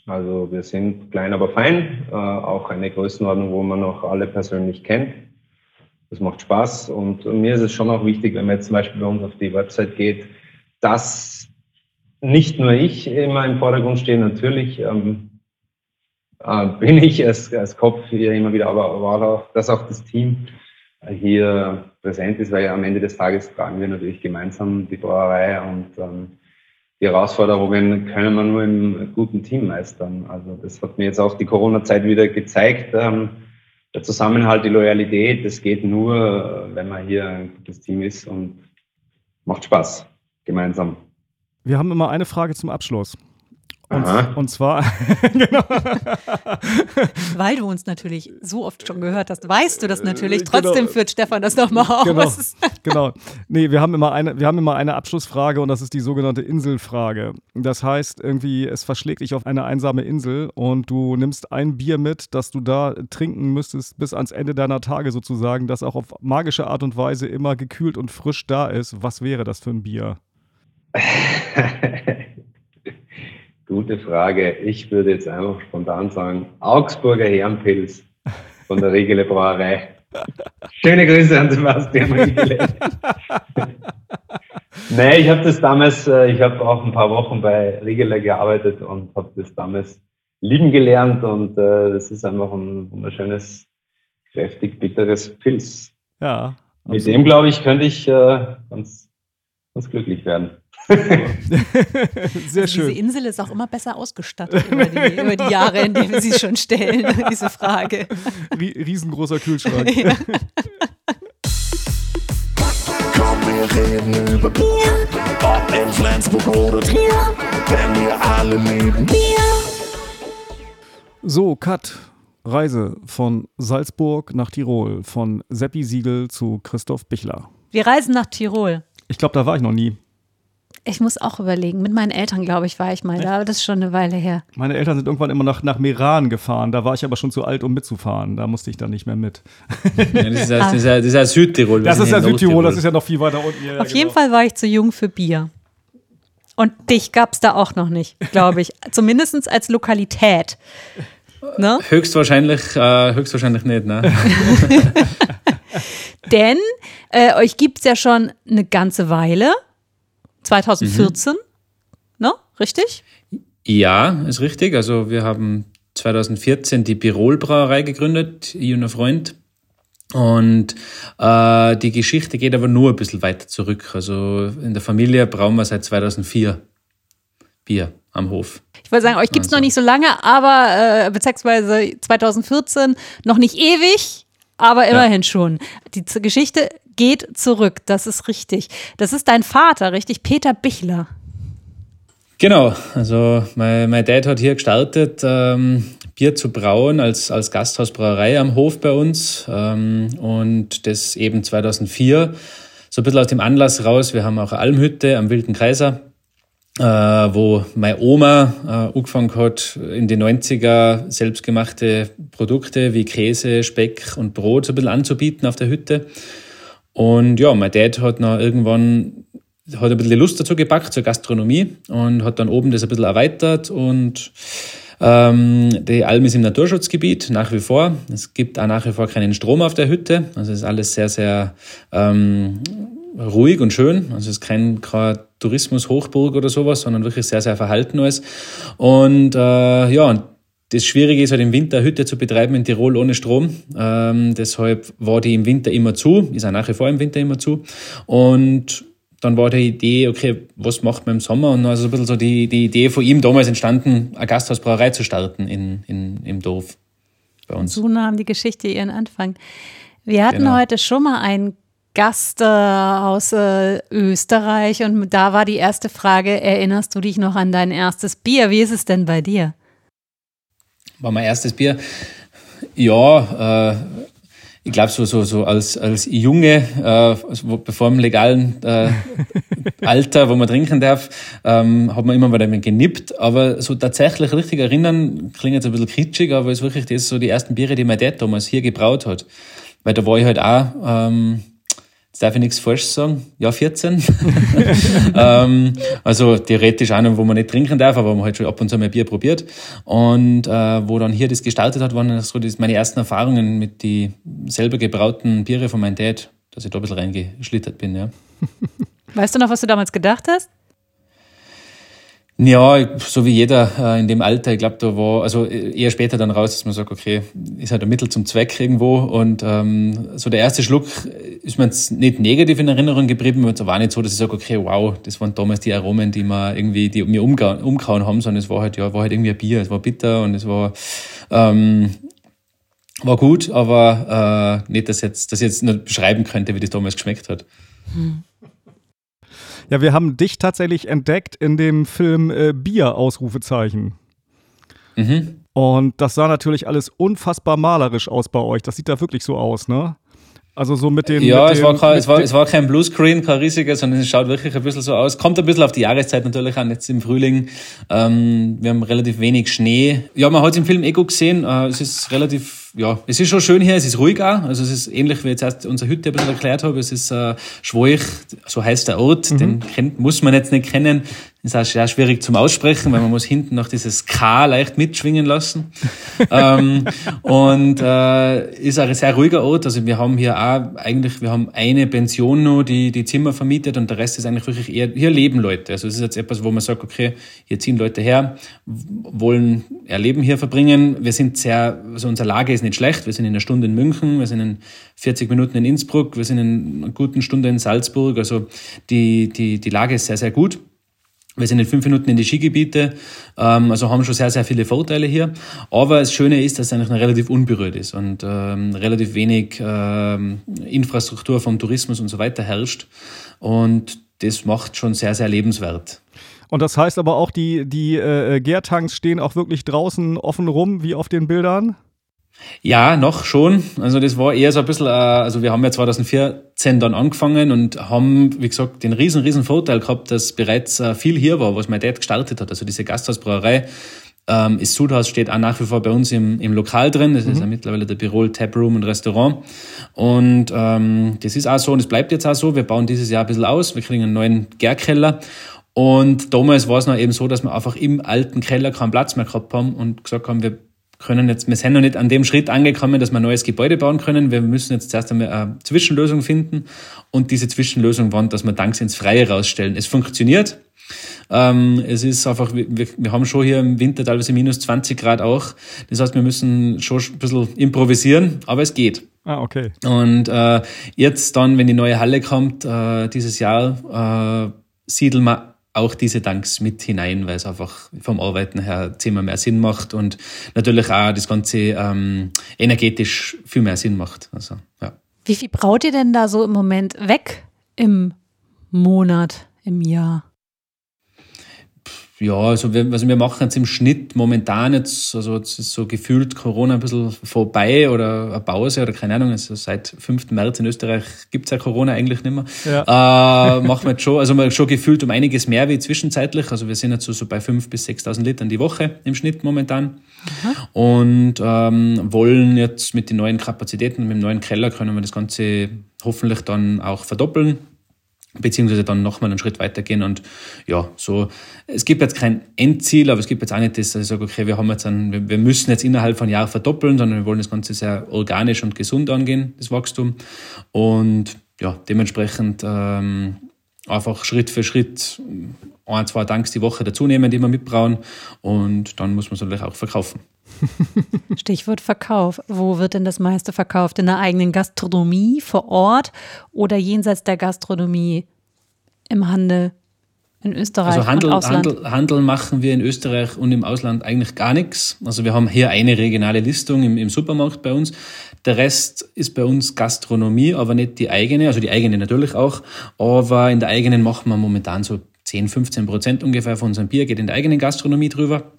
Also wir sind klein, aber fein. Äh, auch eine Größenordnung, wo man auch alle persönlich kennt. Das macht Spaß. Und mir ist es schon auch wichtig, wenn man jetzt zum Beispiel bei uns auf die Website geht, dass nicht nur ich immer im Vordergrund stehe, natürlich ähm, äh, bin ich als, als Kopf hier immer wieder, aber war auch, dass auch das Team hier präsent ist, weil am Ende des Tages tragen wir natürlich gemeinsam die Brauerei und ähm, die Herausforderungen können wir nur im guten Team meistern. Also das hat mir jetzt auch die Corona-Zeit wieder gezeigt. Ähm, der Zusammenhalt, die Loyalität, das geht nur, wenn man hier ein gutes Team ist und macht Spaß gemeinsam. Wir haben immer eine Frage zum Abschluss. Und, und zwar, *laughs* genau, Weil du uns natürlich so oft schon gehört hast, weißt du das natürlich. Äh, genau. Trotzdem führt Stefan das nochmal aus. genau, *laughs* genau. Nee, wir haben immer eine, wir haben immer eine Abschlussfrage und das ist die sogenannte Inselfrage. Das heißt, irgendwie, es verschlägt dich auf eine einsame Insel und du nimmst ein Bier mit, das du da trinken müsstest bis ans Ende deiner Tage sozusagen, das auch auf magische Art und Weise immer gekühlt und frisch da ist. Was wäre das für ein Bier? *laughs* Gute Frage. Ich würde jetzt einfach spontan sagen, Augsburger Herrenpilz von der Regele Brauerei. Schöne Grüße an Sebastian Riegele. *laughs* nee, ich habe das damals, äh, ich habe auch ein paar Wochen bei Riegele gearbeitet und habe das damals lieben gelernt und äh, das ist einfach ein wunderschönes, kräftig bitteres Pilz. Ja. Mit dem, glaube ich, könnte ich äh, ganz, ganz glücklich werden. *laughs* Sehr Also schön. Diese Insel ist auch immer besser ausgestattet über die, über die Jahre, in denen wir sie schon stellen, *laughs* diese Frage. Rie- Riesengroßer Kühlschrank. Komm, wir reden über Bier. Ob in Flensburg oder Trier. Denn wir alle lieben Bier. So, Cut. Reise von Salzburg nach Tirol, von Seppi Siegel zu Christoph Bichler. Wir reisen nach Tirol. Ich glaube, da war ich noch nie. Ich muss auch überlegen. Mit meinen Eltern, glaube ich, war ich mal da, aber das ist schon eine Weile her. Meine Eltern sind irgendwann immer nach, nach Meran gefahren. Da war ich aber schon zu alt, um mitzufahren. Da musste ich dann nicht mehr mit. Ja, das, ist ja, das, ist ja, das ist ja Südtirol. wir Das ist ja in Südtirol, das ist ja noch viel weiter unten. Ja, Auf genau. jeden Fall war ich zu jung für Bier. Und dich gab es da auch noch nicht, glaube ich. *laughs* Zumindest als Lokalität. Ne? Höchstwahrscheinlich, äh, höchstwahrscheinlich nicht, ne? *laughs* Denn äh, euch gibt es ja schon eine ganze Weile. 2014. Ne? Richtig? Ja, ist richtig. Also wir haben 2014 die Birol Brauerei gegründet, ich und ein Freund. Und äh, die Geschichte geht aber nur ein bisschen weiter zurück. Also in der Familie brauen wir seit 2004 Bier am Hof. Ich wollte sagen, euch gibt es noch nicht so lange, aber äh, beziehungsweise 2014 noch nicht ewig, aber immerhin schon. Die Geschichte geht zurück, das ist richtig. Das ist dein Vater, richtig? Peter Bichler. Genau, also mein, mein Dad hat hier gestartet, ähm, Bier zu brauen als, als Gasthausbrauerei am Hof bei uns ähm, und das eben 2004. So ein bisschen aus dem Anlass raus, wir haben auch eine Almhütte am Wilden Kaiser, äh, wo meine Oma äh, angefangen hat, in den 90er selbstgemachte Produkte wie Käse, Speck und Brot so ein bisschen anzubieten auf der Hütte. Und ja, mein Dad hat noch irgendwann hat ein bisschen Lust dazu gepackt, zur Gastronomie und hat dann oben das ein bisschen erweitert und ähm, die Alm ist im Naturschutzgebiet nach wie vor. Es gibt auch nach wie vor keinen Strom auf der Hütte. Also ist alles sehr, sehr ähm, ruhig und schön. Also es ist kein, kein Tourismus-Hochburg oder sowas, sondern wirklich sehr, sehr verhalten alles. Und äh, ja, das Schwierige ist halt im Winter Hütte zu betreiben in Tirol ohne Strom. Ähm, deshalb war die im Winter immer zu, ist auch nach wie vor im Winter immer zu. Und dann war die Idee, okay, was macht man im Sommer? Und dann ist ein bisschen so die, die Idee von ihm damals entstanden, eine Gasthausbrauerei zu starten in, in, im Dorf bei uns. So nahm die Geschichte ihren Anfang. Wir hatten Genau. heute schon mal einen Gast äh, aus äh, Österreich und da war die erste Frage, erinnerst du dich noch an dein erstes Bier? Wie ist es denn bei dir? War mein erstes Bier. Ja, äh, ich glaube, so, so, so als, als Junge, äh, also bevor im legalen äh, Alter, wo man trinken darf, ähm, hat man immer mal damit genippt. Aber so tatsächlich richtig erinnern, klingt jetzt ein bisschen kitschig, aber es ist wirklich das so die ersten Biere, die mein Dad damals hier gebraut hat. Weil da war ich halt auch, ähm, jetzt darf ich nichts falsch sagen, ja 14. *laughs* ähm, also theoretisch noch, wo man nicht trinken darf, aber man halt schon ab und zu mal Bier probiert. Und äh, wo dann hier das gestartet hat, waren so das meine ersten Erfahrungen mit die selber gebrauten Biere von meinem Dad, dass ich da ein bisschen reingeschlittert bin, ja. *laughs* Weißt du noch, was du damals gedacht hast? Ja, so wie jeder äh, in dem Alter, ich glaube, da war, also eher später dann raus, dass man sagt, okay, ist halt ein Mittel zum Zweck irgendwo. Und ähm, so der erste Schluck ist mir jetzt nicht negativ in Erinnerung geblieben, aber es war nicht so, dass ich sage, okay, wow, das waren damals die Aromen, die mir irgendwie, die mir umgehauen, haben, sondern es war halt, ja, war halt irgendwie ein Bier, es war bitter und es war, ähm, war gut, aber äh, nicht, dass jetzt, dass ich jetzt nur beschreiben könnte, wie das damals geschmeckt hat. Ja, wir haben dich tatsächlich entdeckt in dem Film äh, Bier, Ausrufezeichen. Mhm. Und das sah natürlich alles unfassbar malerisch aus bei euch. Das sieht da wirklich so aus, ne? Also so mit den. Ja, mit es, den, war kein, es, war, es war kein Bluescreen, kein riesiger, sondern es schaut wirklich ein bisschen so aus. Kommt ein bisschen auf die Jahreszeit natürlich an, jetzt im Frühling. Ähm, wir haben relativ wenig Schnee. Ja, man hat es im Film eh gut gesehen. Äh, es ist relativ, ja, es ist schon schön hier, es ist ruhig auch. Also es ist ähnlich, wie jetzt erst unsere Hütte ein bisschen erklärt habe. Es ist äh, Schwoich, so heißt der Ort. Mhm. Den kennt, muss man jetzt nicht kennen. ist auch sehr schwierig zum Aussprechen, weil man muss hinten noch dieses K leicht mitschwingen lassen. *laughs* ähm, und äh, ist auch ein sehr ruhiger Ort. Also wir haben hier auch eigentlich, wir haben eine Pension noch, die die Zimmer vermietet und der Rest ist eigentlich wirklich eher, hier leben Leute. Also es ist jetzt etwas, wo man sagt, okay, hier ziehen Leute her, wollen ihr Leben hier verbringen. Wir sind sehr, also unsere Lage ist nicht schlecht. Wir sind in einer Stunde in München, wir sind in 40 Minuten in Innsbruck, wir sind in einer guten Stunde in Salzburg. Also die, die, die Lage ist sehr, sehr gut. Wir sind in fünf Minuten in die Skigebiete, ähm, also haben schon sehr, sehr viele Vorteile hier. Aber das Schöne ist, dass es eigentlich noch relativ unberührt ist und ähm, relativ wenig ähm, Infrastruktur vom Tourismus und so weiter herrscht. Und das macht schon sehr, sehr lebenswert. Und das heißt aber auch, die, die äh, Gärtanks stehen auch wirklich draußen offen rum, wie auf den Bildern? Ja, noch schon. Also das war eher so ein bisschen, äh, also wir haben ja 2014 dann angefangen und haben, wie gesagt, den riesen, riesen Vorteil gehabt, dass bereits äh, viel hier war, was mein Dad gestartet hat. Also diese Gasthausbrauerei. Ähm, das Sudhaus steht auch nach wie vor bei uns im, im Lokal drin. Das ist ja mittlerweile der Birol Taproom und Restaurant. Und ähm, das ist auch so und es bleibt jetzt auch so. Wir bauen dieses Jahr ein bisschen aus. Wir kriegen einen neuen Gärkeller. Und damals war es noch eben so, dass wir einfach im alten Keller keinen Platz mehr gehabt haben und gesagt haben, wir können jetzt, wir sind noch nicht an dem Schritt angekommen, dass wir ein neues Gebäude bauen können. Wir müssen jetzt zuerst einmal eine Zwischenlösung finden und diese Zwischenlösung war, dass wir Danks ins Freie rausstellen. Es funktioniert. Ähm, es ist einfach, wir, wir haben schon hier im Winter teilweise minus 20 Grad auch. Das heißt, wir müssen schon ein bisschen improvisieren, aber es geht. Ah, okay. Und äh, jetzt dann, wenn die neue Halle kommt, äh, dieses Jahr, äh, siedeln wir auch diese Tanks mit hinein, weil es einfach vom Arbeiten her zehnmal mehr Sinn macht und natürlich auch das Ganze ähm, energetisch viel mehr Sinn macht. Also, ja. Wie viel braut ihr denn da so im Moment weg im Monat, im Jahr? Ja, also wir, also wir machen jetzt im Schnitt momentan jetzt, also jetzt ist so gefühlt Corona ein bisschen vorbei oder eine Pause oder keine Ahnung, also seit 5. März in Österreich gibt's ja Corona eigentlich nicht mehr. Ja. Äh, machen wir jetzt schon, also wir schon gefühlt um einiges mehr wie zwischenzeitlich, also wir sind jetzt so, so bei 5.000 bis 6.000 Litern die Woche im Schnitt momentan und ähm, wollen jetzt mit den neuen Kapazitäten, mit dem neuen Keller können wir das Ganze hoffentlich dann auch verdoppeln beziehungsweise dann nochmal einen Schritt weitergehen und ja, so, es gibt jetzt kein Endziel, aber es gibt jetzt auch nicht das, dass ich sage, okay, wir haben jetzt einen, wir- müssen jetzt innerhalb von Jahr verdoppeln, sondern wir wollen das Ganze sehr organisch und gesund angehen, das Wachstum. Und ja, dementsprechend ähm, einfach Schritt für Schritt ein, zwei Tanks die Woche dazu nehmen, die wir mitbrauen und dann muss man es natürlich auch verkaufen. *laughs* Stichwort Verkauf. Wo wird denn das meiste verkauft? In der eigenen Gastronomie vor Ort oder jenseits der Gastronomie im Handel in Österreich Also Handel? Handel, Handel machen wir in Österreich und im Ausland eigentlich gar nichts. Also wir haben hier eine regionale Listung im, im Supermarkt bei uns. Der Rest ist bei uns Gastronomie, aber nicht die eigene, also die eigene natürlich auch. Aber in der eigenen machen wir momentan so 10, 15 Prozent ungefähr von unserem Bier geht in der eigenen Gastronomie drüber.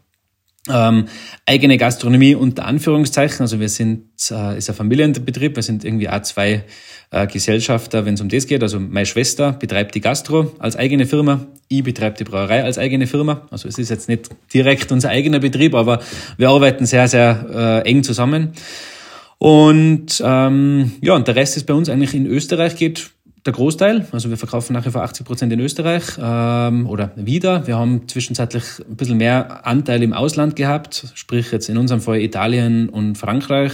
Ähm, eigene Gastronomie unter Anführungszeichen. Also wir sind, äh, ist ein Familienbetrieb, wir sind irgendwie auch zwei äh, Gesellschafter, wenn es um das geht. Also meine Schwester betreibt die Gastro als eigene Firma, ich betreibe die Brauerei als eigene Firma. Also es ist jetzt nicht direkt unser eigener Betrieb, aber wir arbeiten sehr, sehr äh, eng zusammen. Und ähm, ja, und der Rest ist bei uns eigentlich in Österreich geht der Großteil. Also wir verkaufen nach wie vor 80 Prozent in Österreich ähm, oder wieder. Wir haben zwischenzeitlich ein bisschen mehr Anteil im Ausland gehabt, sprich jetzt in unserem Fall Italien und Frankreich,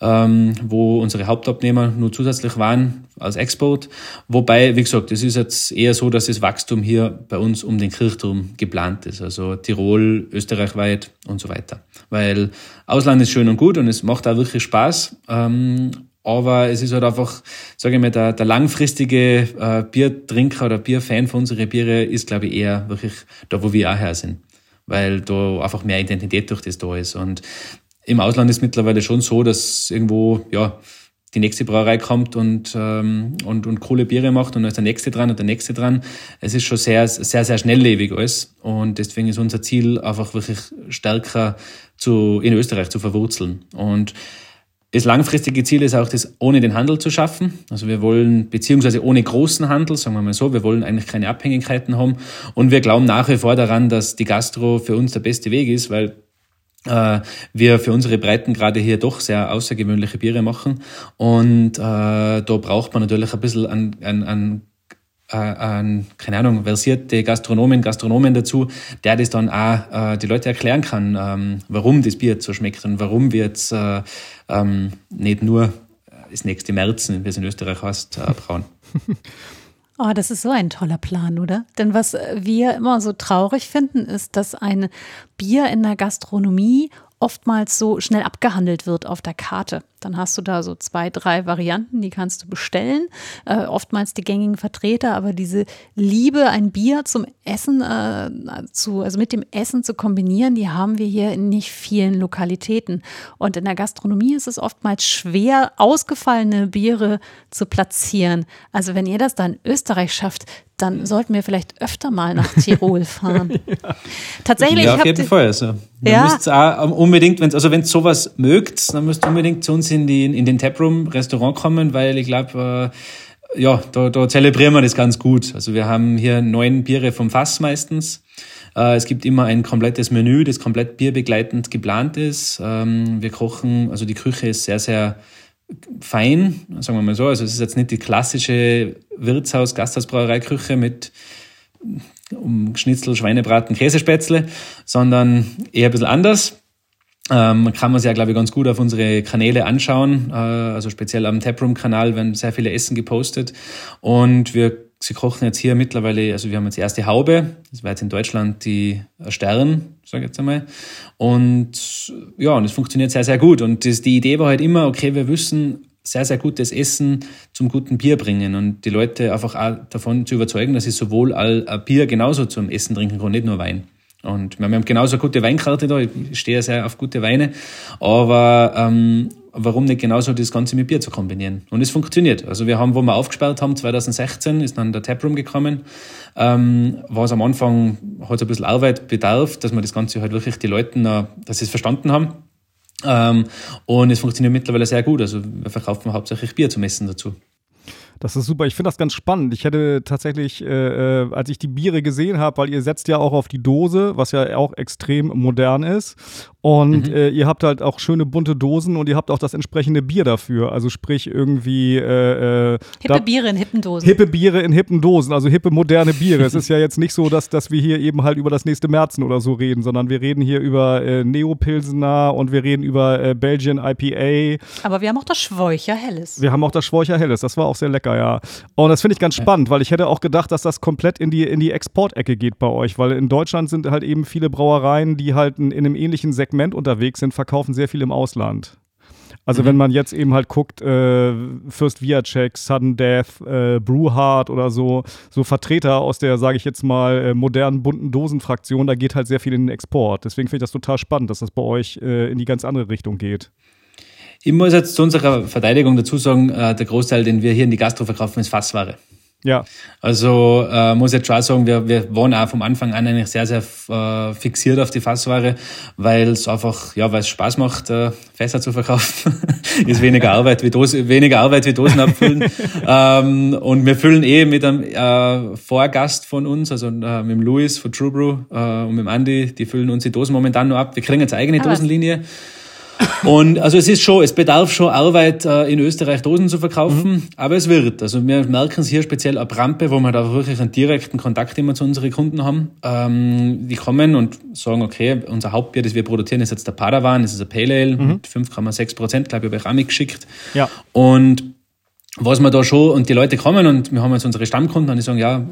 ähm, wo unsere Hauptabnehmer nur zusätzlich waren als Export. Wobei, wie gesagt, es ist jetzt eher so, dass das Wachstum hier bei uns um den Kirchturm geplant ist. Also Tirol, österreichweit und so weiter. Weil Ausland ist schön und gut und es macht auch wirklich Spaß. Ähm, aber es ist halt einfach, sage ich mal, der, der langfristige äh, Biertrinker oder Bierfan von unseren Biere ist, glaube ich, eher wirklich da, wo wir auch her sind. Weil da einfach mehr Identität durch das da ist. Und im Ausland ist mittlerweile schon so, dass irgendwo, ja, die nächste Brauerei kommt und, ähm, und, und coole Biere macht und dann ist der nächste dran und der nächste dran. Es ist schon sehr, sehr, sehr schnelllebig alles. Und deswegen ist unser Ziel einfach wirklich stärker zu, in Österreich zu verwurzeln. Und das langfristige Ziel ist auch, das ohne den Handel zu schaffen. Also wir wollen, beziehungsweise ohne großen Handel, sagen wir mal so, wir wollen eigentlich keine Abhängigkeiten haben. Und wir glauben nach wie vor daran, dass die Gastro für uns der beste Weg ist, weil äh, wir für unsere Breitengrade hier doch sehr außergewöhnliche Biere machen. Und äh, da braucht man natürlich ein bisschen an, an, an äh, an, keine Ahnung, versierte Gastronomen, Gastronomen dazu, der das dann auch äh, die Leute erklären kann, ähm, warum das Bier so schmeckt und warum wir jetzt äh, ähm, nicht nur das nächste März, wie es in Österreich heißt, äh, brauen. *laughs* Oh, das ist so ein toller Plan, oder? Denn was wir immer so traurig finden, ist, dass ein Bier in der Gastronomie oftmals so schnell abgehandelt wird auf der Karte. Dann hast du da so zwei, drei Varianten, die kannst du bestellen. Äh, oftmals die gängigen Vertreter, aber diese Liebe, ein Bier zum Essen, äh, zu, also mit dem Essen zu kombinieren, die haben wir hier in nicht vielen Lokalitäten. Und in der Gastronomie ist es oftmals schwer, ausgefallene Biere zu platzieren. Also wenn ihr das dann in Österreich schafft, dann sollten wir vielleicht öfter mal nach *laughs* Tirol fahren. ja. Tatsächlich. Ja, auf jeden Fall. Also. Ja. müsst auch unbedingt, wenn's, also wenn ihr sowas mögt, dann müsst ihr unbedingt zu uns in, die, in den Taproom Restaurant kommen, weil ich glaube, äh, ja, da, da zelebrieren wir das ganz gut. Also wir haben hier neun Biere vom Fass meistens. Äh, es gibt immer ein komplettes Menü, das komplett bierbegleitend geplant ist. Ähm, wir kochen, also die Küche ist sehr, sehr fein, sagen wir mal so. Also es ist jetzt nicht die klassische Wirtshaus-, Gasthausbrauereiküche mit um Schnitzel, Schweinebraten, Käsespätzle, sondern eher ein bisschen anders. Ähm, kann man sich ja, glaube ich, ganz gut auf unsere Kanäle anschauen. Äh, also speziell am Taproom-Kanal werden sehr viele Essen gepostet. Und wir sie kochen jetzt hier mittlerweile, also wir haben jetzt die erste Haube, das war jetzt in Deutschland die Stern, sage ich jetzt einmal. Und ja, und es funktioniert sehr, sehr gut. Und das, die Idee war halt immer, okay, wir müssen sehr, sehr gutes Essen zum guten Bier bringen und die Leute einfach auch davon zu überzeugen, dass sie sowohl all Bier genauso zum Essen trinken können, nicht nur Wein. Und wir haben genauso gute Weinkarte da, ich stehe sehr auf gute Weine, aber ähm, warum nicht genauso das Ganze mit Bier zu kombinieren? Und es funktioniert. Also wir haben, wo wir aufgesperrt haben, 2016, ist dann der Taproom gekommen, ähm, war es am Anfang, hat ein bisschen Arbeit bedarf, dass wir das Ganze halt wirklich die Leute, dass sie es verstanden haben. Ähm, und es funktioniert mittlerweile sehr gut. Also wir verkaufen hauptsächlich Bier zum Essen dazu. Das ist super. Ich finde das ganz spannend. Ich hätte tatsächlich, äh, äh, als ich die Biere gesehen habe, weil ihr setzt ja auch auf die Dose, was ja auch extrem modern ist. Und mhm. äh, ihr habt halt auch schöne bunte Dosen und ihr habt auch das entsprechende Bier dafür. Also sprich irgendwie äh, äh Hippe Biere in hippen Dosen. Hippe Biere in hippen Dosen, also hippe moderne Biere. es ist ja jetzt nicht so, dass, dass wir hier eben halt über das nächste Märzen oder so reden, sondern wir reden hier über äh, Neopilsener und wir reden über äh, Belgian IPA. Aber wir haben auch das Schwäucher Helles. Wir haben auch das Schwäucher Helles. Das war auch sehr lecker, ja. Und das finde ich ganz spannend, weil ich hätte auch gedacht, dass das komplett in die, in die Exportecke geht bei euch, weil in Deutschland sind halt eben viele Brauereien, die halt in, in einem ähnlichen Segment Segment unterwegs sind, verkaufen sehr viel im Ausland. Also mhm. wenn man jetzt eben halt guckt, äh, First Viacek, Sudden Death, äh, Brewhard oder so, so Vertreter aus der, sage ich jetzt mal, äh, modernen bunten Dosenfraktion, da geht halt sehr viel in den Export. Deswegen finde ich das total spannend, dass das bei euch äh, in die ganz andere Richtung geht. Ich muss jetzt zu unserer Verteidigung dazu sagen, äh, der Großteil, den wir hier in die Gastro verkaufen, ist Fassware. Ja. Also äh, muss jetzt schon sagen, wir, wir waren auch vom Anfang an eigentlich sehr, sehr äh, fixiert auf die Fassware, weil es einfach, ja, weil es Spaß macht, äh, Fässer zu verkaufen. *laughs* ist weniger Arbeit wie Dosen, weniger Arbeit wie Dosen abfüllen. *laughs* ähm, und wir füllen eh mit einem äh, Vorgast von uns, also äh, mit dem Louis von True Brew äh, und mit dem Andy, die füllen uns die Dosen momentan nur ab. Wir kriegen jetzt eigene Dosenlinie. Und also es ist schon, es bedarf schon Arbeit, äh, in Österreich Dosen zu verkaufen, mhm. aber es wird. Also wir merken es hier speziell ab Rampe, wo wir da wirklich einen direkten Kontakt immer zu unseren Kunden haben. Ähm, die kommen und sagen, okay, unser Hauptbier, das wir produzieren, ist jetzt der Padawan, das ist ein Pale Ale mhm. mit 5,6 Prozent, glaube ich, habe ich auch mitgeschickt. Ja. Und was man da schon, und die Leute kommen und wir haben jetzt unsere Stammkunden und die sagen, ja,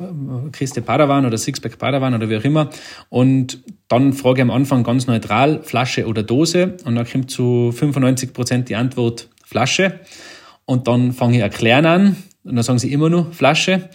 Christe Padawan oder Sixpack Padawan oder wie auch immer. Und dann frage ich am Anfang ganz neutral, Flasche oder Dose. Und dann kommt zu 95 Prozent die Antwort Flasche. Und dann fange ich erklären an, Und dann sagen sie immer nur Flasche.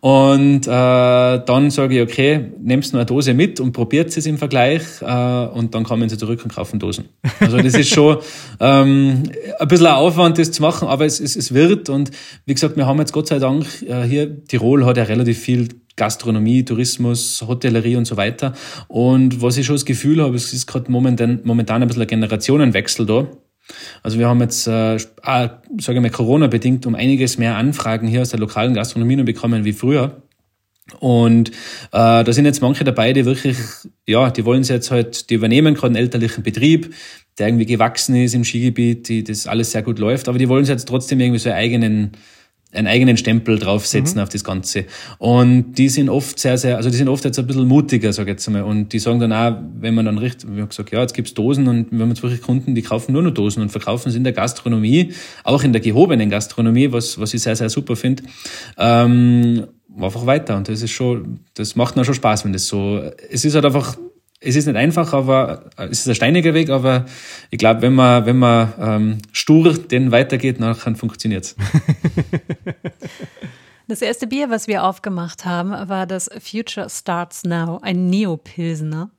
Und äh, dann sage ich, okay, nimmst du eine Dose mit und probiert es im Vergleich. Äh, und dann kommen sie zurück und kaufen Dosen. Also das ist schon *laughs* ähm, ein bisschen ein Aufwand, das zu machen, aber es, es, es wird. Und wie gesagt, wir haben jetzt Gott sei Dank äh, hier, Tirol hat ja relativ viel Gastronomie, Tourismus, Hotellerie und so weiter. Und was ich schon das Gefühl habe, es ist gerade momentan, momentan ein bisschen ein Generationenwechsel da. Also wir haben jetzt, äh, sage ich mal, Corona-bedingt um einiges mehr Anfragen hier aus der lokalen Gastronomie noch bekommen wie früher. Und äh, da sind jetzt manche dabei, die wirklich, ja, die wollen sie jetzt halt, die übernehmen gerade einen elterlichen Betrieb, der irgendwie gewachsen ist im Skigebiet, die das alles sehr gut läuft, aber die wollen sie jetzt trotzdem irgendwie so einen eigenen einen eigenen Stempel draufsetzen mhm. auf das Ganze. Und die sind oft sehr, sehr, also die sind oft jetzt ein bisschen mutiger, sag ich jetzt mal. Und die sagen dann auch, wenn man dann richtig, wir haben gesagt, ja, jetzt gibt's Dosen und wir haben jetzt wirklich Kunden, die kaufen nur noch Dosen und verkaufen es in der Gastronomie, auch in der gehobenen Gastronomie, was, was ich sehr, sehr super finde. Ähm, einfach weiter. Und das ist schon, das macht mir schon Spaß, wenn das so, es ist halt einfach, es ist nicht einfach, aber es ist ein steiniger Weg, aber ich glaube, wenn man, wenn man ähm, stur den weitergeht, dann funktioniert's. *laughs* Das erste Bier, was wir aufgemacht haben, war das Future Starts Now, ein Neo-Pilsener.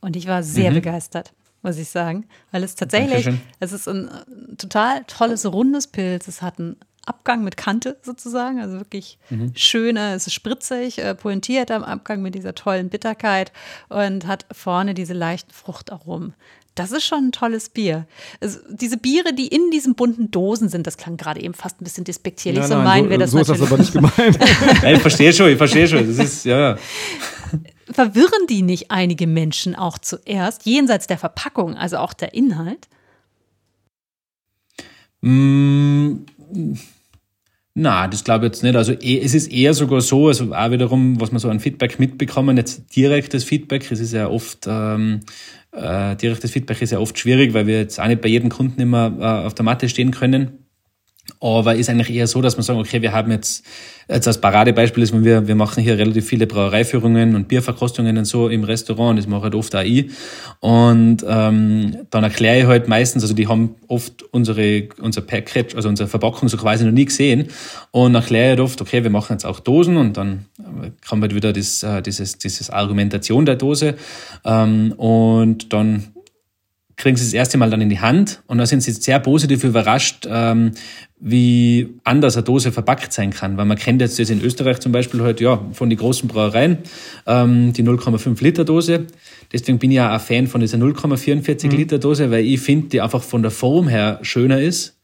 Und ich war sehr mhm. begeistert, muss ich sagen, weil es tatsächlich, es ist ein total tolles, rundes Pilz. Es hat einen Abgang mit Kante sozusagen, also wirklich mhm. schöner, es ist spritzig, äh, pointiert am Abgang mit dieser tollen Bitterkeit und hat vorne diese leichten Fruchtaromen. Das ist schon ein tolles Bier. Also, diese Biere, die in diesen bunten Dosen sind, das klang gerade eben fast ein bisschen despektierlich. Nein, so meinen so, wir das so natürlich. ist das aber nicht gemeint. *laughs* *laughs* ja, ich verstehe schon, ich verstehe schon. Das ist, ja. Verwirren die nicht einige Menschen auch zuerst, jenseits der Verpackung, also auch der Inhalt? Mm, na, das glaube ich jetzt nicht. Also eh, es ist eher sogar so, also auch wiederum, was man so an Feedback mitbekommen, jetzt direktes Feedback, es ist ja oft, ähm, äh, direktes Feedback ist ja oft schwierig, weil wir jetzt auch nicht bei jedem Kunden immer äh, auf der Matte stehen können. Aber ist eigentlich eher so, dass man sagen, okay, wir haben jetzt, jetzt als Paradebeispiel ist, wir, wir machen hier relativ viele Brauereiführungen und Bierverkostungen und so im Restaurant, das mache halt oft auch ich. Und ähm, dann erkläre ich halt meistens, also die haben oft unsere, unser Package, also unsere Verpackung so quasi noch nie gesehen. Und erkläre ich halt oft, okay, wir machen jetzt auch Dosen und dann kommt halt wieder das, äh, dieses, dieses Argumentation der Dose. Ähm, und dann kriegen sie das erste Mal dann in die Hand und da sind sie sehr positiv überrascht, ähm, wie anders eine Dose verpackt sein kann. Weil man kennt jetzt das in Österreich zum Beispiel halt, ja, von den großen Brauereien, ähm, die 0,5 Liter Dose. Deswegen bin ich ja ein Fan von dieser 0,44 mhm. Liter Dose, weil ich finde, die einfach von der Form her schöner ist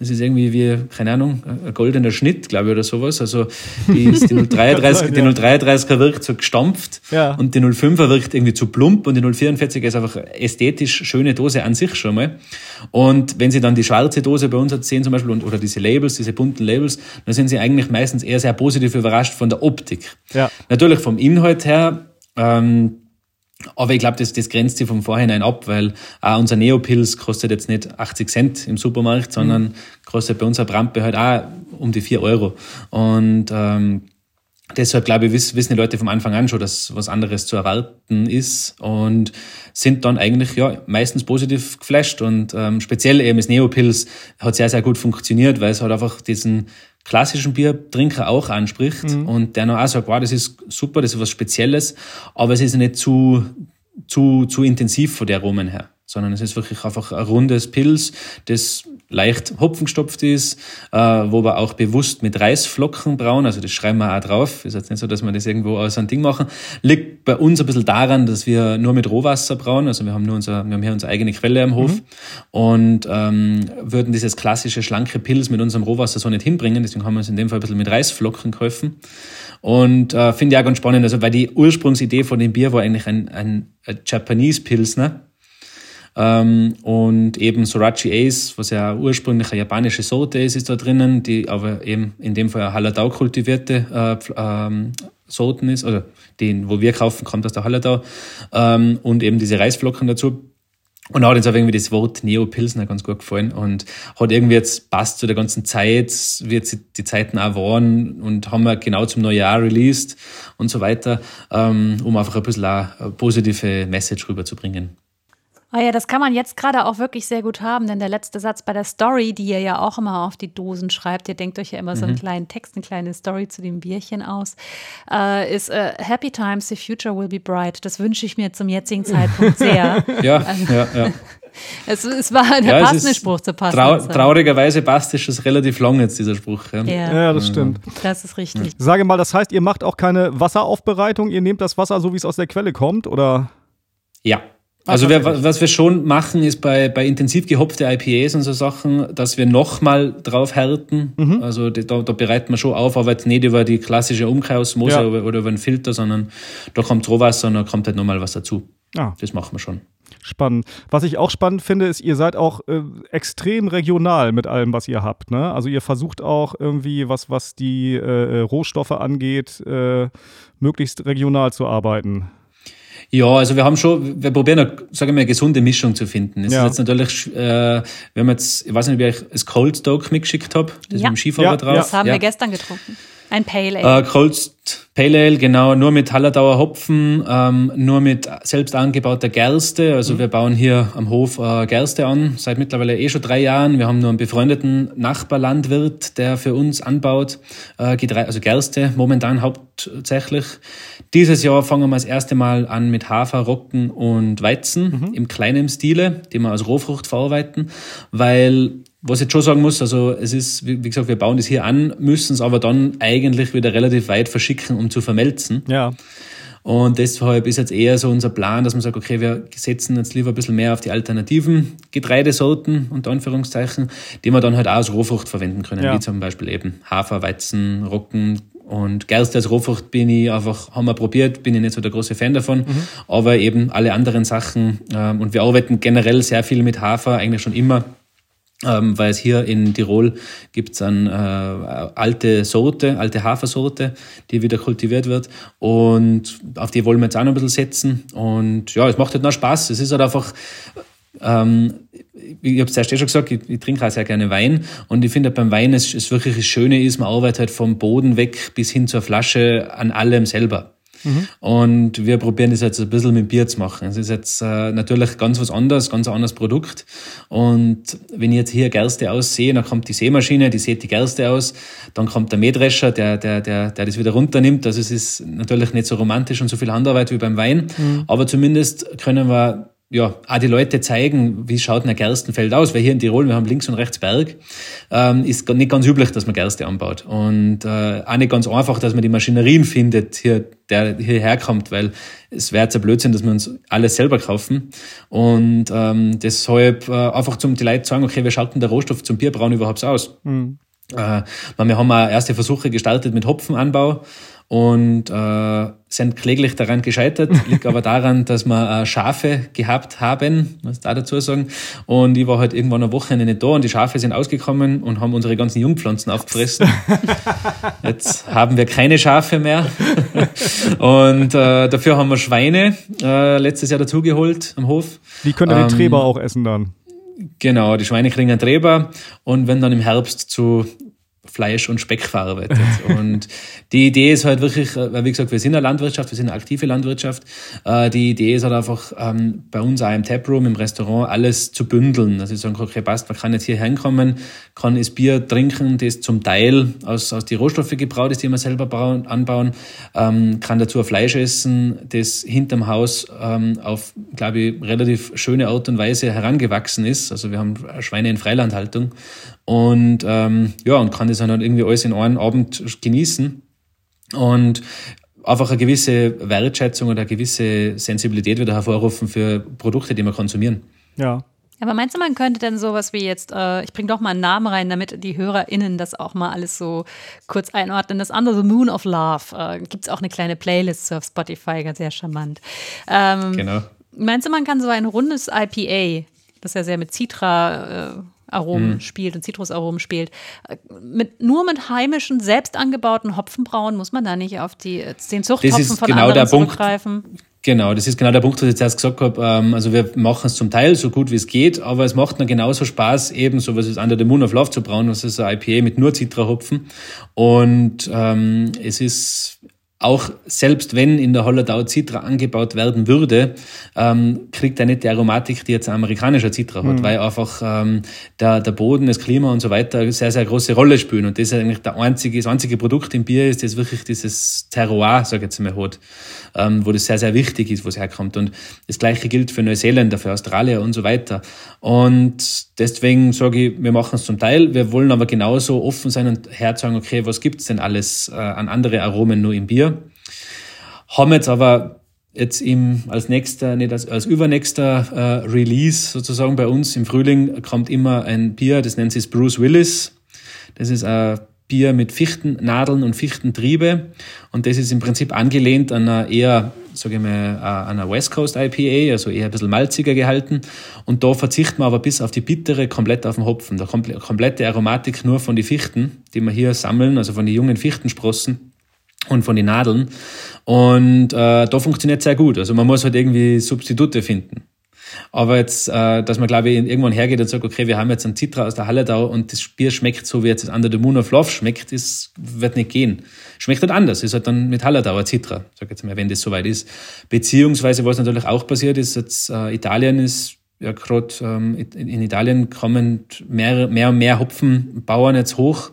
das ist irgendwie wie, keine Ahnung, ein goldener Schnitt, glaube ich, oder sowas. Also die, *laughs* die 033, die 033er wirkt so gestampft ja. und die 05er wirkt irgendwie zu plump und die 044er ist einfach ästhetisch schöne Dose an sich schon mal. Und wenn Sie dann die schwarze Dose bei uns sehen zum Beispiel und, oder diese Labels, diese bunten Labels, dann sind Sie eigentlich meistens eher sehr positiv überrascht von der Optik. Ja. Natürlich vom Inhalt her, ähm, aber ich glaube, das, das grenzt sich vom Vorhinein ab, weil auch unser Neopilz kostet jetzt nicht 80 Cent im Supermarkt, sondern mhm. kostet bei unserer Brampe halt auch um die 4 Euro. Und ähm, deshalb glaube ich, wissen die Leute vom Anfang an schon, dass was anderes zu erwarten ist und sind dann eigentlich ja meistens positiv geflasht. Und ähm, speziell eben das Neopilz hat sehr, sehr gut funktioniert, weil es halt einfach diesen klassischen Biertrinker auch anspricht mhm. und der noch auch sagt, wow, das ist super, das ist was Spezielles, aber es ist nicht zu, zu, zu intensiv von der Aromen her, sondern es ist wirklich einfach ein rundes Pilz, das leicht hopfengestopft ist, äh, wo wir auch bewusst mit Reisflocken brauen, also das schreiben wir auch drauf, ist jetzt nicht so, dass wir das irgendwo aus einem Ding machen, liegt bei uns ein bisschen daran, dass wir nur mit Rohwasser brauen, also wir haben nur unser, wir haben hier unsere eigene Quelle am Hof. Mhm. und ähm, würden dieses klassische schlanke Pilz mit unserem Rohwasser so nicht hinbringen, deswegen haben wir uns in dem Fall ein bisschen mit Reisflocken geholfen. Und äh, finde ich auch ganz spannend, also weil die Ursprungsidee von dem Bier war eigentlich ein, ein, ein Japanese Pilsner, ähm, und eben Sorachi Ace, was ja ursprünglich eine japanische Sorte ist, ist da drinnen, die aber eben in dem Fall eine Hallertau kultivierte äh, ähm, Sorten ist, oder den, wo wir kaufen, kommt aus der Hallertau. Ähm, und eben diese Reisflocken dazu. Und auch hat uns auch irgendwie das Wort Neo-Pilsner ganz gut gefallen und hat irgendwie jetzt passt zu der ganzen Zeit, wird die Zeiten auch waren und haben wir genau zum Neujahr released und so weiter, ähm, um einfach ein bisschen eine positive Message rüberzubringen. Oh ja, das kann man jetzt gerade auch wirklich sehr gut haben, denn der letzte Satz bei der Story, die ihr ja auch immer auf die Dosen schreibt, ihr denkt euch ja immer so einen kleinen Text, eine kleine Story zu dem Bierchen aus, äh, ist äh, Happy Times, the future will be bright. Das wünsche ich mir zum jetzigen Zeitpunkt *laughs* sehr. Ja, *laughs* ja, ja. *laughs* Es, es war der ja passende Spruch zur Trau passenden Zeit. traurigerweise passt es schon relativ lang jetzt, dieser Spruch. Ja. Ja, Ja, das stimmt. das ist richtig. Sage mal, das heißt, ihr macht auch keine Wasseraufbereitung, ihr nehmt das Wasser so, wie es aus der Quelle kommt, oder? Ja. Also wir, was wir schon machen, ist bei, bei intensiv gehopfte IPAs und so Sachen, dass wir nochmal drauf härten. Mhm. Also da, da bereiten wir schon auf, aber jetzt nicht über die klassische Umkehrosmose Ja. oder, oder über einen Filter, sondern da kommt Rohwasser und da kommt halt nochmal was dazu. Ah, Das machen wir schon. spannend. Was ich auch spannend finde, ist, ihr seid auch äh, extrem regional mit allem, was ihr habt. Ne? Also ihr versucht auch irgendwie, was, was die äh, Rohstoffe angeht, äh, möglichst regional zu arbeiten. Ja, also wir haben schon, wir probieren eine, sagen wir, eine gesunde Mischung zu finden. Es Ja. ist jetzt natürlich, äh, wir haben jetzt, ich weiß nicht, wie ich das Cold Stoke mitgeschickt habe, das Ja. mit dem Skifahrer Ja, drauf. Das haben ja. wir gestern getrunken. Ein Pale Ale. Äh, Cold Pale Ale, genau, nur mit Hallertauer Hopfen, ähm, nur mit selbst angebauter Gerste. Also wir bauen hier am Hof äh, Gerste an, seit mittlerweile eh schon drei Jahren. Wir haben nur einen befreundeten Nachbarlandwirt, der für uns anbaut, äh, Getre also Gerste momentan hauptsächlich. Dieses Jahr fangen wir das erste Mal an mit Hafer, Roggen und Weizen im kleinen Stile, die wir als Rohfrucht verarbeiten, weil was ich jetzt schon sagen muss, also es ist, wie gesagt, wir bauen das hier an, müssen es aber dann eigentlich wieder relativ weit verschicken, um zu vermelzen. Ja. Und deshalb ist jetzt eher so unser Plan, dass man sagt, okay, wir setzen jetzt lieber ein bisschen mehr auf die alternativen Getreidesorten, unter Anführungszeichen, die wir dann halt auch als Rohfrucht verwenden können, Ja. wie zum Beispiel eben Hafer, Weizen, Roggen und Gerste als Rohfrucht bin ich einfach, haben wir probiert, bin ich nicht so der große Fan davon, aber eben alle anderen Sachen ähm, und wir arbeiten generell sehr viel mit Hafer, eigentlich schon immer ähm, weil es hier in Tirol gibt es eine äh, alte Sorte, alte Hafersorte, die wieder kultiviert wird und auf die wollen wir jetzt auch noch ein bisschen setzen und ja, es macht halt noch Spaß. Es ist halt einfach, ähm, ich habe es zuerst eh schon gesagt, ich, ich trinke auch sehr gerne Wein und ich finde beim Wein ist, ist wirklich das Schöne ist, man arbeitet halt vom Boden weg bis hin zur Flasche an allem selber. Und wir probieren das jetzt ein bisschen mit Bier zu machen. Es ist jetzt äh, natürlich ganz was anderes, ganz ein anderes Produkt. Und wenn ich jetzt hier Gerste aussehe, dann kommt die Sämaschine, die sät die Gerste aus, dann kommt der Mähdrescher, der, der, der, der das wieder runternimmt. Also es ist natürlich nicht so romantisch und so viel Handarbeit wie beim Wein. Aber zumindest können wir ja, auch die Leute zeigen, wie schaut ein Gerstenfeld aus, weil hier in Tirol, wir haben links und rechts Berg, ähm, ist nicht ganz üblich, dass man Gerste anbaut. Und äh, auch nicht ganz einfach, dass man die Maschinerien findet, hier, der hierher kommt, weil es wäre jetzt ein Blödsinn, dass wir uns alles selber kaufen. Und ähm, deshalb äh, einfach zum die Leute sagen, okay, wie schaut denn der Rohstoff zum Bierbrauen überhaupt aus? Äh, weil wir haben auch erste Versuche gestartet mit Hopfenanbau und äh, sind kläglich daran gescheitert. Liegt aber daran, *laughs* dass wir äh, Schafe gehabt haben, muss da dazu sagen. Und ich war halt irgendwann eine Woche nicht da und die Schafe sind ausgekommen und haben unsere ganzen Jungpflanzen aufgefressen. *laughs* Jetzt haben wir keine Schafe mehr. *laughs* und äh, dafür haben wir Schweine äh, letztes Jahr dazugeholt am Hof. Die könnt ihr den Ähm, Treber auch essen dann. Genau, die Schweine kriegen einen Treber und werden dann im Herbst zu Fleisch und Speck verarbeitet. *laughs* und die Idee ist halt wirklich, äh, weil wie gesagt, wir sind eine Landwirtschaft, wir sind eine aktive Landwirtschaft. Äh, Die Idee ist halt einfach ähm, bei uns auch im Taproom, im Restaurant, alles zu bündeln. Also ich sagen, okay, passt, man kann jetzt hier hinkommen, kann das Bier trinken, das zum Teil aus, aus die Rohstoffe gebraut ist, die wir selber bauen, anbauen, ähm, kann dazu Fleisch essen, das hinterm Haus ähm, auf, glaube ich, relativ schöne Art und Weise herangewachsen ist. Also wir haben Schweine in Freilandhaltung und ähm, ja, und kann das dann halt irgendwie alles in einem Abend genießen und einfach eine gewisse Wertschätzung oder eine gewisse Sensibilität wieder hervorrufen für Produkte, die wir konsumieren. Ja. Aber meinst du, man könnte denn sowas wie jetzt, äh, ich bringe doch mal einen Namen rein, damit die HörerInnen das auch mal alles so kurz einordnen. Das andere, The Moon of Love, äh, gibt es auch eine kleine Playlist auf Spotify, ganz sehr charmant. Ähm, Genau. Meinst du, man kann so ein rundes IPA, das ja sehr mit Citra äh, Aromen Mhm. spielt und Zitrusaromen spielt, äh, mit, nur mit heimischen, selbst angebauten Hopfen brauen, muss man da nicht auf die, den Zuchthopfen von genau anderen der Punkt. zurückgreifen? Genau, das ist genau der Punkt, was ich zuerst gesagt habe. Ähm, also wir machen es zum Teil so gut wie es geht, aber es macht mir genauso Spaß, eben so was ist Under the Moon of Love zu brauen, das ist ein IPA mit nur Zitrahopfen. Und ähm, es ist auch selbst wenn in der Holledau Citra angebaut werden würde, ähm, kriegt er nicht die Aromatik, die jetzt ein amerikanischer Citra hat, mhm. weil einfach ähm, der, der Boden, das Klima und so weiter sehr, sehr große Rolle spielen. Und das ist eigentlich der einzige, das einzige Produkt im Bier ist, das wirklich dieses Terroir, sage ich jetzt mal, hat, ähm, wo das sehr, sehr wichtig ist, wo es herkommt. Und das Gleiche gilt für Neuseeländer, für Australier und so weiter. Und deswegen sage ich, wir machen es zum Teil, wir wollen aber genauso offen sein und herzagen, okay, was gibt's denn alles äh, an andere Aromen nur im Bier? Haben jetzt aber jetzt im, als nächster, nicht als, als übernächster äh, Release sozusagen bei uns im Frühling kommt immer ein Bier, das nennt sich Bruce Willis. Das ist ein Bier mit Fichtennadeln und Fichtentriebe und das ist im Prinzip angelehnt an einer eher, sage ich mal, äh, an einer West Coast IPA, also eher ein bisschen malziger gehalten und da verzichten wir aber bis auf die bittere komplett auf den Hopfen. Der komplette Aromatik nur von den Fichten, die wir hier sammeln, also von den jungen Fichtensprossen und von den Nadeln. Und äh, da funktioniert sehr gut. Also man muss halt irgendwie Substitute finden. Aber jetzt, äh, dass man, glaube ich, irgendwann hergeht und sagt, okay, wir haben jetzt einen Citra aus der Halledau und das Bier schmeckt so, wie jetzt das Under the Moon of Love schmeckt, das wird nicht gehen. Schmeckt halt anders. Ist halt dann mit Halledauer Citra, sag jetzt mal, wenn das soweit ist. Beziehungsweise, was natürlich auch passiert ist, jetzt äh, Italien ist ja gerade ähm, in Italien kommen mehr, mehr und mehr Hopfenbauern jetzt hoch,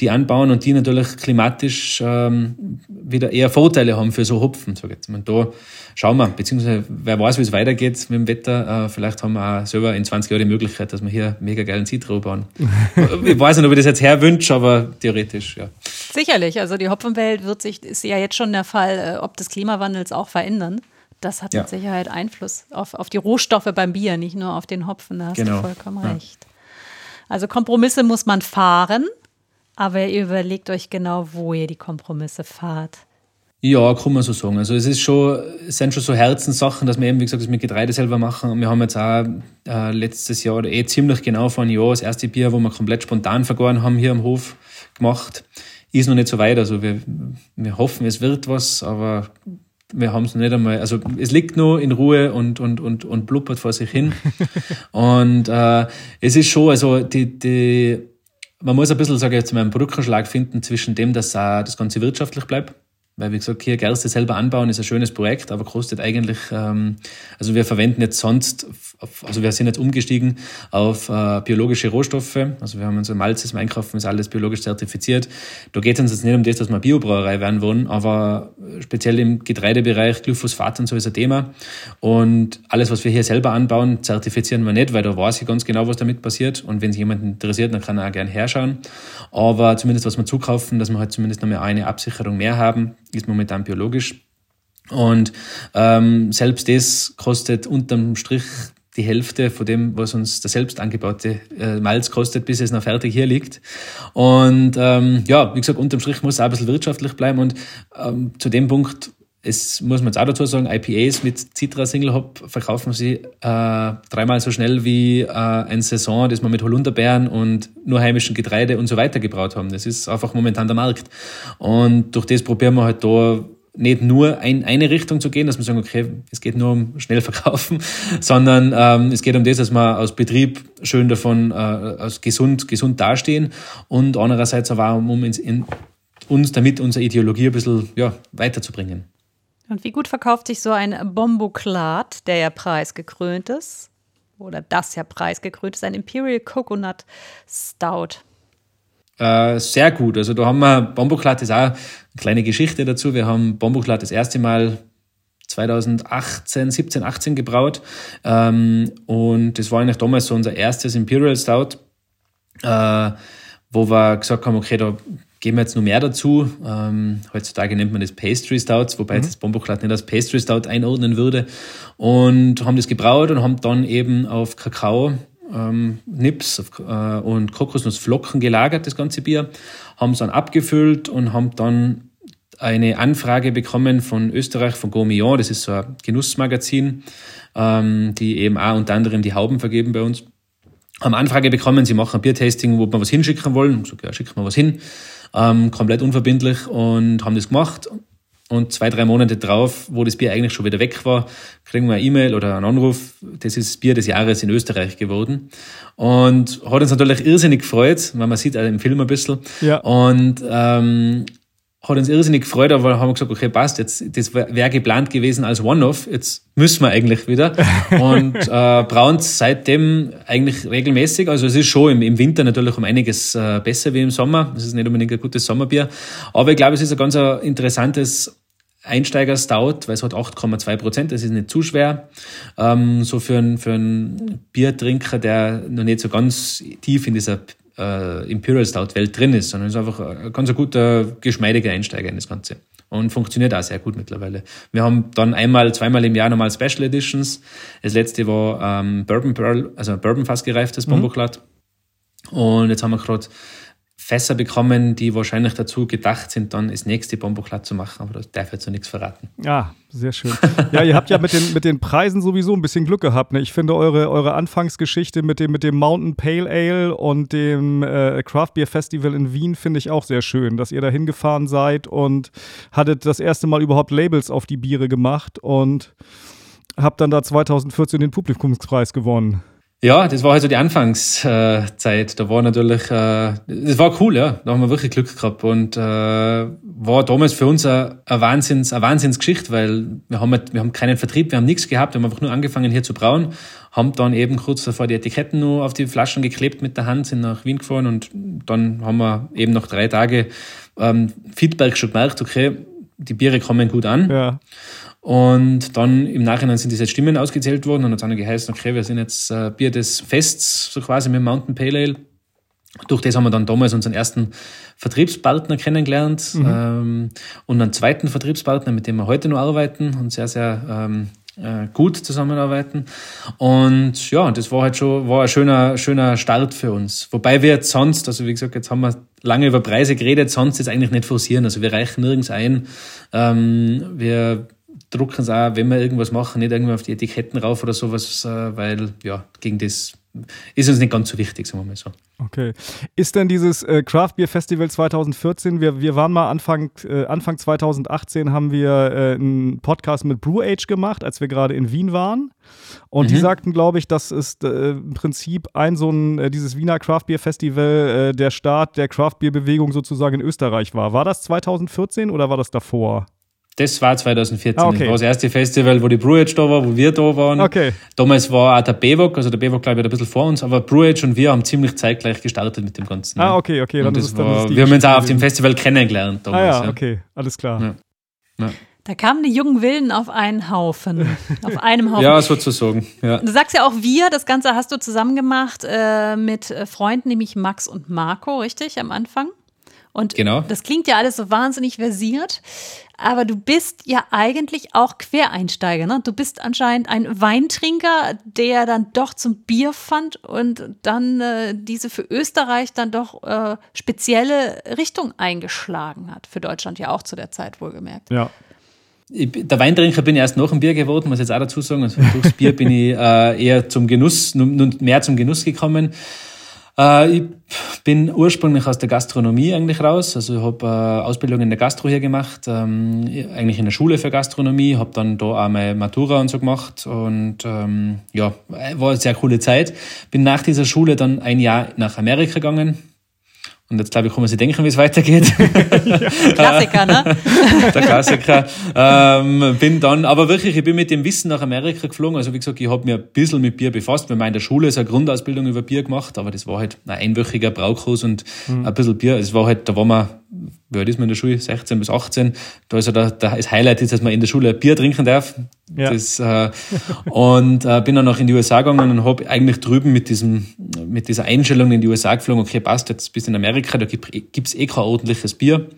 die anbauen und die natürlich klimatisch ähm, wieder eher Vorteile haben für so Hopfen. Sag jetzt. Und da schauen wir, beziehungsweise wer weiß, wie es weitergeht mit dem Wetter. Äh, vielleicht haben wir auch selber in 20 Jahren die Möglichkeit, dass wir hier mega geilen Citro bauen. *laughs* ich weiß nicht, ob ich das jetzt herwünsche, aber theoretisch, ja. Sicherlich, also die Hopfenwelt wird sich, ist ja jetzt schon der Fall, äh, ob des Klimawandels auch verändern. Das hat ja. mit Sicherheit Einfluss auf, auf die Rohstoffe beim Bier, nicht nur auf den Hopfen. Da hast genau. du vollkommen ja. recht. Also Kompromisse muss man fahren, aber ihr überlegt euch genau, wo ihr die Kompromisse fahrt. Ja, kann man so sagen. Also es ist schon, es sind schon so Herzenssachen, dass wir eben, wie gesagt, das mit Getreide selber machen. Wir haben jetzt auch äh, letztes Jahr oder eh ziemlich genau vor einem Jahr das erste Bier, wo wir komplett spontan vergoren haben, hier am Hof gemacht. Ist noch nicht so weit. Also wir, wir hoffen, es wird was, aber wir haben es nicht einmal, also es liegt nur in Ruhe und, und, und, und blubbert vor sich hin. *laughs* und äh, es ist schon, also die, die, man muss ein bisschen, sage ich jetzt mal, einen Brückenschlag finden zwischen dem, dass äh, das Ganze wirtschaftlich bleibt weil, wie gesagt, hier Gerste selber anbauen ist ein schönes Projekt, aber kostet eigentlich, ähm, also wir verwenden jetzt sonst, also wir sind jetzt umgestiegen auf äh, biologische Rohstoffe. Also wir haben unser Malz, das einkaufen, ist alles biologisch zertifiziert. Da geht es uns jetzt nicht um das, dass wir Biobrauerei werden wollen, aber speziell im Getreidebereich, Glyphosat und so ist ein Thema. Und alles, was wir hier selber anbauen, zertifizieren wir nicht, weil da weiß ich ganz genau, was damit passiert. Und wenn sich jemand interessiert, dann kann er auch gerne herschauen. Aber zumindest, was wir zukaufen, dass wir halt zumindest noch mal eine Absicherung mehr haben ist momentan biologisch. Und ähm, selbst das kostet unterm Strich die Hälfte von dem, was uns der selbst angebaute äh, Malz kostet, bis es noch fertig hier liegt. Und ähm, ja, wie gesagt, unterm Strich muss es auch ein bisschen wirtschaftlich bleiben. Und ähm, zu dem Punkt, es muss man jetzt auch dazu sagen, IPAs mit Citra Single Hop verkaufen sie äh, dreimal so schnell wie äh, ein Saison, das wir mit Holunderbeeren und nur heimischen Getreide und so weiter gebraut haben. Das ist einfach momentan der Markt. Und durch das probieren wir halt da nicht nur in eine Richtung zu gehen, dass wir sagen, okay, es geht nur um schnell verkaufen, *laughs* sondern ähm, es geht um das, dass wir aus Betrieb schön davon äh, aus gesund, gesund dastehen und andererseits aber auch um in, in uns damit unsere Ideologie ein bisschen ja, weiterzubringen. Und wie gut verkauft sich so ein Bomboklat, der ja preisgekrönt ist? Oder das ja preisgekrönt ist, ein Imperial Coconut Stout. Äh, sehr gut. Also da haben wir, Bomboklat ist auch eine kleine Geschichte dazu. Wir haben Bomboklat das erste Mal 2018, 17, 18 gebraut. Ähm, und das war eigentlich damals so unser erstes Imperial Stout, äh, wo wir gesagt haben, okay, da geben wir jetzt noch mehr dazu. Ähm, heutzutage nennt man das Pastry Stouts, wobei mhm. das Bomboklat nicht als Pastry Stout einordnen würde. Und haben das gebraut und haben dann eben auf Kakao ähm, Nips auf, äh, und Kokosnussflocken gelagert, das ganze Bier, haben es dann abgefüllt und haben dann eine Anfrage bekommen von Österreich, von Gourmillon, das ist so ein Genussmagazin, ähm, die eben auch unter anderem die Hauben vergeben bei uns haben Anfrage bekommen, sie machen ein Biertasting, wo wir was hinschicken wollen. So, ja, schicken wir was hin ähm, komplett unverbindlich und haben das gemacht. Und zwei, drei Monate drauf, wo das Bier eigentlich schon wieder weg war, kriegen wir eine E-Mail oder einen Anruf. Das ist das Bier des Jahres in Österreich geworden. Und hat uns natürlich irrsinnig gefreut, weil man sieht auch im Film ein bisschen. Ja. Und ähm, hat uns irrsinnig gefreut, aber haben wir gesagt, okay, passt, jetzt, das wäre geplant gewesen als One-Off, jetzt müssen wir eigentlich wieder. *laughs* Und äh, brauen seitdem eigentlich regelmäßig. Also es ist schon im, im Winter natürlich um einiges äh, besser wie im Sommer. Es ist nicht unbedingt ein gutes Sommerbier. Aber ich glaube, es ist ein ganz äh, interessantes Einsteiger-Stout, weil es hat 8,2 Prozent, das ist nicht zu schwer. Ähm, so für einen, für einen Biertrinker, der noch nicht so ganz tief in dieser äh, Imperial Stout Welt drin ist, sondern ist einfach ein ganz guter, geschmeidiger Einsteiger in das Ganze. Und funktioniert auch sehr gut mittlerweile. Wir haben dann einmal, zweimal im Jahr nochmal Special Editions. Das letzte war ähm, Bourbon Pearl, also Bourbon fast gereiftes mhm. Bomboklat. Und jetzt haben wir gerade Fässer bekommen, die wahrscheinlich dazu gedacht sind, dann das nächste Bomboklat zu machen, aber das darf jetzt noch nichts verraten. Ja, sehr schön. Ja, ihr habt ja mit den, mit den Preisen sowieso ein bisschen Glück gehabt. Ne? Ich finde eure, eure Anfangsgeschichte mit dem, mit dem Mountain Pale Ale und dem äh, Craft Beer Festival in Wien finde ich auch sehr schön, dass ihr da hingefahren seid und hattet das erste Mal überhaupt Labels auf die Biere gemacht und habt dann da 2014 den Publikumspreis gewonnen. Ja, das war halt so die Anfangszeit. Da war natürlich, äh, das war cool, ja. Da haben wir wirklich Glück gehabt und äh, war damals für uns eine, Wahnsinns, eine Wahnsinnsgeschichte, weil wir haben, wir haben keinen Vertrieb, wir haben nichts gehabt, wir haben einfach nur angefangen hier zu brauen, haben dann eben kurz davor die Etiketten nur auf die Flaschen geklebt mit der Hand, sind nach Wien gefahren und dann haben wir eben nach drei Tagen ähm, Feedback schon gemerkt, okay, die Biere kommen gut an. Ja. Und dann im Nachhinein sind diese Stimmen ausgezählt worden und hat dann geheißen, okay, wir sind jetzt äh, Bier des Fests, so quasi mit Mountain Pale Ale. Durch das haben wir dann damals unseren ersten Vertriebspartner kennengelernt mhm. ähm, und einen zweiten Vertriebspartner, mit dem wir heute noch arbeiten und sehr, sehr ähm, äh, gut zusammenarbeiten. Und ja, das war halt schon war ein schöner, schöner Start für uns. Wobei wir jetzt sonst, also wie gesagt, jetzt haben wir lange über Preise geredet, sonst jetzt eigentlich nicht forcieren. Also wir reichen nirgends ein. Ähm, wir drucken es auch, wenn wir irgendwas machen, nicht irgendwie auf die Etiketten rauf oder sowas, äh, weil ja, gegen das ist uns nicht ganz so wichtig, sagen wir mal so. Okay. Ist denn dieses äh, Craft Beer Festival 2014, wir, wir waren mal Anfang, äh, Anfang 2018 haben wir äh, einen Podcast mit Brew Age gemacht, als wir gerade in Wien waren. Und mhm. die sagten, glaube ich, das ist äh, im Prinzip ein so ein, äh, dieses Wiener Craft Beer Festival, der Start der Craft Beer Bewegung sozusagen in Österreich war. War das 2014 oder war das davor? Das war 2014. Ah, okay. Das war das erste Festival, wo die Brewage da war, wo wir da waren. Okay. Damals war auch der BEVOG, also der BEVOG, glaube ich, ein bisschen vor uns, aber Brewage und wir haben ziemlich zeitgleich gestartet mit dem Ganzen. Ah, okay, okay. Dann ist, dann war, ist wir haben uns auch auf dem Festival kennengelernt damals. Ah, ja, okay, alles klar. Ja. Ja. Da kamen die jungen Willen auf einen Haufen. *laughs* auf einem Haufen. Ja, sozusagen. Ja. Du sagst ja auch wir, das Ganze hast du zusammen gemacht äh, mit Freunden, nämlich Max und Marco, richtig, am Anfang? Und genau. das klingt ja alles so wahnsinnig versiert, aber du bist ja eigentlich auch Quereinsteiger. Ne? Du bist anscheinend ein Weintrinker, der dann doch zum Bier fand und dann äh, diese für Österreich dann doch äh, spezielle Richtung eingeschlagen hat. Für Deutschland ja auch zu der Zeit wohlgemerkt. Ja. Der Weintrinker bin ich erst nach dem Bier geworden, muss ich jetzt auch dazu sagen. Also durchs Bier bin ich äh, eher zum Genuss, mehr zum Genuss gekommen. Äh, ich bin ursprünglich aus der Gastronomie eigentlich raus. Also ich habe äh, Ausbildung in der Gastro hier gemacht, ähm, eigentlich in der Schule für Gastronomie, habe dann da auch meine Matura und so gemacht und ähm, ja, war eine sehr coole Zeit. Bin nach dieser Schule dann ein Jahr nach Amerika gegangen, und jetzt glaube ich, kann man sich denken, wie es weitergeht. *laughs* Klassiker, ne? *laughs* Der Klassiker. Ähm, bin dann, aber wirklich, ich bin mit dem Wissen nach Amerika geflogen. Also wie gesagt, ich habe mir ein bisschen mit Bier befasst. Wir haben in der Schule so eine Grundausbildung über Bier gemacht, aber das war halt ein einwöchiger Braukurs und mhm. ein bisschen Bier. Es war halt, da war man wie alt ist man in der Schule? 16 bis 18. Da ist ja der, der, das Highlight ist, dass man in der Schule Bier trinken darf. Ja. Das, äh, und äh, bin dann noch in die USA gegangen und habe eigentlich drüben mit diesem, mit dieser Einstellung in die USA geflogen, okay, passt, jetzt bist du in Amerika, da gibt es eh kein ordentliches Bier.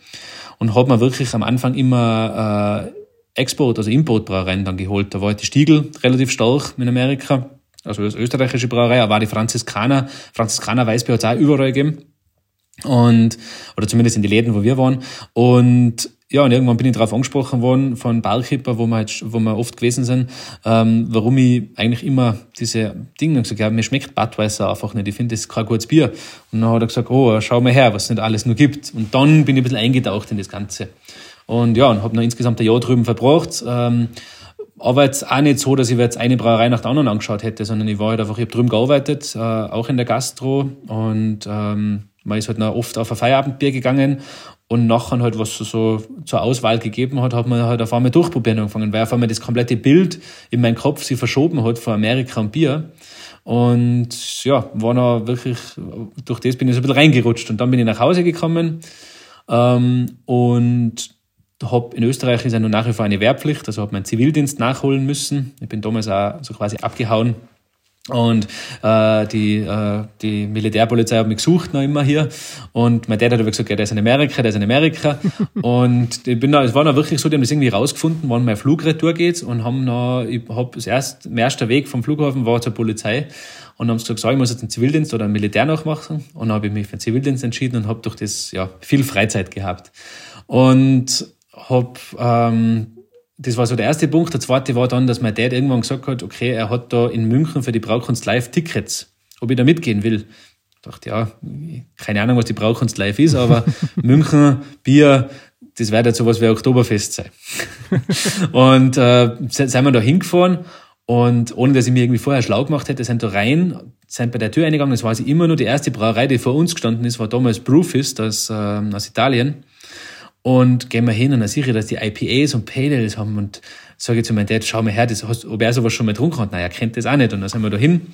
Und habe mir wirklich am Anfang immer äh, Export, also Importbrauereien dann geholt. Da war halt die Stiegel relativ stark in Amerika, also das österreichische Brauerei, aber auch die Franziskaner. Franziskaner Weißbier hat es auch überall gegeben. Und, oder zumindest in die Läden, wo wir waren. Und ja, und irgendwann bin ich darauf angesprochen worden von Barkeeper, wo wir, halt, wo wir oft gewesen sind, ähm, warum ich eigentlich immer diese Dinge gesagt habe, mir schmeckt Budweiser einfach nicht, ich finde, das kein gutes Bier. Und dann hat er gesagt, oh, schau mal her, was es nicht alles nur gibt. Und dann bin ich ein bisschen eingetaucht in das Ganze. Und ja, und habe noch insgesamt ein Jahr drüben verbracht. Ähm, aber jetzt auch nicht so, dass ich jetzt eine Brauerei nach der anderen angeschaut hätte, sondern ich war halt einfach, ich habe drüben gearbeitet, äh, auch in der Gastro und ähm, man ist halt noch oft auf ein Feierabendbier gegangen und nachher halt, was so zur Auswahl gegeben hat, hat man halt auf einmal durchprobieren angefangen, weil auf einmal das komplette Bild in meinem Kopf sich verschoben hat von Amerika und Bier. Und ja, war noch wirklich, durch das bin ich so ein bisschen reingerutscht. Und dann bin ich nach Hause gekommen ähm, und hab, in Österreich ist ja nur nach wie vor eine Wehrpflicht, also habe meinen Zivildienst nachholen müssen. Ich bin damals auch so quasi abgehauen und äh, die, äh, die Militärpolizei hat mich gesucht noch immer hier. Und mein Dad hat aber gesagt, ja, der ist in Amerika, der ist in Amerika. *laughs* und ich bin da, es war noch wirklich so, die haben das irgendwie rausgefunden, wann mein Flugretour geht und haben noch, ich hab das erste, mein erster Weg vom Flughafen war zur Polizei und haben gesagt, so, ich muss jetzt einen Zivildienst oder ein Militär nachmachen. Und dann habe ich mich für den Zivildienst entschieden und habe durch das ja viel Freizeit gehabt. Und habe ähm, das war so der erste Punkt. Der zweite war dann, dass mein Dad irgendwann gesagt hat, okay, er hat da in München für die Braukunst Live Tickets, ob ich da mitgehen will. Ich dachte, ja, keine Ahnung, was die Braukunst Live ist, aber *laughs* München, Bier, das wird jetzt sowas wie Oktoberfest sein. *laughs* und äh, sind wir da hingefahren und ohne, dass ich mir irgendwie vorher schlau gemacht hätte, sind da rein, sind bei der Tür eingegangen, das war sie immer nur die erste Brauerei, die vor uns gestanden ist, war damals Brewfist aus, äh, aus Italien. Und gehen wir hin und dann sehe ich, dass die IPAs und Pale Ales haben und sage zu meinem Dad, schau mal her, das hast, ob er sowas schon mal getrunken hat. Er kennt das auch nicht. Und dann sind wir da hin.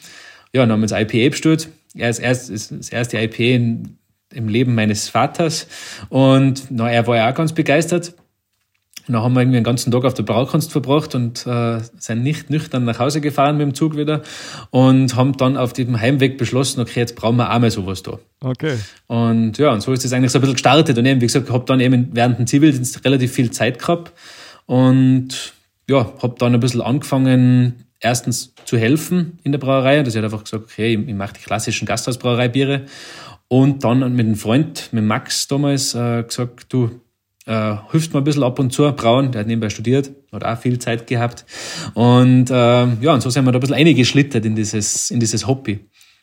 Ja, dann haben wir das IPA bestellt. Er ist erst, ist das erste IPA in, im Leben meines Vaters. Und na, er war ja auch ganz begeistert. Und dann haben wir irgendwie den ganzen Tag auf der Braukunst verbracht und äh, sind nicht nüchtern nach Hause gefahren mit dem Zug wieder und haben dann auf dem Heimweg beschlossen, okay, jetzt brauchen wir auch mal sowas da. Okay. Und ja, und so ist das eigentlich so ein bisschen gestartet. Und eben, wie gesagt, habe dann eben während dem Zivildienst relativ viel Zeit gehabt und ja, habe dann ein bisschen angefangen, erstens zu helfen in der Brauerei. Das hat einfach gesagt, okay, ich, mache die klassischen Gasthausbrauereibiere. Und dann mit einem Freund, mit Max damals, äh, gesagt, du, äh, hilft mir ein bisschen ab und zu, Braun, der hat nebenbei studiert, hat auch viel Zeit gehabt. Und äh, ja, und so sind wir da ein bisschen eingeschlittert in dieses, in dieses Hobby.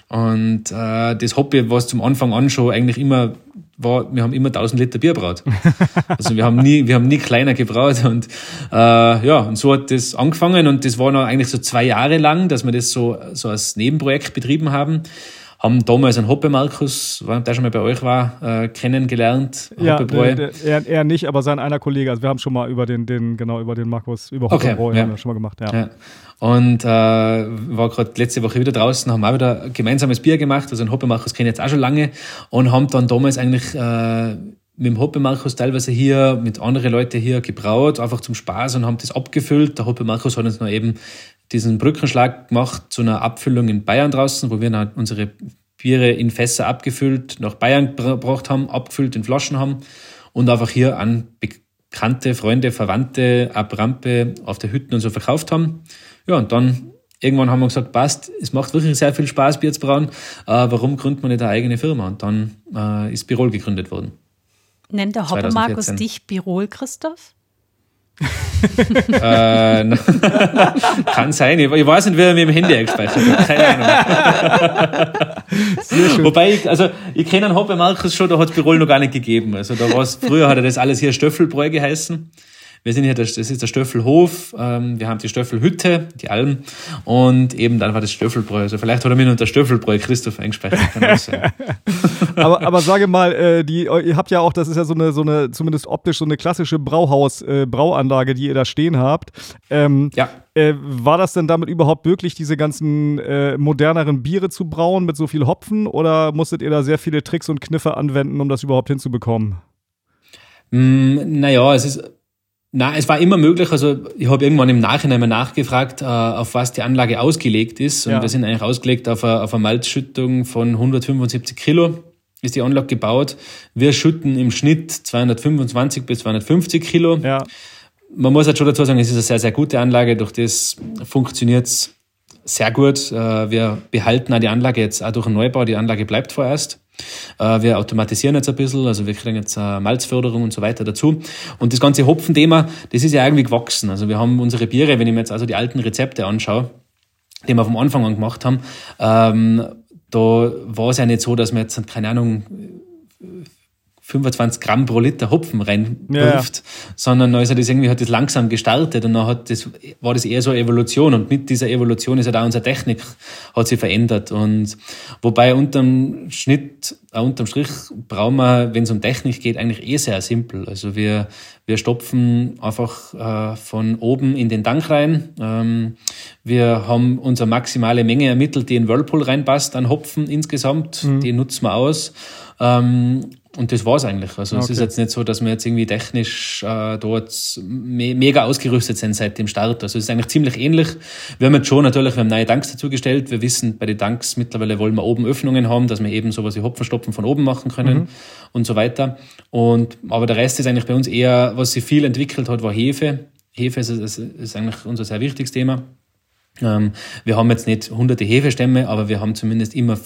Und äh, das Hobby, was zum Anfang an schon eigentlich immer war, wir haben immer 1000 Liter Bier braut. *laughs* Also wir haben nie, wir haben nie kleiner gebraut und äh, ja, und so hat das angefangen und das war noch eigentlich so zwei Jahre lang, dass wir das so, so als Nebenprojekt betrieben haben haben damals einen Hoppe Markus, der schon mal bei euch war, äh, kennengelernt. Ja, der, der, er, er, nicht, aber sein einer Kollege. Also wir haben schon mal über den, den genau über den Markus, über Hoppe okay, ja. haben wir schon mal gemacht. Ja. ja. Und äh, war gerade letzte Woche wieder draußen, haben auch wieder gemeinsames Bier gemacht. Also einen Hoppe Markus kenne ich jetzt auch schon lange und haben dann damals eigentlich äh, mit dem Hoppe Markus teilweise hier mit anderen Leuten hier gebraut, einfach zum Spaß und haben das abgefüllt. Der Hoppe Markus hat uns noch eben diesen Brückenschlag gemacht zu einer Abfüllung in Bayern draußen, wo wir dann unsere Biere in Fässer abgefüllt nach Bayern gebracht haben, abgefüllt in Flaschen haben und einfach hier an bekannte Freunde, Verwandte ab Rampe auf der Hütten und so verkauft haben. Ja, und dann irgendwann haben wir gesagt, passt, es macht wirklich sehr viel Spaß, Bier zu brauen. Äh, warum gründet man nicht eine eigene Firma? Und dann äh, ist Birol gegründet worden. Nennt der Hoppe Markus dich Birol, Christoph? Äh, *laughs* kann sein. Ich, weiß nicht, wie er mir im Handy eingespeichert hat. Keine Ahnung. Wobei, ich, also, ich kenne einen Hoppe Markus schon, da hat es Birol noch gar nicht gegeben. Also, da war früher hat er das alles hier Stöffelbräu geheißen. Wir sind hier, das ist der Stöffelhof, ähm, wir haben die Stöffelhütte, die Alm und eben dann war das Stöffelbräu. Also vielleicht hat er mir unter Stöffelbräu Christoph eingespeichert. *laughs* aber, aber sage mal, äh, die, ihr habt ja auch, das ist ja so eine, so eine zumindest optisch so eine klassische Brauhaus-Brauanlage, äh, die ihr da stehen habt. Ähm, ja. Äh, war das denn damit überhaupt möglich, diese ganzen äh, moderneren Biere zu brauen mit so viel Hopfen oder musstet ihr da sehr viele Tricks und Kniffe anwenden, um das überhaupt hinzubekommen? Mm, naja, es ist na, es war immer möglich. Also ich habe irgendwann im Nachhinein mal nachgefragt, äh, auf was die Anlage ausgelegt ist. Und ja. wir sind eigentlich ausgelegt auf eine, auf eine Malzschüttung von 175 Kilo ist die Anlage gebaut. Wir schütten im Schnitt 225 bis 250 Kilo. Ja. Man muss halt schon dazu sagen, es ist eine sehr, sehr gute Anlage. Durch das funktioniert es sehr gut. Äh, wir behalten auch die Anlage jetzt auch durch den Neubau. Die Anlage bleibt vorerst. Äh, wir automatisieren jetzt ein bisschen, also wir kriegen jetzt Malzförderung und so weiter dazu. Und das ganze Hopfenthema, das ist ja irgendwie gewachsen. Also wir haben unsere Biere, wenn ich mir jetzt also die alten Rezepte anschaue, die wir vom Anfang an gemacht haben, ähm, da war es ja nicht so, dass wir jetzt, keine Ahnung, 25 Gramm pro Liter Hopfen reinwirft, Ja. sondern also das irgendwie hat das langsam gestartet und dann hat das, war das eher so eine Evolution und mit dieser Evolution ist halt auch unsere Technik hat sich verändert und wobei unterm Schnitt, äh, unterm Strich brauchen wir, wenn es um Technik geht, eigentlich eh sehr simpel. Also wir, wir stopfen einfach äh, von oben in den Tank rein. Ähm, wir haben unsere maximale Menge ermittelt, die in Whirlpool reinpasst an Hopfen insgesamt. Die nutzen wir aus. Ähm, und das war's eigentlich. Also es Okay. ist jetzt nicht so, dass wir jetzt irgendwie technisch äh, dort me mega ausgerüstet sind seit dem Start. Also es ist eigentlich ziemlich ähnlich. Wir haben jetzt schon natürlich, wir haben neue Tanks dazugestellt. Wir wissen, bei den Tanks mittlerweile wollen wir oben Öffnungen haben, dass wir eben sowas wie Hopfenstopfen von oben machen können und so weiter. Und, aber der Rest ist eigentlich bei uns eher, was sich viel entwickelt hat, war Hefe. Hefe ist, ist, ist eigentlich unser sehr wichtiges Thema. Ähm, wir haben jetzt nicht hunderte Hefestämme, aber wir haben zumindest immer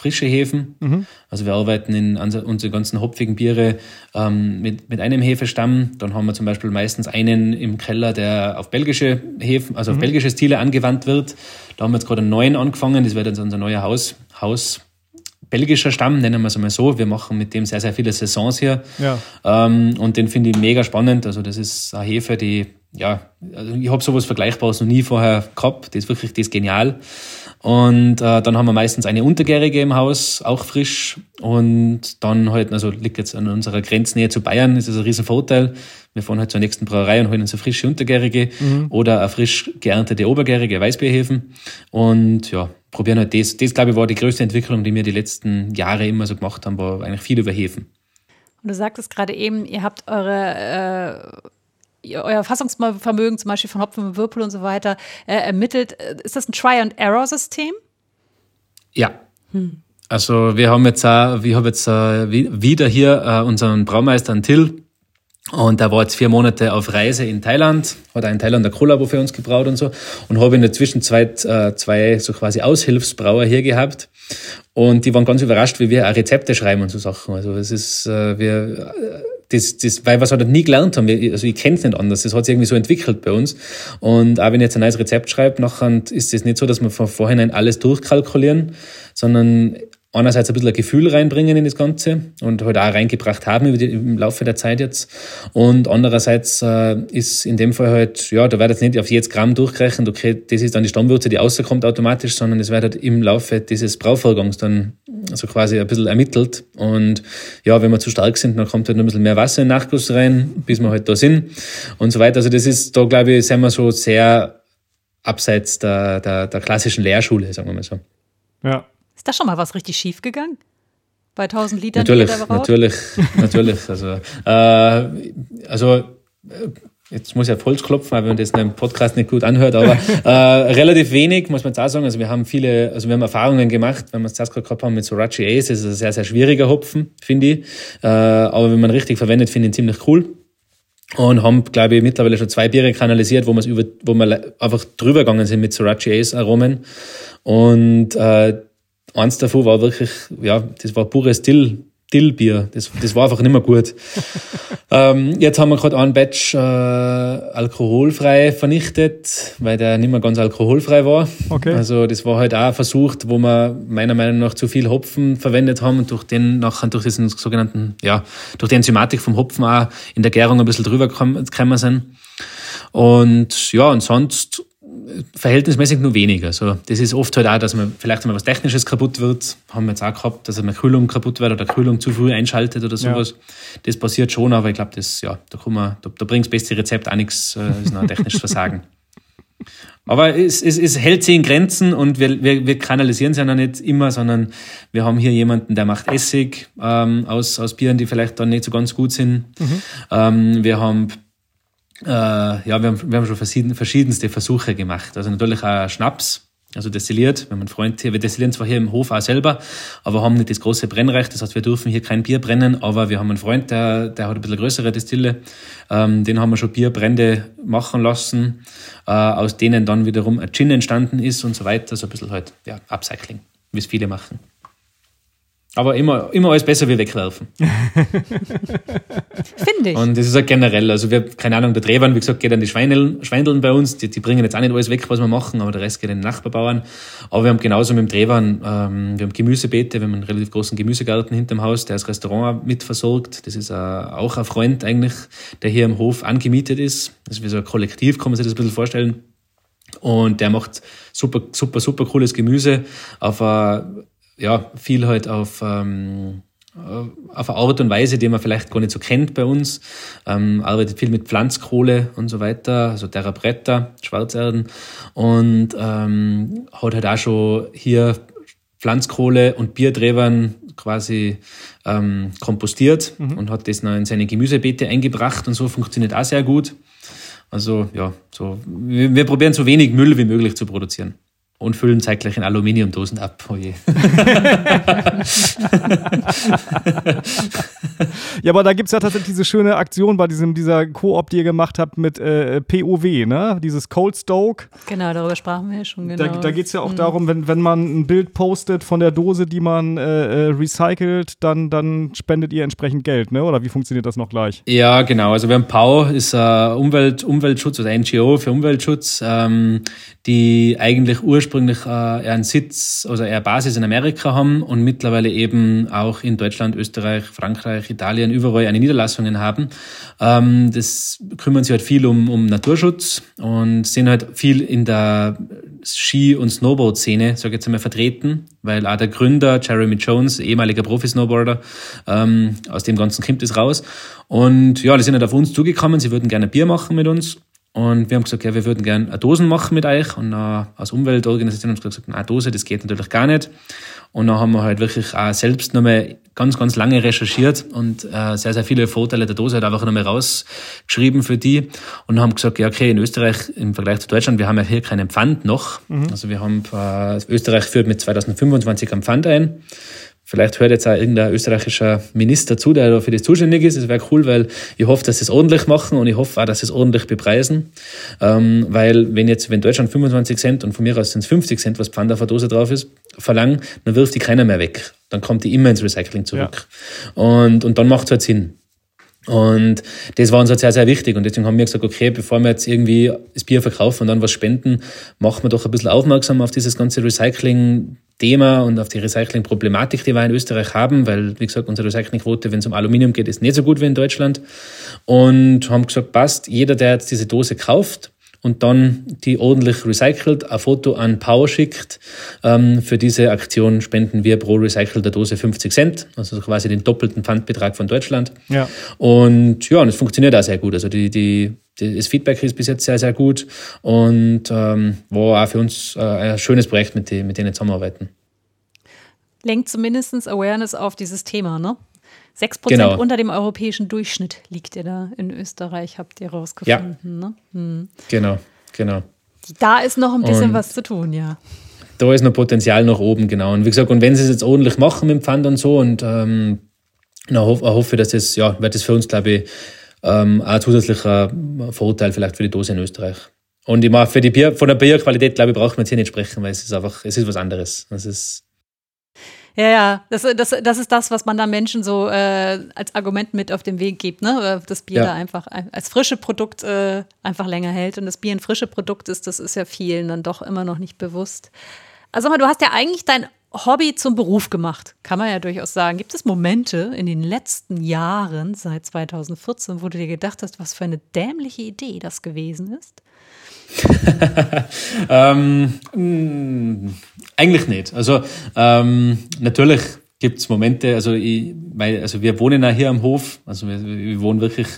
frische Hefen. Also wir arbeiten in unsere ganzen hopfigen Biere ähm, mit, mit einem Hefestamm. Dann haben wir zum Beispiel meistens einen im Keller, der auf belgische Hefen, also auf belgische Stile angewandt wird. Da haben wir jetzt gerade einen neuen angefangen. Das wird jetzt unser neuer Haus, Haus belgischer Stamm, nennen wir es einmal so. Wir machen mit dem sehr, sehr viele Saisons hier. Ja. Ähm, und den finde ich mega spannend. Also das ist eine Hefe, die, ja, also ich habe sowas Vergleichbares noch nie vorher gehabt. Das ist wirklich, das ist genial. Und äh, dann haben wir meistens eine Untergärige im Haus, auch frisch. Und dann halt, also liegt jetzt an unserer Grenznähe zu Bayern, ist das ein riesen Vorteil. Wir fahren halt zur nächsten Brauerei und holen uns eine frische Untergärige oder eine frisch geerntete Obergärige Weißbierhefen. Und ja, probieren halt das. Das, glaube ich, war die größte Entwicklung, die wir die letzten Jahre immer so gemacht haben, war eigentlich viel über Hefen. Und du sagtest gerade eben, ihr habt eure, äh, euer Fassungsvermögen zum Beispiel von Hopfen und Whirlpool und so weiter äh, ermittelt. Äh, Ist das ein Try-and-Error-System? Ja. Also wir haben jetzt, auch, wir haben jetzt äh, wi- wieder hier äh, unseren Braumeister Till und der war jetzt vier Monate auf Reise in Thailand, hat ein Kollabo für uns gebraut und so und habe in der Zwischenzeit äh, zwei so quasi Aushilfsbrauer hier gehabt und die waren ganz überrascht, wie wir auch Rezepte schreiben und so Sachen. Also es ist, äh, wir, äh, das, das, weil wir es halt nie gelernt haben. Also ich kenne es nicht anders. Das hat sich irgendwie so entwickelt bei uns. Und auch wenn ich jetzt ein neues Rezept schreibe, nachher ist es nicht so, dass wir von vorhinein alles durchkalkulieren, sondern einerseits ein bisschen ein Gefühl reinbringen in das Ganze und halt auch reingebracht haben die, im Laufe der Zeit jetzt. Und andererseits äh, ist in dem Fall halt, ja, da wird jetzt nicht auf jedes Gramm durchgerechnet, okay, das ist dann die Stammwürze, die rauskommt automatisch, sondern es wird halt im Laufe dieses Brauvorgangs dann so quasi ein bisschen ermittelt. Und ja, wenn wir zu stark sind, dann kommt halt noch ein bisschen mehr Wasser in den Nachguss rein, bis wir halt da sind und so weiter. Also das ist, da glaube ich, sind wir so sehr abseits der, der, der klassischen Lehrschule, sagen wir mal so. Ja. Ist da schon mal was richtig schief gegangen? Bei 1000 Litern Natürlich, natürlich, natürlich. Also, äh, also äh, jetzt muss ich auf Holz klopfen, weil man das in einem Podcast nicht gut anhört, aber äh, relativ wenig, muss man jetzt auch sagen. Also wir haben viele, also wir haben Erfahrungen gemacht, wenn wir es zuerst gerade gehabt haben mit Sorachi Ace, ist ein sehr, sehr schwieriger Hopfen, finde ich. Äh, aber wenn man richtig verwendet, finde ich ihn ziemlich cool. Und haben, glaube ich, mittlerweile schon zwei Biere kanalisiert, wo, über, wo wir einfach drüber gegangen sind mit Sorachi Ace Aromen. Und äh, eins davon war wirklich, ja, das war pures Dill, Dillbier. Das, das war einfach nicht mehr gut. *laughs* ähm, jetzt haben wir gerade einen Batch äh, alkoholfrei vernichtet, weil der nicht mehr ganz alkoholfrei war. Okay. Also das war halt auch ein Versuch, wo wir meiner Meinung nach zu viel Hopfen verwendet haben und durch den nachher durch diesen sogenannten, ja, durch die Enzymatik vom Hopfen auch in der Gärung ein bisschen drüber gekommen sind. Und ja, und sonst verhältnismäßig nur weniger. Also das ist oft halt auch, dass man vielleicht mal was Technisches kaputt wird. Haben wir jetzt auch gehabt, dass eine Kühlung kaputt wird oder Kühlung zu früh einschaltet oder sowas. Das passiert schon, aber ich glaube, das, ja, da, kann man, da, da bringt das beste Rezept auch nichts, äh, ist noch ein technisches Versagen. *laughs* Aber es, es, es hält sich in Grenzen und wir, wir, wir kanalisieren es ja noch nicht immer, sondern wir haben hier jemanden, der macht Essig ähm, aus, aus Bieren, die vielleicht dann nicht so ganz gut sind. Ähm, wir haben äh, ja, wir haben, wir haben schon verschieden, verschiedenste Versuche gemacht. Also natürlich auch Schnaps, also destilliert. Wir haben einen Freund hier, wir destillieren zwar hier im Hof auch selber, aber haben nicht das große Brennrecht. Das heißt, wir dürfen hier kein Bier brennen, aber wir haben einen Freund, der, der hat ein bisschen größere Destille. Ähm, den haben wir schon Bierbrände machen lassen, äh, aus denen dann wiederum ein Gin entstanden ist und so weiter. So ein bisschen halt, ja, Upcycling, wie es viele machen. Aber immer, immer alles besser wie wegwerfen. *laughs* Finde ich. Und das ist auch generell. Also wir, keine Ahnung, der Drehwand, wie gesagt, geht an die Schweineln, Schweindeln bei uns. Die, die bringen jetzt auch nicht alles weg, was wir machen, aber der Rest geht an den Nachbarbauern. Aber wir haben genauso mit dem Drehwand, ähm, wir haben Gemüsebeete, wir haben einen relativ großen Gemüsegarten hinterm Haus, der das Restaurant mit versorgt. Das ist äh, auch ein Freund eigentlich, der hier im Hof angemietet ist. Das ist wie so ein Kollektiv, kann man sich das ein bisschen vorstellen. Und der macht super, super, super cooles Gemüse auf eine ja, viel halt auf, ähm, auf eine Art und Weise, die man vielleicht gar nicht so kennt bei uns. Ähm, arbeitet viel mit Pflanzkohle und so weiter, also Terra Bretta, Schwarzerden. Und ähm, hat halt auch schon hier Pflanzkohle und Bierdrehern quasi ähm, kompostiert mhm. und hat das noch in seine Gemüsebeete eingebracht und so funktioniert auch sehr gut. Also ja, so wir, wir probieren so wenig Müll wie möglich zu produzieren und füllen zeitgleich in Aluminiumdosen ab. Oh je. *laughs* ja, aber da gibt es ja tatsächlich diese schöne Aktion bei diesem, dieser Koop, die ihr gemacht habt mit äh, POW, ne? Dieses Cold Stoke. Genau, darüber sprachen wir ja schon genau. Da, da geht es ja auch mhm. darum, wenn, wenn man ein Bild postet von der Dose, die man äh, äh, recycelt, dann, dann spendet ihr entsprechend Geld, ne? Oder wie funktioniert das noch gleich? Ja, genau. Also wir haben POW, ist äh, Umwelt, Umweltschutz oder NGO für Umweltschutz, ähm, die eigentlich ursprünglich ursprünglich äh, einen Sitz, also eher Basis in Amerika haben und mittlerweile eben auch in Deutschland, Österreich, Frankreich, Italien, überall eine Niederlassungen haben. Ähm, das kümmern sich halt viel um, um Naturschutz und sind halt viel in der Ski- und Snowboard-Szene, sage ich jetzt einmal, vertreten, weil auch der Gründer, Jeremy Jones, ehemaliger Profi-Snowboarder, ähm, aus dem Ganzen kommt es raus. Und ja, die sind halt auf uns zugekommen, sie würden gerne Bier machen mit uns und wir haben gesagt, ja, wir würden gerne Dosen machen mit euch. Und dann als Umweltorganisation haben wir gesagt, eine Dose, das geht natürlich gar nicht. Und dann haben wir halt wirklich auch selbst nochmal ganz, ganz lange recherchiert und äh, sehr, sehr viele Vorteile der Dose halt einfach nochmal rausgeschrieben für die. Und haben gesagt, ja, okay, in Österreich im Vergleich zu Deutschland, wir haben ja hier keinen Pfand noch. Mhm. Also wir haben, äh, Österreich führt mit 2025 einen Pfand ein. Vielleicht hört jetzt auch irgendein österreichischer Minister zu, der da für das zuständig ist. Das wäre cool, weil ich hoffe, dass sie es ordentlich machen und ich hoffe auch, dass sie es ordentlich bepreisen. Ähm, weil wenn jetzt, wenn Deutschland 25 Cent und von mir aus sind es 50 Cent, was Pfand auf der Dose drauf ist, verlangen, dann wirft die keiner mehr weg. Dann kommt die immer ins Recycling zurück. Ja. Und, und dann macht es halt Sinn. Und das war uns halt sehr, sehr wichtig. Und deswegen haben wir gesagt, okay, bevor wir jetzt irgendwie das Bier verkaufen und dann was spenden, machen wir doch ein bisschen aufmerksam auf dieses ganze Recycling Thema und auf die Recycling-Problematik, die wir in Österreich haben, weil, wie gesagt, unsere Recyclingquote, wenn es um Aluminium geht, ist nicht so gut wie in Deutschland. Und haben gesagt, passt, jeder, der jetzt diese Dose kauft, und dann die ordentlich recycelt, ein Foto an Power schickt. Ähm, für diese Aktion spenden wir pro recycelter Dose 50 Cent, also quasi den doppelten Pfandbetrag von Deutschland. Ja. Und ja, und es funktioniert auch sehr gut. Also die, die, die das Feedback ist bis jetzt sehr, sehr gut und ähm, war auch für uns äh, ein schönes Projekt, mit, die, mit denen zusammenarbeiten. Lenkt zumindest Awareness auf dieses Thema, ne? 6% genau. unter dem europäischen Durchschnitt liegt ihr da in Österreich, habt ihr rausgefunden. Ja. Ne? Hm. Genau, genau. Da ist noch ein bisschen und was zu tun, ja. Da ist noch Potenzial nach oben, genau. Und wie gesagt, und wenn sie es jetzt ordentlich machen mit dem Pfand und so, und ähm, na, hoff, hoffe, dass das, ja, wird das für uns, glaube ich, ähm, ein zusätzlicher Vorteil vielleicht für die Dose in Österreich. Und ich meine, für die Bier, von der Bierqualität, glaube ich, braucht man jetzt hier nicht sprechen, weil es ist einfach, es ist was anderes. Es ist ja, ja, das, das, das ist das, was man da Menschen so äh, als Argument mit auf den Weg gibt, ne? Das Bier ja. da einfach als frische Produkt äh, einfach länger hält. Und das Bier ein frische Produkt ist, das ist ja vielen dann doch immer noch nicht bewusst. Also mal, du hast ja eigentlich dein Hobby zum Beruf gemacht, kann man ja durchaus sagen. Gibt es Momente in den letzten Jahren, seit 2014, wo du dir gedacht hast, was für eine dämliche Idee das gewesen ist? *laughs* ähm, mh, eigentlich nicht. Also ähm, natürlich gibt es Momente, also, ich, weil, also wir wohnen ja hier am Hof, also wir, wir wohnen wirklich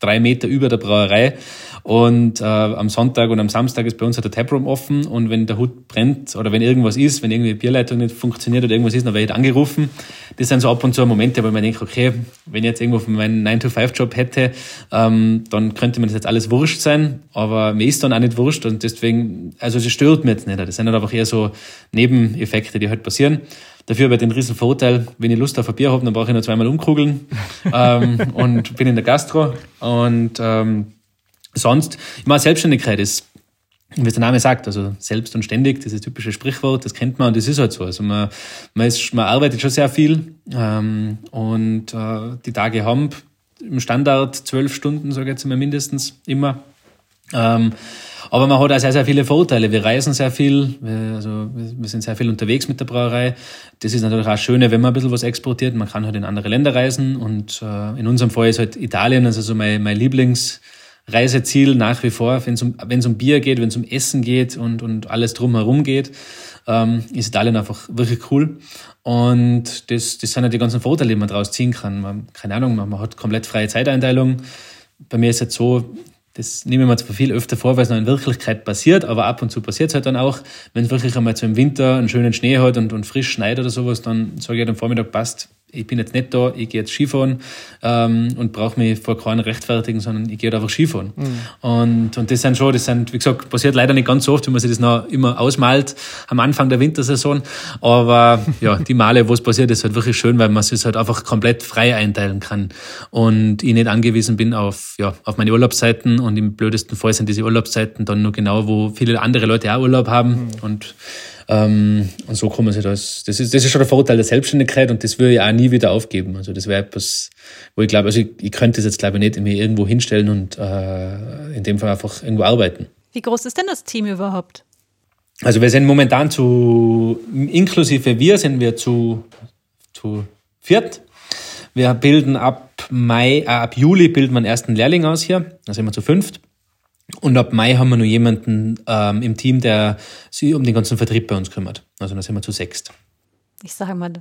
drei Meter über der Brauerei. Und äh, am Sonntag und am Samstag ist bei uns halt der Taproom offen und wenn der Hut brennt oder wenn irgendwas ist, wenn irgendwie die Bierleitung nicht funktioniert oder irgendwas ist, dann werde ich angerufen. Das sind so ab und zu Momente, wo man denkt, okay, wenn ich jetzt irgendwo von meinem 9-to-5-Job hätte, ähm, dann könnte mir das jetzt alles wurscht sein, aber mir ist dann auch nicht wurscht und deswegen, also das stört mich jetzt nicht. Das sind halt einfach eher so Nebeneffekte, die halt passieren. Dafür habe ich den riesen Vorteil, wenn ich Lust auf ein Bier habe, dann brauche ich nur zweimal umkrugeln ähm, und bin in der Gastro. Und ähm, sonst, ich meine, Selbstständigkeit ist wie es der Name sagt, also selbst und ständig, dieses typische Sprichwort, das kennt man und das ist halt so. Also man, man, ist, man arbeitet schon sehr viel ähm, und äh, die Tage haben im Standard zwölf Stunden, sage ich jetzt mal mindestens, immer. Ähm, aber man hat auch sehr, sehr viele Vorteile. Wir reisen sehr viel, wir, also wir sind sehr viel unterwegs mit der Brauerei. Das ist natürlich auch schön, wenn man ein bisschen was exportiert. Man kann halt in andere Länder reisen und äh, in unserem Fall ist halt Italien, also so mein, mein Lieblings- Reiseziel nach wie vor, wenn es um, um Bier geht, wenn es um Essen geht und, und alles drumherum geht, ähm, ist Italien einfach wirklich cool. Und das, das sind ja die ganzen Vorteile, die man daraus ziehen kann. Man, keine Ahnung, man, man hat komplett freie Zeiteinteilung. Bei mir ist jetzt so, das nehme ich mir zwar viel öfter vor, weil es noch in Wirklichkeit passiert, aber ab und zu passiert es halt dann auch, wenn es wirklich einmal so im Winter einen schönen Schnee hat und, und frisch schneit oder sowas, dann sage ich halt am Vormittag, passt, ich bin jetzt nicht da, ich gehe jetzt Skifahren ähm, und brauche mich vor keinen rechtfertigen, sondern ich gehe einfach Skifahren. Mhm. Und, und das sind schon, das sind, wie gesagt, passiert leider nicht ganz so oft, wie man sich das noch immer ausmalt am Anfang der Wintersaison. Aber *laughs* ja, die Male, wo es passiert, ist halt wirklich schön, weil man es halt einfach komplett frei einteilen kann und ich nicht angewiesen bin auf, ja, auf meine Urlaubszeiten und im blödesten Fall sind diese Urlaubszeiten dann nur genau, wo viele andere Leute auch Urlaub haben mhm. und ähm, und so kann man sich das, das ist, das ist schon der Vorteil der Selbstständigkeit und das würde ich auch nie wieder aufgeben. Also das wäre etwas, wo ich glaube, also ich, ich könnte das jetzt glaube ich nicht mir irgendwo hinstellen und äh, in dem Fall einfach irgendwo arbeiten. Wie groß ist denn das Team überhaupt? Also wir sind momentan zu, inklusive wir sind wir zu, zu viert. Wir bilden ab Mai, äh, ab Juli bilden wir einen ersten Lehrling aus hier. Da sind wir zu fünft. Und ab Mai haben wir nur jemanden ähm, im Team, der sich um den ganzen Vertrieb bei uns kümmert. Also da sind wir zu sechst. Ich sage mal,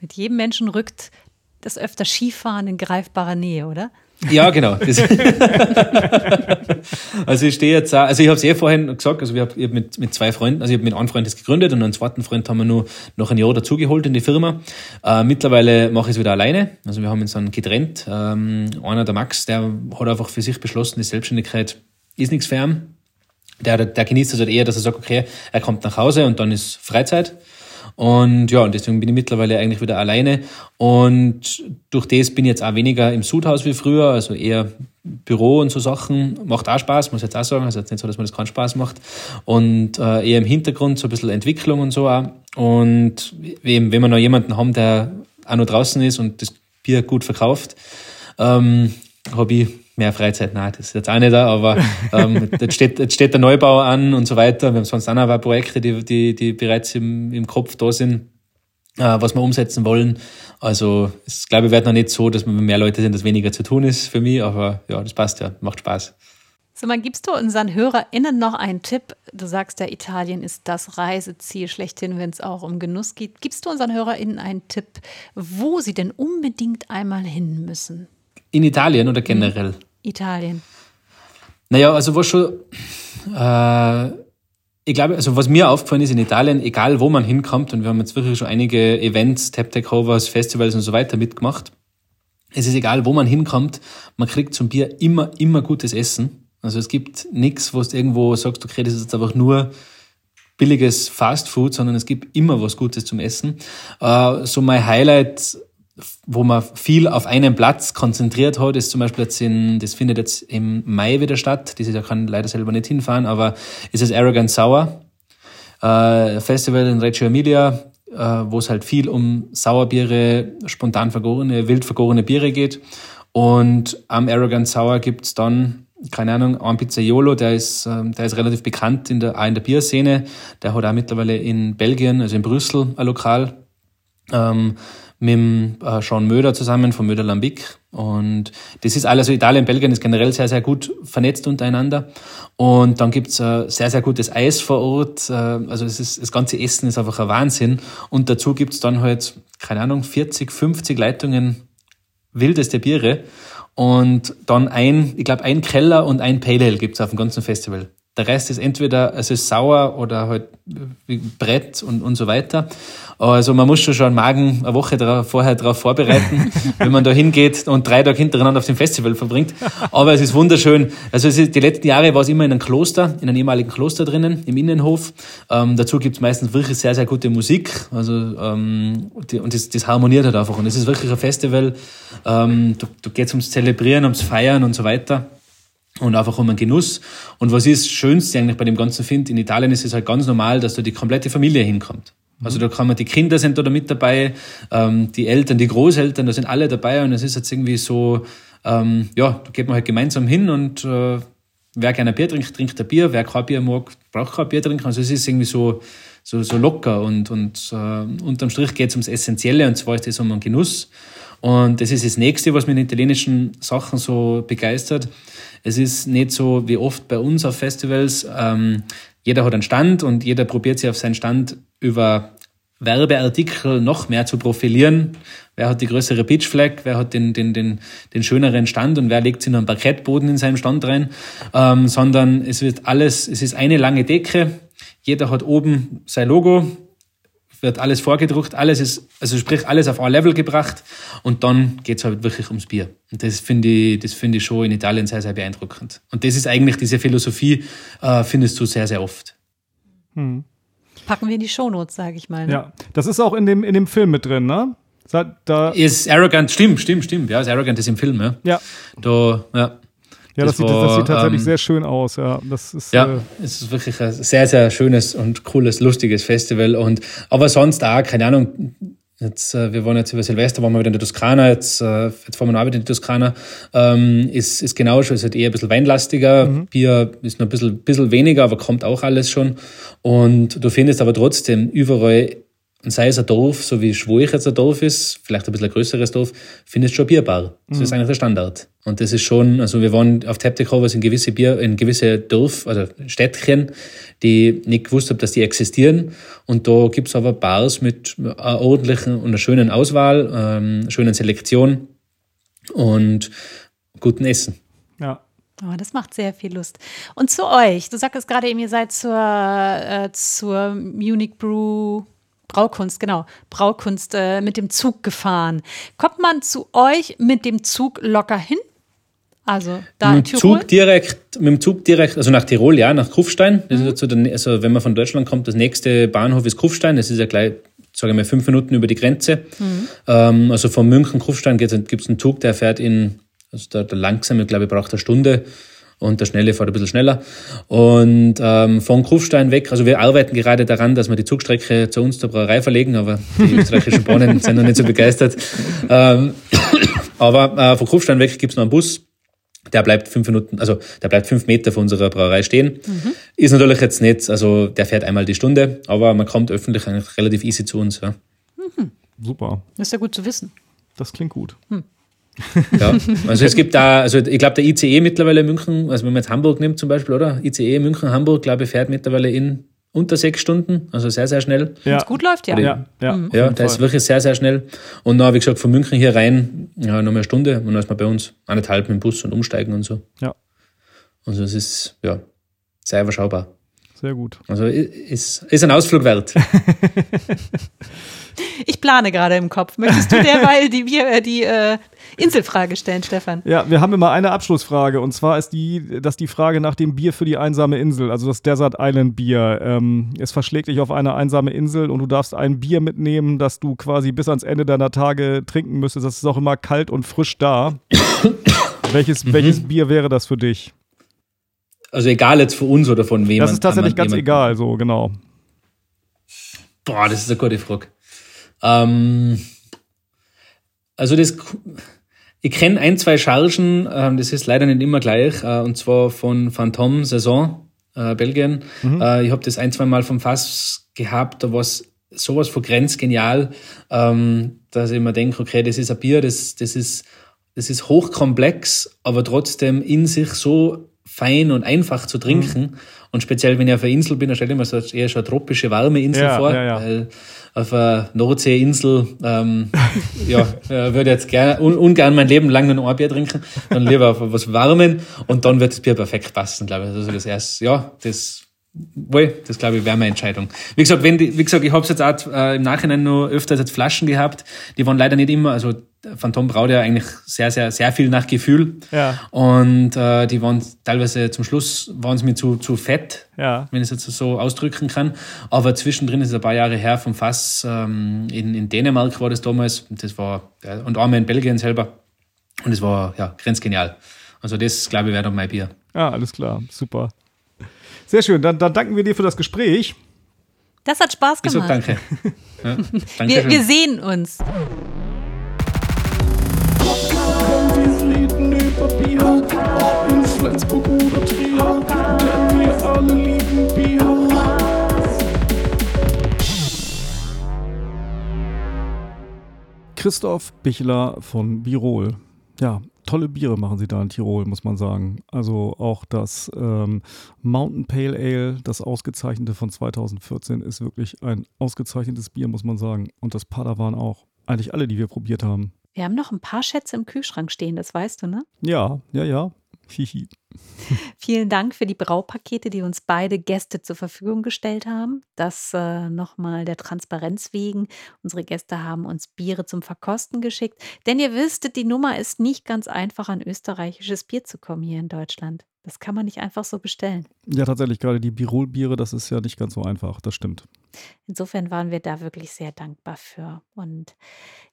mit jedem Menschen rückt das öfter Skifahren in greifbarer Nähe, oder? Ja, genau. *laughs* also ich stehe jetzt, auch, also ich habe es eh vorhin gesagt, also wir hab, ich habe mit, mit zwei Freunden, also ich habe mit einem Freund das gegründet und einen zweiten Freund haben wir nur noch ein Jahr dazugeholt in die Firma. Äh, mittlerweile mache ich es wieder alleine. Also wir haben uns dann getrennt. Ähm, einer, der Max, der hat einfach für sich beschlossen, die Selbstständigkeit ist nichts für ihn. Der, der genießt es halt eher, dass er sagt, okay, er kommt nach Hause und dann ist Freizeit. Und ja, und deswegen bin ich mittlerweile eigentlich wieder alleine. Und durch das bin ich jetzt auch weniger im Sudhaus wie früher, also eher Büro und so Sachen. Macht auch Spaß, muss ich jetzt auch sagen. Also jetzt nicht so, dass mir das keinen Spaß macht. Und äh, eher im Hintergrund so ein bisschen Entwicklung und so auch. Und eben, wenn wir noch jemanden haben, der auch noch draußen ist und das Bier gut verkauft, ähm, habe ich mehr Freizeit. Nein, das ist jetzt auch nicht da, aber *laughs* ähm, jetzt, steht, jetzt steht der Neubau an und so weiter. Wir haben sonst auch noch ein paar Projekte, die, die, die bereits im, im Kopf da sind, äh, was wir umsetzen wollen. Also es glaube ich wird noch nicht so, dass wir mehr Leute sind, dass weniger zu tun ist für mich, aber ja, das passt ja, macht Spaß. So, mal gibst du unseren HörerInnen noch einen Tipp? Du sagst ja, Italien ist das Reiseziel schlechthin, wenn es auch um Genuss geht. Gibst du unseren HörerInnen einen Tipp, wo sie denn unbedingt einmal hin müssen? In Italien oder generell? Italien. Naja, also was schon, äh, ich glaube, also was mir aufgefallen ist in Italien, egal wo man hinkommt, und wir haben jetzt wirklich schon einige Events, Tap Takeovers, Festivals und so weiter mitgemacht, es ist egal, wo man hinkommt, man kriegt zum Bier immer, immer gutes Essen. Also es gibt nichts, wo du irgendwo sagst, okay, das ist jetzt einfach nur billiges Fast Food, sondern es gibt immer was Gutes zum Essen. Äh, so mein Highlight wo man viel auf einen Platz konzentriert hat, ist zum Beispiel jetzt in, das findet jetzt im Mai wieder statt. Dieses Jahr kann leider selber nicht hinfahren, aber ist das Arrogant Sour äh, Festival in Reggio Emilia, äh, wo es halt viel um Sauerbiere, spontan vergorene, wild vergorene Biere geht. Und am Arrogant Sour gibt's dann keine Ahnung, ein Pizzaiolo, der ist, ähm, der ist relativ bekannt in der, auch in der Bierszene. Der hat auch mittlerweile in Belgien, also in Brüssel, ein Lokal. Ähm, mit dem äh, Sean Möder zusammen von Möder Lambic. Und das ist alles, also Italien, Belgien ist generell sehr, sehr gut vernetzt untereinander. Und dann gibt's äh, sehr, sehr gutes Eis vor Ort. Äh, also es ist, das ganze Essen ist einfach ein Wahnsinn. Und dazu gibt's dann halt, keine Ahnung, 40, 50 Leitungen wildeste Biere. Und dann ein, ich glaube, ein Keller und ein Pale Ale gibt's auf dem ganzen Festival. Der Rest ist entweder es ist sauer oder halt Brett und, und so weiter. Also man muss schon schon einen Magen eine Woche drauf, vorher darauf vorbereiten, *laughs* wenn man da hingeht und drei Tage hintereinander auf dem Festival verbringt. Aber es ist wunderschön. Also es ist, die letzten Jahre war es immer in einem Kloster, in einem ehemaligen Kloster drinnen, im Innenhof. Ähm, dazu gibt es meistens wirklich sehr, sehr gute Musik. Also ähm, die, und das, das harmoniert halt einfach. Und es ist wirklich ein Festival. Ähm, du, du gehst ums Zelebrieren, ums Feiern und so weiter. Und einfach um einen Genuss. Und was ist das Schönste eigentlich bei dem Ganzen finde, in Italien ist es halt ganz normal, dass da die komplette Familie hinkommt. Also da kann man, die Kinder sind da mit dabei, ähm, die Eltern, die Großeltern, da sind alle dabei und es ist jetzt irgendwie so, ähm, ja, da geht man halt gemeinsam hin und äh, wer gerne ein Bier trinkt, trinkt ein Bier, wer kein Bier mag, braucht kein Bier trinken. Also es ist irgendwie so, so, so locker und, und äh, unterm Strich geht es ums Essentielle und zwar ist es um einen Genuss. Und das ist das Nächste, was mich in italienischen Sachen so begeistert. Es ist nicht so wie oft bei uns auf Festivals. Ähm, jeder hat einen Stand und jeder probiert sich auf seinen Stand über Werbeartikel noch mehr zu profilieren. Wer hat die größere Pitchflag, wer hat den, den, den, den schöneren Stand und wer legt sich noch einen Parkettboden in seinen Stand rein, ähm, sondern es wird alles, es ist eine lange Decke. Jeder hat oben sein Logo, wird alles vorgedruckt, alles ist, also sprich alles auf ein Level gebracht und dann geht's halt wirklich ums Bier. Und das finde ich, das finde ich schon in Italien sehr, sehr beeindruckend. Und das ist eigentlich diese Philosophie, äh, findest du sehr, sehr oft. Hm. Packen wir in die Shownotes, sage ich mal. Ne? Ja, das ist auch in dem, in dem Film mit drin, ne? Da, da Ist arrogant, stimmt, stimmt, stimmt. Ja, ist arrogant ist im Film, ja. ja, Da, ja. Ja das, Das sieht, das sieht tatsächlich ähm, sehr schön aus. Ja, das ist, Ja, Äh, es ist wirklich ein sehr, sehr schönes und cooles, lustiges Festival. Und aber sonst auch, keine Ahnung, jetzt, äh, wir waren jetzt über Silvester, waren wir wieder in der Toskana, jetzt, äh, jetzt fahren wir noch wieder in die Toskana. Ähm, ist, ist genau schon, ist halt eher ein bisschen weinlastiger. Bier ist noch ein bisschen, bisschen weniger, aber kommt auch alles schon. Und du findest aber trotzdem überall, und sei es ein Dorf, so wie Schwoich jetzt ein Dorf ist, vielleicht ein bisschen ein größeres Dorf, findest du schon Bierbar. Das ist eigentlich der Standard. Und das ist schon, also wir waren auf Taptic sind gewisse Bier, in gewisse Dorf, also Städtchen, die nicht gewusst haben, dass die existieren. Und da gibt's aber Bars mit einer ordentlichen und einer schönen Auswahl, ähm, schönen Selektion und gutem Essen. ja. Oh, das macht sehr viel Lust. Und zu euch, du sagtest gerade eben, ihr seid zur, äh, zur Munich Brew Braukunst, genau, Braukunst äh, mit dem Zug gefahren. Kommt man zu euch mit dem Zug locker hin? Also da mit dem? Zug direkt, mit dem Zug direkt, also nach Tirol, ja, nach Kufstein. Mhm. Das ist jetzt so der, also wenn man von Deutschland kommt, das nächste Bahnhof ist Kufstein. Das ist ja gleich, sage ich mal, fünf Minuten über die Grenze. Mhm. Ähm, also von München Kufstein gibt es einen Zug, der fährt in, also der, der langsame, glaube ich, braucht eine Stunde. Und der Schnelle fährt ein bisschen schneller. Und ähm, von Kufstein weg, also wir arbeiten gerade daran, dass wir die Zugstrecke zu uns zur Brauerei verlegen, aber die *laughs* österreichischen Bahnen sind noch nicht so begeistert. Ähm, aber äh, von Kufstein weg gibt's noch einen Bus, der bleibt fünf Minuten, also der bleibt fünf Meter von unserer Brauerei stehen. Ist natürlich jetzt nicht, also der fährt einmal die Stunde, aber man kommt öffentlich eigentlich relativ easy zu uns. Ja. Super. Das ist ja gut zu wissen. Das klingt gut. Ja. Also es gibt da, also ich glaube der ICE mittlerweile in München, also wenn man jetzt Hamburg nimmt zum Beispiel, oder? ICE München, Hamburg, glaube ich, fährt mittlerweile in unter sechs Stunden, also sehr, sehr schnell. Ja, Wenn's gut läuft, ja. ja, ja. auf Ja, der ist wirklich sehr, sehr schnell. Und dann, wie gesagt, von München hier rein, ja, noch mehr eine Stunde und dann ist man bei uns eineinhalb mit dem Bus und umsteigen und so. Ja. Also es ist, ja, sehr überschaubar. Sehr gut. Also ist, ist ein Ausflug wert. *laughs* Ich plane gerade im Kopf. Möchtest du derweil die, Bier- äh, die äh, Inselfrage stellen, Stefan? Ja, wir haben immer eine Abschlussfrage und zwar ist die, dass die Frage nach dem Bier für die einsame Insel, also das Desert Island Bier. Ähm, es verschlägt dich auf eine einsame Insel und du darfst ein Bier mitnehmen, das du quasi bis ans Ende deiner Tage trinken müsstest. Das ist auch immer kalt und frisch da. *coughs* welches, Mhm. welches Bier wäre das für dich? Also egal jetzt für uns oder von wem. Das ist tatsächlich ganz egal, so genau. Boah, das ist eine gute Frage. Ähm, also das, ich kenne ein, zwei Chargen, ähm, das ist leider nicht immer gleich, äh, und zwar von Phantom Saison, äh, Belgien. Äh, ich habe das ein, zwei Mal vom Fass gehabt, da war sowas von grenzgenial, ähm, dass ich mir denke, okay, das ist ein Bier, das, das ist, das ist hochkomplex, aber trotzdem in sich so fein und einfach zu trinken. Und speziell, wenn ich auf einer Insel bin, dann stelle ich mir so eher schon eine tropische, warme Insel Ja, vor. ja, ja. Weil auf einer Nordseeinsel, ähm, *laughs* ja, äh, würde jetzt gerne, un, ungern mein Leben lang nur ein Bier trinken, dann lieber auf was Warmen und dann wird das Bier perfekt passen, glaube ich. Also das erst, ja, das, wohl, das glaube ich wäre meine Entscheidung. Wie gesagt, wenn die, wie gesagt, ich habe jetzt auch äh, im Nachhinein noch öfters jetzt Flaschen gehabt, die waren leider nicht immer, also Phantom braut ja eigentlich sehr, sehr, sehr viel nach Gefühl. Ja. Und äh, die waren teilweise zum Schluss waren sie mir zu, zu fett, Ja. wenn ich es jetzt so ausdrücken kann. Aber zwischendrin ist es ein paar Jahre her vom Fass ähm, in, in Dänemark war das damals. Und das war ja, und einmal in Belgien selber. Und es war ja grenzgenial. Also das, glaube ich, wäre dann mein Bier. Ah, alles klar, super. Sehr schön, dann, dann danken wir dir für das Gespräch. Das hat Spaß gemacht. danke. *laughs* Ja, danke Wir, wir sehen uns. Wir reden über Bier, ob in Flensburg oder Trier, denn wir alle lieben Bier. Christoph Bichler von Birol. Ja, tolle Biere machen sie da in Tirol, muss man sagen. Also auch das ähm, Mountain Pale Ale, das ausgezeichnete von 2014, ist wirklich ein ausgezeichnetes Bier, muss man sagen. Und das Padawan auch. Eigentlich alle, die wir probiert haben. Wir haben noch ein paar Schätze im Kühlschrank stehen, das weißt du, ne? Ja, ja, ja. Hihi. *laughs* Vielen Dank für die Braupakete, die uns beide Gäste zur Verfügung gestellt haben. Das äh, nochmal der Transparenz wegen. Unsere Gäste haben uns Biere zum Verkosten geschickt. Denn ihr wisstet, die Nummer ist nicht ganz einfach, an österreichisches Bier zu kommen hier in Deutschland. Das kann man nicht einfach so bestellen. Ja, tatsächlich, gerade die Birol-Biere, das ist ja nicht ganz so einfach, das stimmt. Insofern waren wir da wirklich sehr dankbar für. Und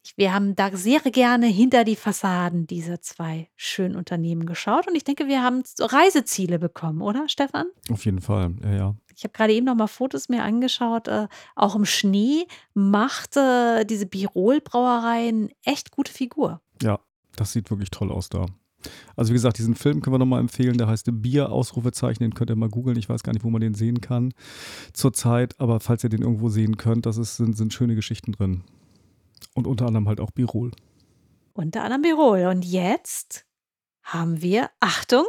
ich, wir haben da sehr gerne hinter die Fassaden dieser zwei schönen Unternehmen geschaut. Und ich denke, wir haben Reiseziele bekommen, oder, Stefan? Auf jeden Fall, ja, ja. Ich habe gerade eben noch mal Fotos mir angeschaut. Äh, auch im Schnee macht äh, diese Birol-Brauerei eine echt gute Figur. Ja, das sieht wirklich toll aus da. Also wie gesagt, diesen Film können wir nochmal empfehlen, der heißt Bier, Ausrufezeichen, den könnt ihr mal googeln. Ich weiß gar nicht, wo man den sehen kann zurzeit, aber falls ihr den irgendwo sehen könnt, das ist, sind, sind schöne Geschichten drin. Und unter anderem halt auch Birol. Unter anderem Birol. Und jetzt haben wir, Achtung,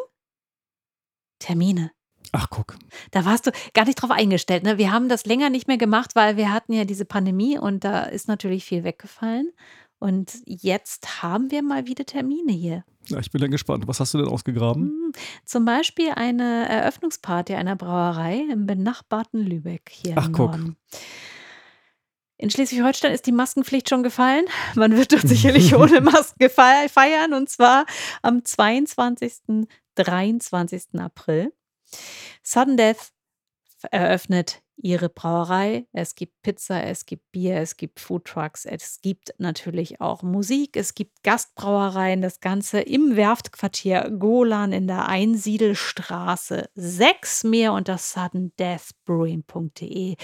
Termine. Ach, guck. Da warst du gar nicht drauf eingestellt. Ne? Wir haben das länger nicht mehr gemacht, weil wir hatten ja diese Pandemie und da ist natürlich viel weggefallen. Und jetzt haben wir mal wieder Termine hier. Ja, ich bin dann gespannt. Was hast du denn ausgegraben? Hm, Zum Beispiel eine Eröffnungsparty einer Brauerei im benachbarten Lübeck hier Ach, im guck. Norden. In Schleswig-Holstein ist die Maskenpflicht schon gefallen. *laughs* Man wird dort sicherlich *laughs* ohne Maske fe- feiern und zwar am 22. 23. April. Sudden Death eröffnet ihre Brauerei. Es gibt Pizza, es gibt Bier, es gibt Foodtrucks, es gibt natürlich auch Musik, es gibt Gastbrauereien, das Ganze im Werftquartier Golan in der Einsiedelstraße 6 mehr unter suddendeathbrewing.de.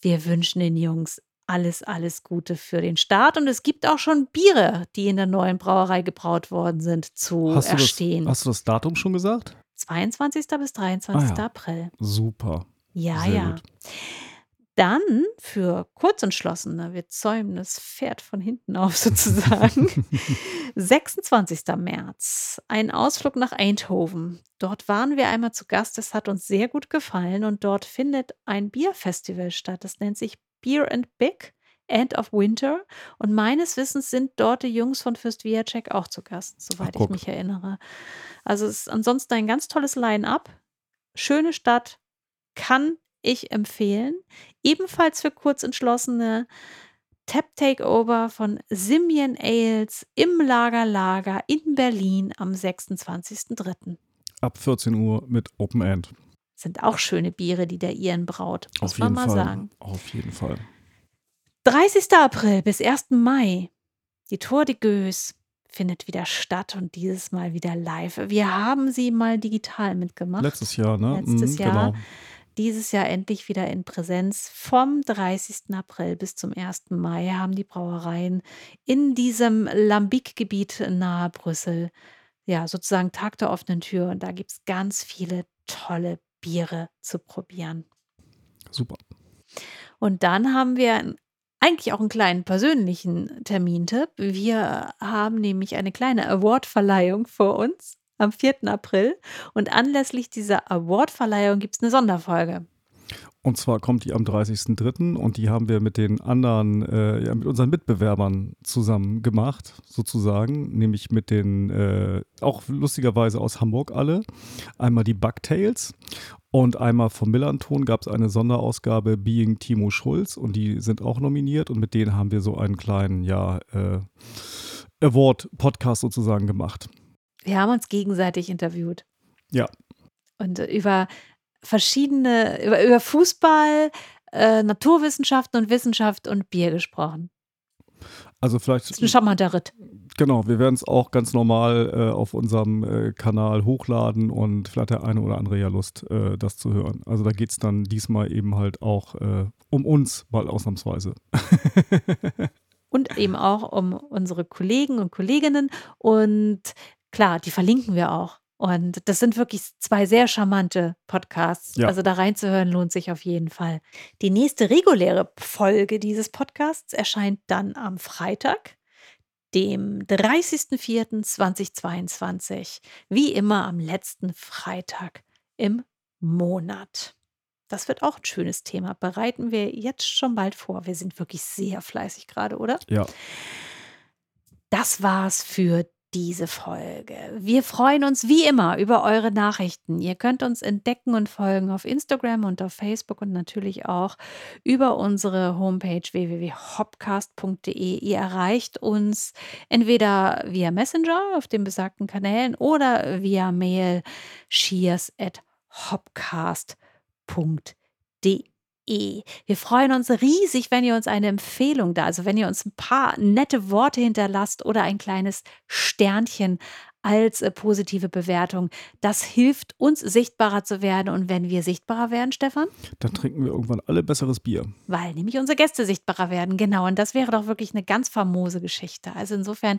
Wir wünschen den Jungs alles, alles Gute für den Start und es gibt auch schon Biere, die in der neuen Brauerei gebraut worden sind, zu Hast du, das, erstehen. hast du das Datum schon gesagt? 22. bis 23. Ah ja. April. Super. Ja, Sehr ja. gut. Dann für Kurzentschlossene, wir zäumen das Pferd von hinten auf *laughs* sozusagen. 26. März, ein Ausflug nach Eindhoven. Dort waren wir einmal zu Gast, das hat uns sehr gut gefallen und dort findet ein Bierfestival statt. Das nennt sich Beer and Big. End of Winter. Und meines Wissens sind dort die Jungs von Fürst Viacek auch zu Gast, soweit ich guck. mich erinnere. Also es ist ansonsten ein ganz tolles Line-up. Schöne Stadt, kann ich empfehlen. Ebenfalls für Kurzentschlossene Tap Takeover von Simian Ales im Lager Lager in Berlin am 26.03. Ab 14 Uhr mit Open End. Sind auch schöne Biere, die der Iren braut. Muss Auf man jeden mal Fall. sagen. Auf jeden Fall. 30. April bis 1. Mai. Die Tour de Gueuse findet wieder statt und dieses Mal wieder live. Wir haben sie mal digital mitgemacht. Letztes Jahr, ne? Letztes Mhm, Jahr. Genau. Dieses Jahr endlich wieder in Präsenz. Vom 30. April bis zum 1. Mai haben die Brauereien in diesem Lambic-Gebiet nahe Brüssel ja sozusagen Tag der offenen Tür und da gibt es ganz viele tolle Biere zu probieren. Super. Und dann haben wir eigentlich auch einen kleinen persönlichen Termintipp. Wir haben nämlich eine kleine Awardverleihung vor uns am 4. April und anlässlich dieser Awardverleihung gibt es eine Sonderfolge. Und zwar kommt die am 30.03. und die haben wir mit den anderen, äh, ja, mit unseren Mitbewerbern zusammen gemacht, sozusagen. Nämlich mit den, äh, auch lustigerweise aus Hamburg alle. Einmal die Bugtails und einmal vom Millanton gab es eine Sonderausgabe Being Timo Schulz und die sind auch nominiert und mit denen haben wir so einen kleinen, ja, äh, Award-Podcast sozusagen gemacht. Wir haben uns gegenseitig interviewt. Ja. Und äh, über verschiedene, über, über Fußball, äh, Naturwissenschaften und Wissenschaft und Bier gesprochen. Also vielleicht Das ist ein charmanter Ritt. Genau, wir werden es auch ganz normal äh, auf unserem äh, Kanal hochladen und vielleicht der eine oder andere ja Lust, äh, das zu hören. Also da geht es dann diesmal eben halt auch äh, um uns, mal ausnahmsweise. *laughs* und eben auch um unsere Kollegen und Kolleginnen. Und klar, die verlinken wir auch. Und das sind wirklich zwei sehr charmante Podcasts. Ja. Also da reinzuhören lohnt sich auf jeden Fall. Die nächste reguläre Folge dieses Podcasts erscheint dann am Freitag, dem 30.04.2022. Wie immer am letzten Freitag im Monat. Das wird auch ein schönes Thema. Bereiten wir jetzt schon bald vor. Wir sind wirklich sehr fleißig gerade, oder? Ja, Das war's für diese Folge. Wir freuen uns wie immer über eure Nachrichten. Ihr könnt uns entdecken und folgen auf Instagram und auf Facebook und natürlich auch über unsere Homepage www.hopcast.de. Ihr erreicht uns entweder via Messenger auf den besagten Kanälen oder via Mail shears at hopcast.de. Wir freuen uns riesig, wenn ihr uns eine Empfehlung da, also wenn ihr uns ein paar nette Worte hinterlasst oder ein kleines Sternchen als äh, positive Bewertung. Das hilft uns sichtbarer zu werden und wenn wir sichtbarer werden, Stefan, dann trinken wir irgendwann alle besseres Bier. weil nämlich unsere Gäste sichtbarer werden. Genau, und das wäre doch wirklich eine ganz famose Geschichte. Also insofern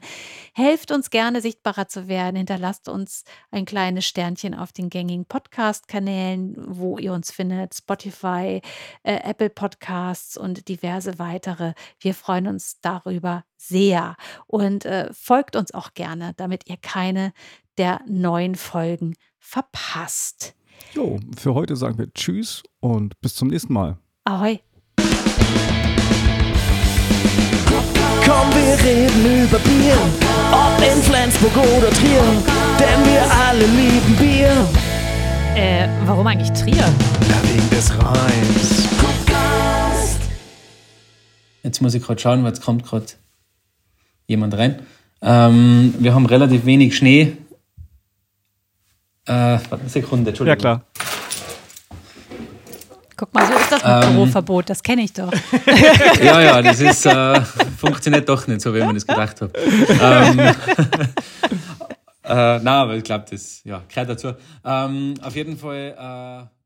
helft uns gerne sichtbarer zu werden. Hinterlasst uns ein kleines Sternchen auf den gängigen Podcast-Kanälen, wo ihr uns findet, Spotify, äh, Apple Podcasts und diverse weitere. Wir freuen uns darüber sehr und äh, folgt uns auch gerne, damit ihr keine der neuen Folgen verpasst. Jo, für heute sagen wir Tschüss und bis zum nächsten Mal. Ahoi! Komm, wir reden über Bier, ob in Flensburg oder Trier, denn wir alle lieben Bier. Äh, warum eigentlich Trier? Ja, wegen des Reims. Jetzt muss ich gerade schauen, weil jetzt kommt gerade jemand rein. Ähm, wir haben relativ wenig Schnee. Äh, warte eine Sekunde, Entschuldigung. Ja, klar. Guck mal, so ist das mit Büroverbot, das kenne ich doch. *laughs* Ja, ja, das ist, äh, funktioniert doch nicht so, wie man das gedacht hat. ähm, *laughs* äh, na, aber ich glaube, das ja, gehört dazu. Ähm, auf jeden Fall. Äh,